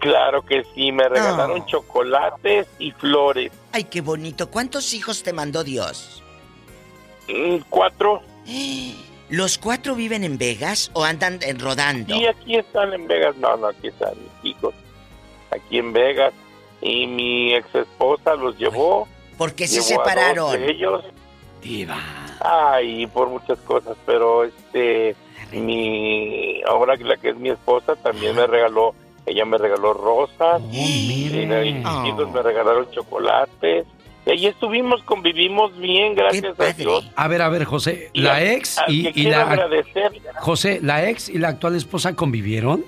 Claro que sí, me regalaron No. chocolates y flores. Ay, qué bonito. ¿Cuántos hijos te mandó Dios? Mm, Cuatro. ¿Los cuatro viven en Vegas o andan en rodando? Sí, aquí están en Vegas. No, no, aquí están mis hijos. Aquí en Vegas. Y mi ex esposa los llevó. ¿Por qué se Llevó a dos separaron? de ellos. Ay, por muchas cosas, pero este, mi, ahora que la que es mi esposa también me regaló, ella me regaló rosas, y la- y mis hijos me regalaron chocolates, y ahí estuvimos, convivimos bien, gracias a Dios. A ver, a ver, José. Y La ex y, y la. agradecer. José, ¿la ex y la actual esposa convivieron?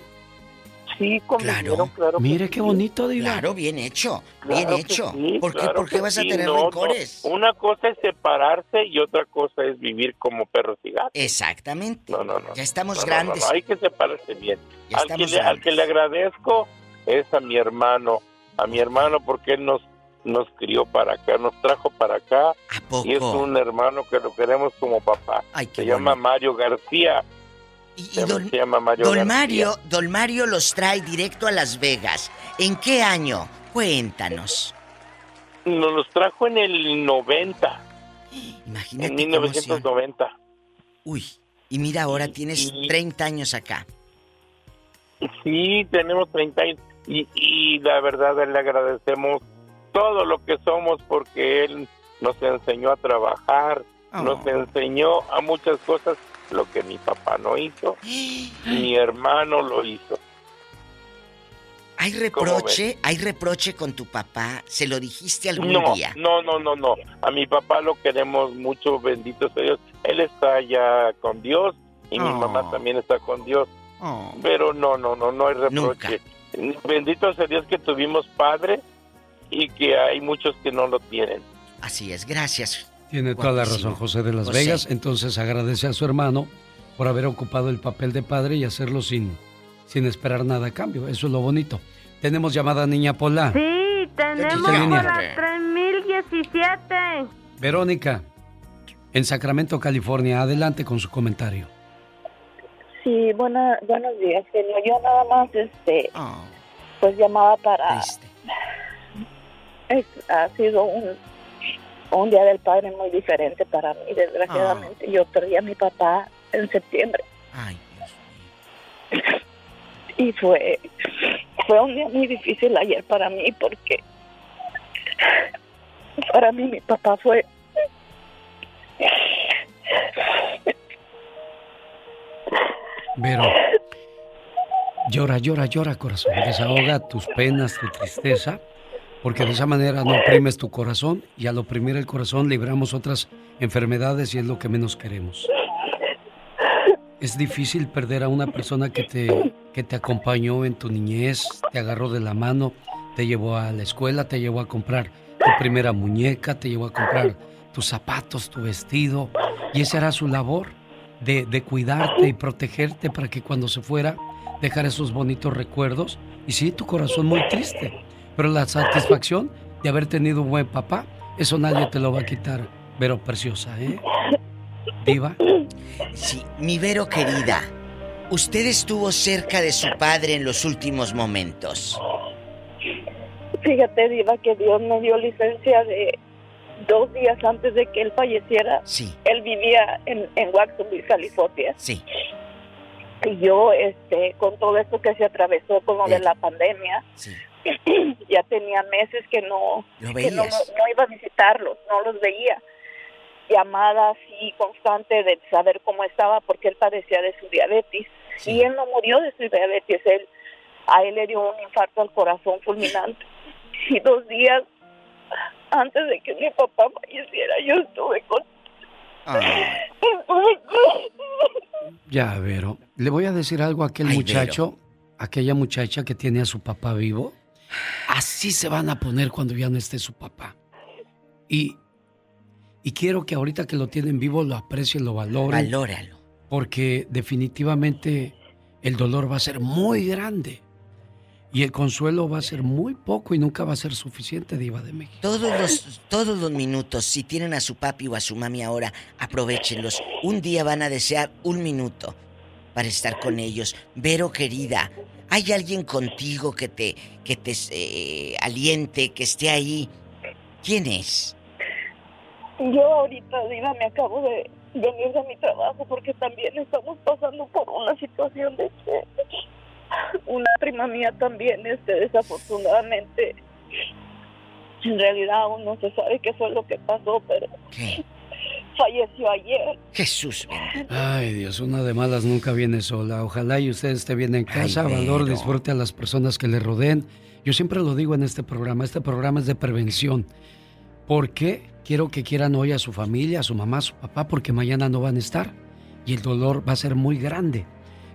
Sí, convivieron, claro. que Mire qué bonito, Diva. Claro, bien hecho, Claro bien hecho. sí, ¿Por qué, claro por qué que vas a tener no, no. rencores? Una cosa es separarse y otra cosa es vivir como perros y gatos. Exactamente. No, no, no. Ya estamos No, no, grandes. no, no, hay que separarse bien. Ya Al que, le, al que le agradezco es a mi hermano, a mi hermano porque él nos nos crió para acá, nos trajo para acá y es un hermano que lo queremos como papá. se llama Mario García. Llama Mario Don. Mario, Don Mario los trae directo a Las Vegas. ¿En qué año? Cuéntanos. Nos los trajo en el 90. Imagínate En qué 1990. Uy, y mira, ahora tienes 30 años acá. Sí, tenemos 30 años y, y la verdad le agradecemos todo lo que somos porque él nos enseñó a trabajar, Oh. nos enseñó a muchas cosas lo que mi papá no hizo, mi hermano lo hizo. ¿Hay ¿Cómo reproche? ¿Hay reproche con tu papá? ¿Se lo dijiste algún No, día? no, no, no, no. A mi papá lo queremos mucho, bendito sea Dios. Él está ya con Dios y mi Oh. mamá también está con Dios. Pero no, no, no, no hay reproche. Bendito sea Dios que tuvimos padre y que hay muchos que no lo tienen. Así es, gracias. Tiene toda la razón José de Las José. Vegas. Entonces agradece a su hermano por haber ocupado el papel de padre y hacerlo sin, sin esperar nada a cambio. Eso es lo bonito. Tenemos llamada Niña Pola. Sí, tenemos ¿Qué por línea? la 3017. Verónica, en Sacramento, California. Adelante con su comentario. Sí, buena, buenos días, genio. Yo nada más, este, Ah. pues llamaba para... Es, ha sido un, un día del padre muy diferente para mí, desgraciadamente. Yo perdí a mi papá en septiembre. Y fue, fue un día muy difícil ayer para mí porque para mí mi papá fue Vero, llora, llora, llora, corazón. Desahoga tus penas, tu tristeza, porque de esa manera no oprimes tu corazón y al oprimir el corazón libramos otras enfermedades y es lo que menos queremos. Es difícil perder a una persona que te, que te acompañó en tu niñez, te agarró de la mano, te llevó a la escuela, te llevó a comprar tu primera muñeca, te llevó a comprar tus zapatos, tu vestido, y esa era su labor, de, de cuidarte y protegerte para que cuando se fuera dejar esos bonitos recuerdos. Y sí, tu corazón muy triste, pero la satisfacción de haber tenido un buen papá, eso nadie te lo va a quitar, Vero preciosa, ¿eh? Diva. Sí, mi Vero querida, usted estuvo cerca de su padre en los últimos momentos. Fíjate, Diva, que Dios me dio licencia de dos días antes de que él falleciera. Sí. Él vivía en, en California. Sí. Y yo, este, con todo esto que se atravesó con lo de la pandemia, ya tenía meses que no, Lo que no, iba a visitarlos, no los veía. llamada así constante de saber cómo estaba porque él padecía de su diabetes y él no murió de su diabetes, él a él le dio un infarto al corazón fulminante y dos días antes de que mi papá falleciera yo estuve con Ya, Vero. Le voy a decir algo a aquel Ay, muchacho, aquella muchacha que tiene a su papá vivo. Así se van a poner cuando ya no esté su papá. Y, y quiero que ahorita que lo tienen vivo lo aprecien, lo valoren. Valóralo. Porque definitivamente el dolor va a ser muy grande. Y el consuelo va a ser muy poco y nunca va a ser suficiente, Diva de México. Todos los, todos los minutos, si tienen a su papi o a su mami ahora, aprovechenlos. Un día van a desear un minuto para estar con ellos. Vero, querida, ¿hay alguien contigo que te, que te eh, aliente, que esté ahí? ¿Quién es? Yo ahorita, Diva, me acabo de venir de mi trabajo porque también estamos pasando por una situación de que una prima mía también, este, desafortunadamente, en realidad aún no se sabe qué fue lo que pasó, pero falleció ayer. Jesús. Ay, Dios, una de malas nunca viene sola. Ojalá y usted esté bien en casa, valor, Vero. disfrute a las personas que le rodeen. Yo siempre lo digo en este programa, este programa es de prevención. ¿Por qué? Quiero que quieran hoy a su familia, a su mamá, a su papá, porque mañana no van a estar. Y el dolor va a ser muy grande.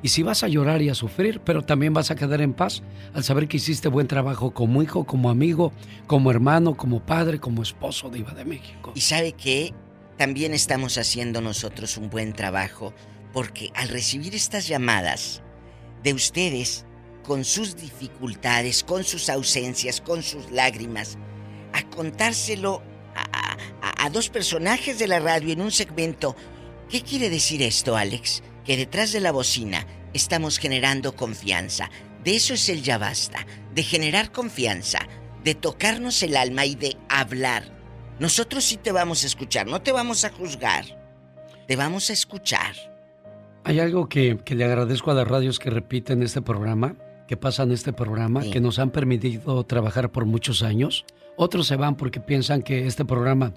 Y si vas a llorar y a sufrir, pero también vas a quedar en paz al saber que hiciste buen trabajo como hijo, como amigo, como hermano, como padre, como esposo de Iba de México. Y sabe que también estamos haciendo nosotros un buen trabajo porque al recibir estas llamadas de ustedes con sus dificultades, con sus ausencias, con sus lágrimas, a contárselo a, dos personajes de la radio en un segmento. ¿Qué quiere decir esto, Alex? Que detrás de la bocina estamos generando confianza. De eso es el ya basta, de generar confianza, de tocarnos el alma y de hablar. Nosotros sí te vamos a escuchar, no te vamos a juzgar. Te vamos a escuchar. Hay algo que, que le agradezco a las radios que repiten este programa, que pasan este programa, que nos han permitido trabajar por muchos años. Otros se van porque piensan que este programa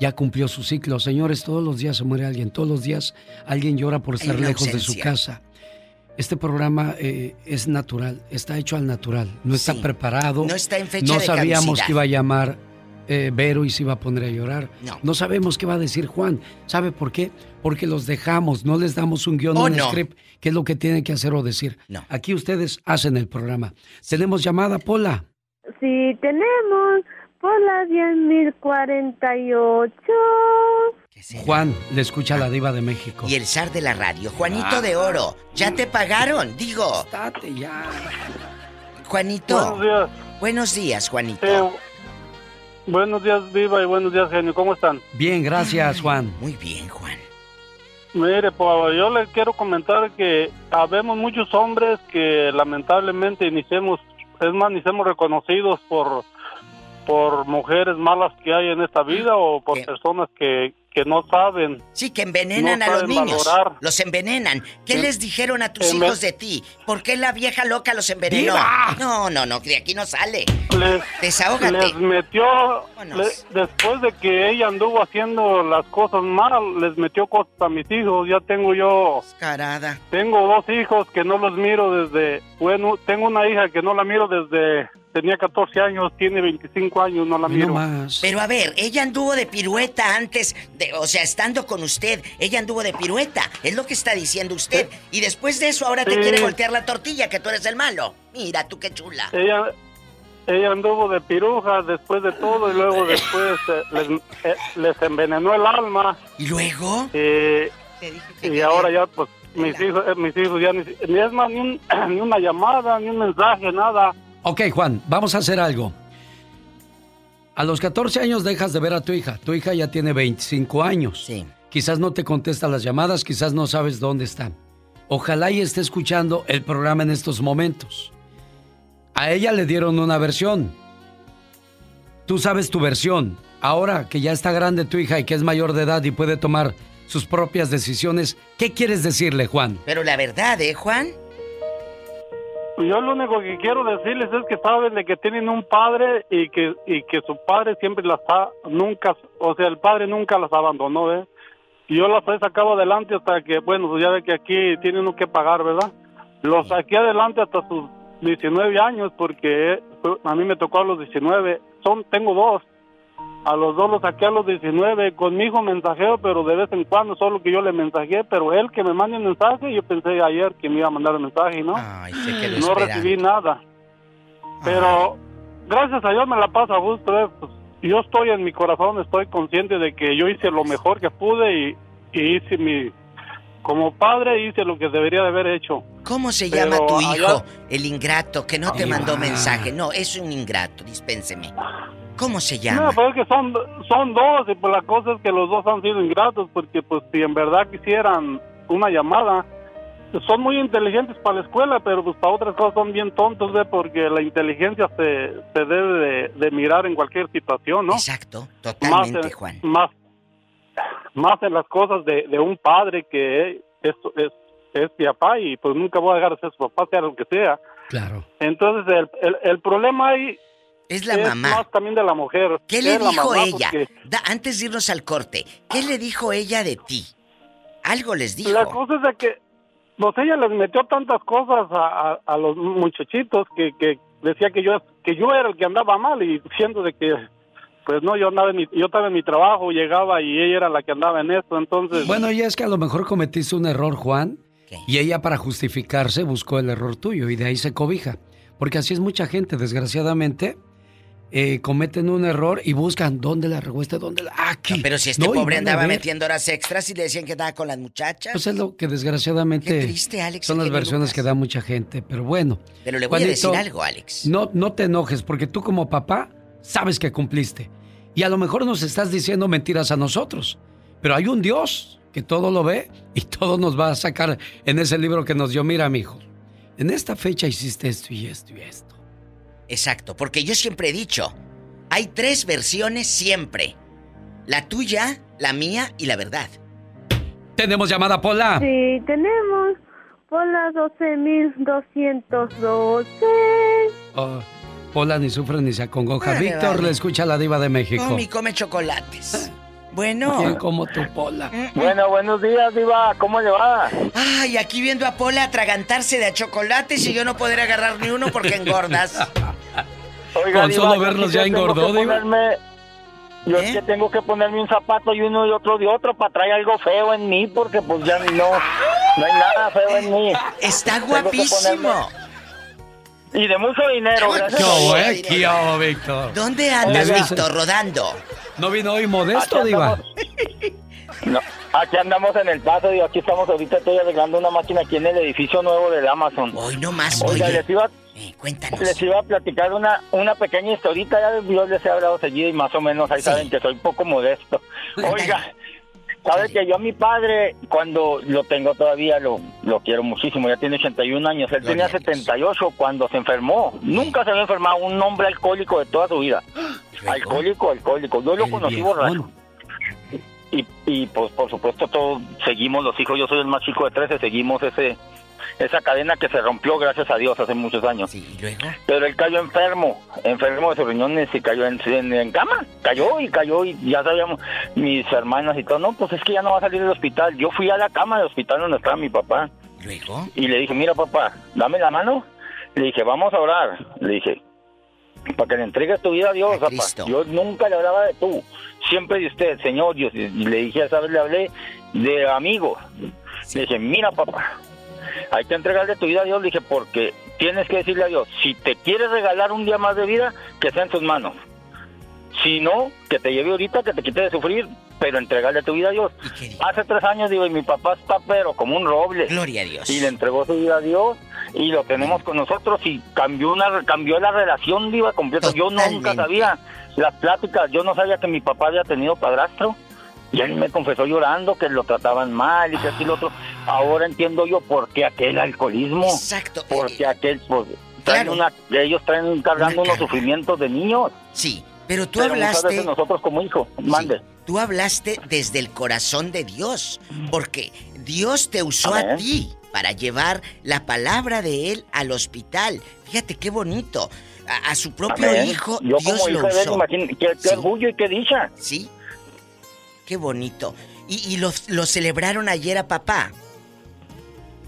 ya cumplió su ciclo. Señores, todos los días se muere alguien, todos los días alguien llora por estar lejos de su casa. Este programa eh, es natural, está hecho al natural, no está preparado. No está en fecha No de sabíamos caducidad. que iba a llamar eh, Vero y se iba a poner a llorar. No. sabemos qué va a decir Juan. ¿Sabe por qué? Porque los dejamos, no les damos un guion, Oh, un no. script, qué es lo que tienen que hacer o decir. Aquí ustedes hacen el programa. Tenemos llamada, Pola. Sí, tenemos por las 10.048. Juan, le escucha la diva de México. Y el zar de la radio, Juanito Ah. de Oro, ya te pagaron, digo. Estate ya. Juanito. Buenos días. Buenos días, Juanito. Eh, buenos días, Viva, y buenos días, genio. ¿Cómo están? Bien, gracias, Juan. Muy bien, Juan. Mire, pues yo les quiero comentar que habemos muchos hombres que lamentablemente ni somos, es más, ni somos reconocidos por, por mujeres malas que hay en esta vida o por personas que, que no saben. Sí, que envenenan no a los niños. valorar. Los envenenan. ¿Qué les dijeron a tus en- hijos de ti? ¿Por qué la vieja loca los envenenó? ¡Diva! No, no, no, de aquí no sale. Les, Desahógate. les metió, le- después de que ella anduvo haciendo las cosas mal, les metió cosas a mis hijos. Ya tengo yo... Carada. Tengo dos hijos que no los miro desde... Bueno, tengo una hija que no la miro desde... Tenía 14 años, tiene 25 años, no la miro. Pero a ver, ella anduvo de pirueta antes, de, o sea, estando con usted, ella anduvo de pirueta, es lo que está diciendo usted. Y después de eso ahora te Sí. quiere voltear la tortilla, que tú eres el malo. Mira, tú qué chula. Ella, ella anduvo de piruja después de todo y luego después eh, les, eh, les envenenó el alma. ¿Y luego? y ahora ya, pues, mis hijos, eh, mis hijos ya ni, ni es más, ni, un- ni una llamada, ni un mensaje, nada. Ok, Juan, vamos a hacer algo. A los 14 años dejas de ver a tu hija. Tu hija ya tiene 25 años. Sí. Quizás no te contesta las llamadas, quizás no sabes dónde está. Ojalá y esté escuchando el programa en estos momentos. A ella le dieron una versión. Tú sabes tu versión. Ahora que ya está grande tu hija y que es mayor de edad y puede tomar sus propias decisiones, ¿qué quieres decirle, Juan? Pero la verdad, ¿eh, Juan? Yo lo único que quiero decirles es que saben de que tienen un padre y que y que su padre siempre las ha nunca, o sea, el padre nunca las abandonó, ¿eh? Y yo las he sacado adelante hasta que, bueno, pues ya ve que aquí tienen que pagar, ¿verdad? Los saqué adelante hasta sus 19 años porque eh, a mí me tocó a los 19. Son, tengo dos. A los dos los saqué a los 19. Con mi hijo mensajeo, pero de vez en cuando, solo que yo le mensajé. Pero él que me mande un mensaje, yo pensé ayer que me iba a mandar un mensaje, ¿no? no recibí nada. Pero gracias a Dios me la paso a gusto. eh, pues, yo estoy en mi corazón, estoy consciente de que yo hice lo mejor que pude y, y hice mi. Como padre hice lo que debería de haber hecho. ¿Cómo se Pero llama tu allá- hijo? El ingrato, que no te Ay, mandó va. mensaje. No, es un ingrato, dispénseme. ¿Cómo se llama? No, pero es que son, son dos y pues la cosa es que los dos han sido ingratos porque pues si en verdad quisieran una llamada, son muy inteligentes para la escuela, pero pues para otras cosas son bien tontos, ¿ve? porque la inteligencia se, se debe de, de mirar en cualquier situación, ¿no? Exacto, totalmente, más, Juan. Más, más en las cosas de, de un padre que es, es, es mi papá y pues nunca voy a dejar de ser su papá, sea lo que sea. Claro. Entonces el, el, el problema ahí es la mamá. más también de la mujer. ¿Qué Es le dijo mamá, ella? porque- Da- antes de irnos al corte, ¿qué le dijo ella de ti? Algo les dijo. La cosa es de que, pues ella les metió tantas cosas a, a- a los muchachitos que, que decía que yo que yo era el que andaba mal y siendo de que, pues no, yo andaba en mi, yo estaba en mi trabajo, llegaba y ella era la que andaba en esto, entonces. Bueno, y es que a lo mejor cometiste un error, Juan, y ella para justificarse buscó el error tuyo y de ahí se cobija. Porque así es mucha gente, desgraciadamente, eh, cometen un error y buscan dónde la regó este, dónde la... Aquí. Pero si este No, pobre andaba metiendo horas extras y le decían que estaba con las muchachas. Pues es lo que desgraciadamente Qué triste, Alex, son las versiones que da mucha gente. Pero bueno. Pero le voy a decir algo, Alex. No, no te enojes, porque tú como papá sabes que cumpliste. Y a lo mejor nos estás diciendo mentiras a nosotros. Pero hay un Dios que todo lo ve y todo nos va a sacar en ese libro que nos dio. Mira, mijo, en esta fecha hiciste esto y esto y esto. Exacto, porque yo siempre he dicho, hay tres versiones siempre. La tuya, la mía y la verdad. Tenemos llamada, Pola. Sí, tenemos por las 12.212. Oh, Pola ni sufre ni se acongoja. Vale, Víctor vale. le escucha a la diva de México. Come y come chocolates. Bueno. ¿Quién como tu Pola? Bueno, buenos días, Diva. ¿Cómo le va? Ay, aquí viendo a Pola atragantarse de a chocolates y yo no poder agarrar ni uno porque engordas. Oiga, Con Diva, solo yo verlos sí ya engordó, Diva. ponerme- Yo es que tengo que ponerme un zapato y uno y otro de otro para traer algo feo en mí porque pues ya no, no hay nada feo en mí. Está guapísimo. ponerme- Y de mucho dinero, gracias ¿Qué a hubo, Dios. eh? ¿Qué hubo, Víctor? ¿Dónde andas, Víctor, rodando? ¿No vino hoy modesto, Aquí diva? No, aquí andamos en el paso y aquí estamos ahorita estoy arreglando una máquina aquí en el edificio nuevo del Amazon. Hoy no más, Oiga, oye. les iba, cuéntanos. les iba a platicar una, una pequeña historita, ya Dios les he hablado seguido y más o menos ahí saben que soy poco modesto. Oiga, sabes que yo a mi padre, cuando lo tengo todavía, lo, lo quiero muchísimo, ya tiene 81 años, él tenía 78 cuando se enfermó, nunca se había enfermado, un hombre alcohólico de toda su vida. Alcohólico, alcohólico, yo lo conocí borracho. Y, y pues por supuesto todos seguimos los hijos, yo soy el más chico de 13, seguimos ese esa cadena que se rompió gracias a Dios hace muchos años. Pero él cayó enfermo, enfermo de sus riñones y cayó en, en, en cama, cayó y cayó y ya sabíamos mis hermanas y todo, no, pues es que ya no va a salir del hospital. Yo fui a la cama del hospital donde estaba mi papá. Y le dije, mira papá, dame la mano. Le dije, vamos a orar. Le dije, para que le entregues tu vida a Dios, papá. Yo nunca le hablaba de tú, siempre de usted, Señor Dios. Y le dije, ¿sabes? Le hablé de amigo. Le dije, mira, papá, hay que entregarle tu vida a Dios. Le dije, porque tienes que decirle a Dios, si te quieres regalar un día más de vida, que sea en tus manos. Si no, que te lleve ahorita, que te quite de sufrir, pero entregarle tu vida a Dios. Hace tres años, digo, y mi papá está pero como un roble. Gloria a Dios. Y le entregó su vida a Dios y lo tenemos con nosotros y cambió una cambió la relación viva completa. Yo nunca sabía las pláticas, yo no sabía que mi papá había tenido padrastro. Y él me confesó llorando que lo trataban mal y que así lo otro. Ahora entiendo yo por qué aquel alcoholismo. Exacto. Porque aquel, pues, traen una, ellos traen cargando unos sufrimientos de niños. Sí, pero tú muchas hablaste- veces nosotros como hijos, mande. tú hablaste desde el corazón de Dios, porque Dios te usó a ti para llevar la palabra de Él al hospital. Fíjate qué bonito. A, su propio hijo, Yo Dios como lo hijo de él, usó. imagín- qué, qué orgullo y qué dicha. Sí. Qué bonito. Y, y lo, lo celebraron ayer a papá.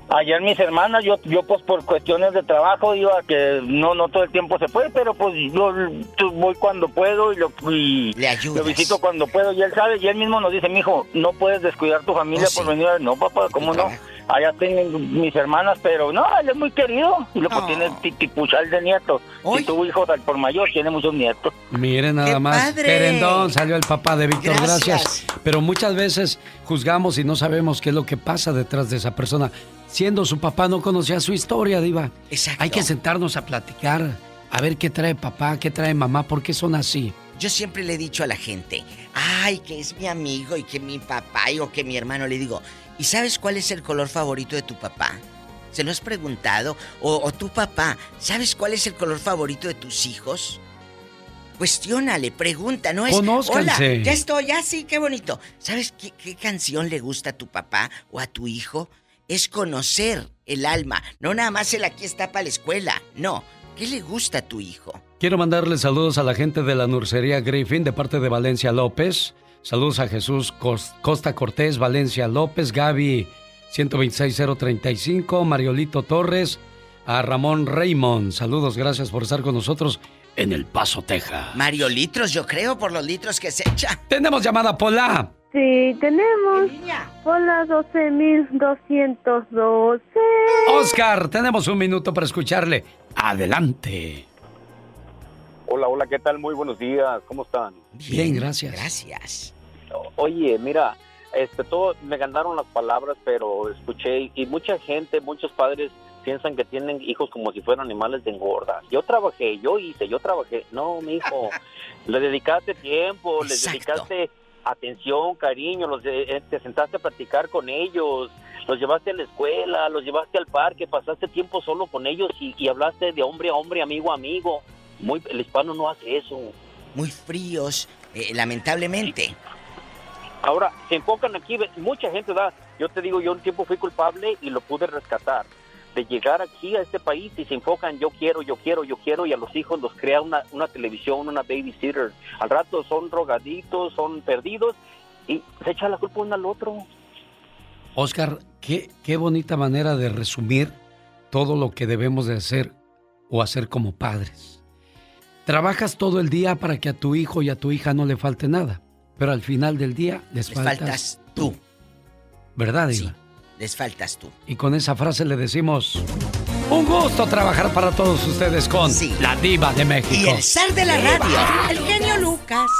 Ayer mis hermanas, yo, yo pues por cuestiones de trabajo iba que no no todo el tiempo se puede, pero pues yo, yo voy cuando puedo y lo y lo visito cuando puedo y él sabe y él mismo nos dice, mijo, no puedes descuidar tu familia por venir. a-". No, papá, ¿cómo no? Allá tienen mis hermanas, pero no, él es muy querido y luego tiene titipuchal de nietos. Si tuvo hijos al por mayor, tiene muchos nietos. Miren nada más. padre! Querendón, salió el papá de Víctor, Gracias. gracias. Pero muchas veces juzgamos y no sabemos qué es lo que pasa detrás de esa persona. Siendo su papá, no conocía su historia, Diva. Hay que sentarnos a platicar, a ver qué trae papá, qué trae mamá, por qué son así. Yo siempre le he dicho a la gente, ay, que es mi amigo y que mi papá y o que mi hermano, le digo, ¿y sabes cuál es el color favorito de tu papá? ¿Se lo has preguntado? O, o tu papá, ¿sabes cuál es el color favorito de tus hijos? Cuestiónale, pregunta, no es. Hola, ya estoy, ya sí, qué bonito. ¿Sabes qué, qué canción le gusta a tu papá o a tu hijo? Es conocer el alma. No nada más el aquí está para la escuela. No. ¿Qué le gusta a tu hijo? Quiero mandarle saludos a la gente de la Nursería Griffin de parte de Valencia López. Saludos a Jesús Cos- Costa Cortés, Valencia López, Gaby 126035, Mariolito Torres, a Ramón Raymond. Saludos, gracias por estar con nosotros en El Paso, Texas. Mario Litros, yo creo, por los litros que se echa. Tenemos llamada Pola. Sí, tenemos por las 12.212. Oscar, tenemos un minuto para escucharle. Adelante. Hola, hola, ¿qué tal? Muy buenos días, ¿cómo están? Bien, gracias. Gracias. Oye, mira, este, todo, me ganaron las palabras, pero escuché, y mucha gente, muchos padres piensan que tienen hijos como si fueran animales de engorda. Yo trabajé, yo hice, yo trabajé. No, mi hijo, le dedicaste tiempo, les dedicaste atención, cariño, los de- eh, te sentaste a platicar con ellos, los llevaste a la escuela, los llevaste al parque, pasaste tiempo solo con ellos y, y hablaste de hombre a hombre, amigo a amigo. Muy, el hispano no hace eso. Muy fríos, eh, lamentablemente. Ahora, se enfocan aquí, mucha gente da, yo te digo, yo un tiempo fui culpable y lo pude rescatar, de llegar aquí a este país y se enfocan, yo quiero, yo quiero, yo quiero, y a los hijos los crea una, una televisión, una babysitter. Al rato son drogaditos, son perdidos y se echa la culpa uno al otro. Oscar, qué, qué bonita manera de resumir todo lo que debemos de hacer o hacer como padres. Trabajas todo el día para que a tu hijo y a tu hija no le falte nada, pero al final del día les, Les faltas, faltas tú. ¿Verdad, Diva? Les faltas tú. Y con esa frase le decimos, un gusto trabajar para todos ustedes con la Diva de México. Y el zar de la radio, el genio Lucas.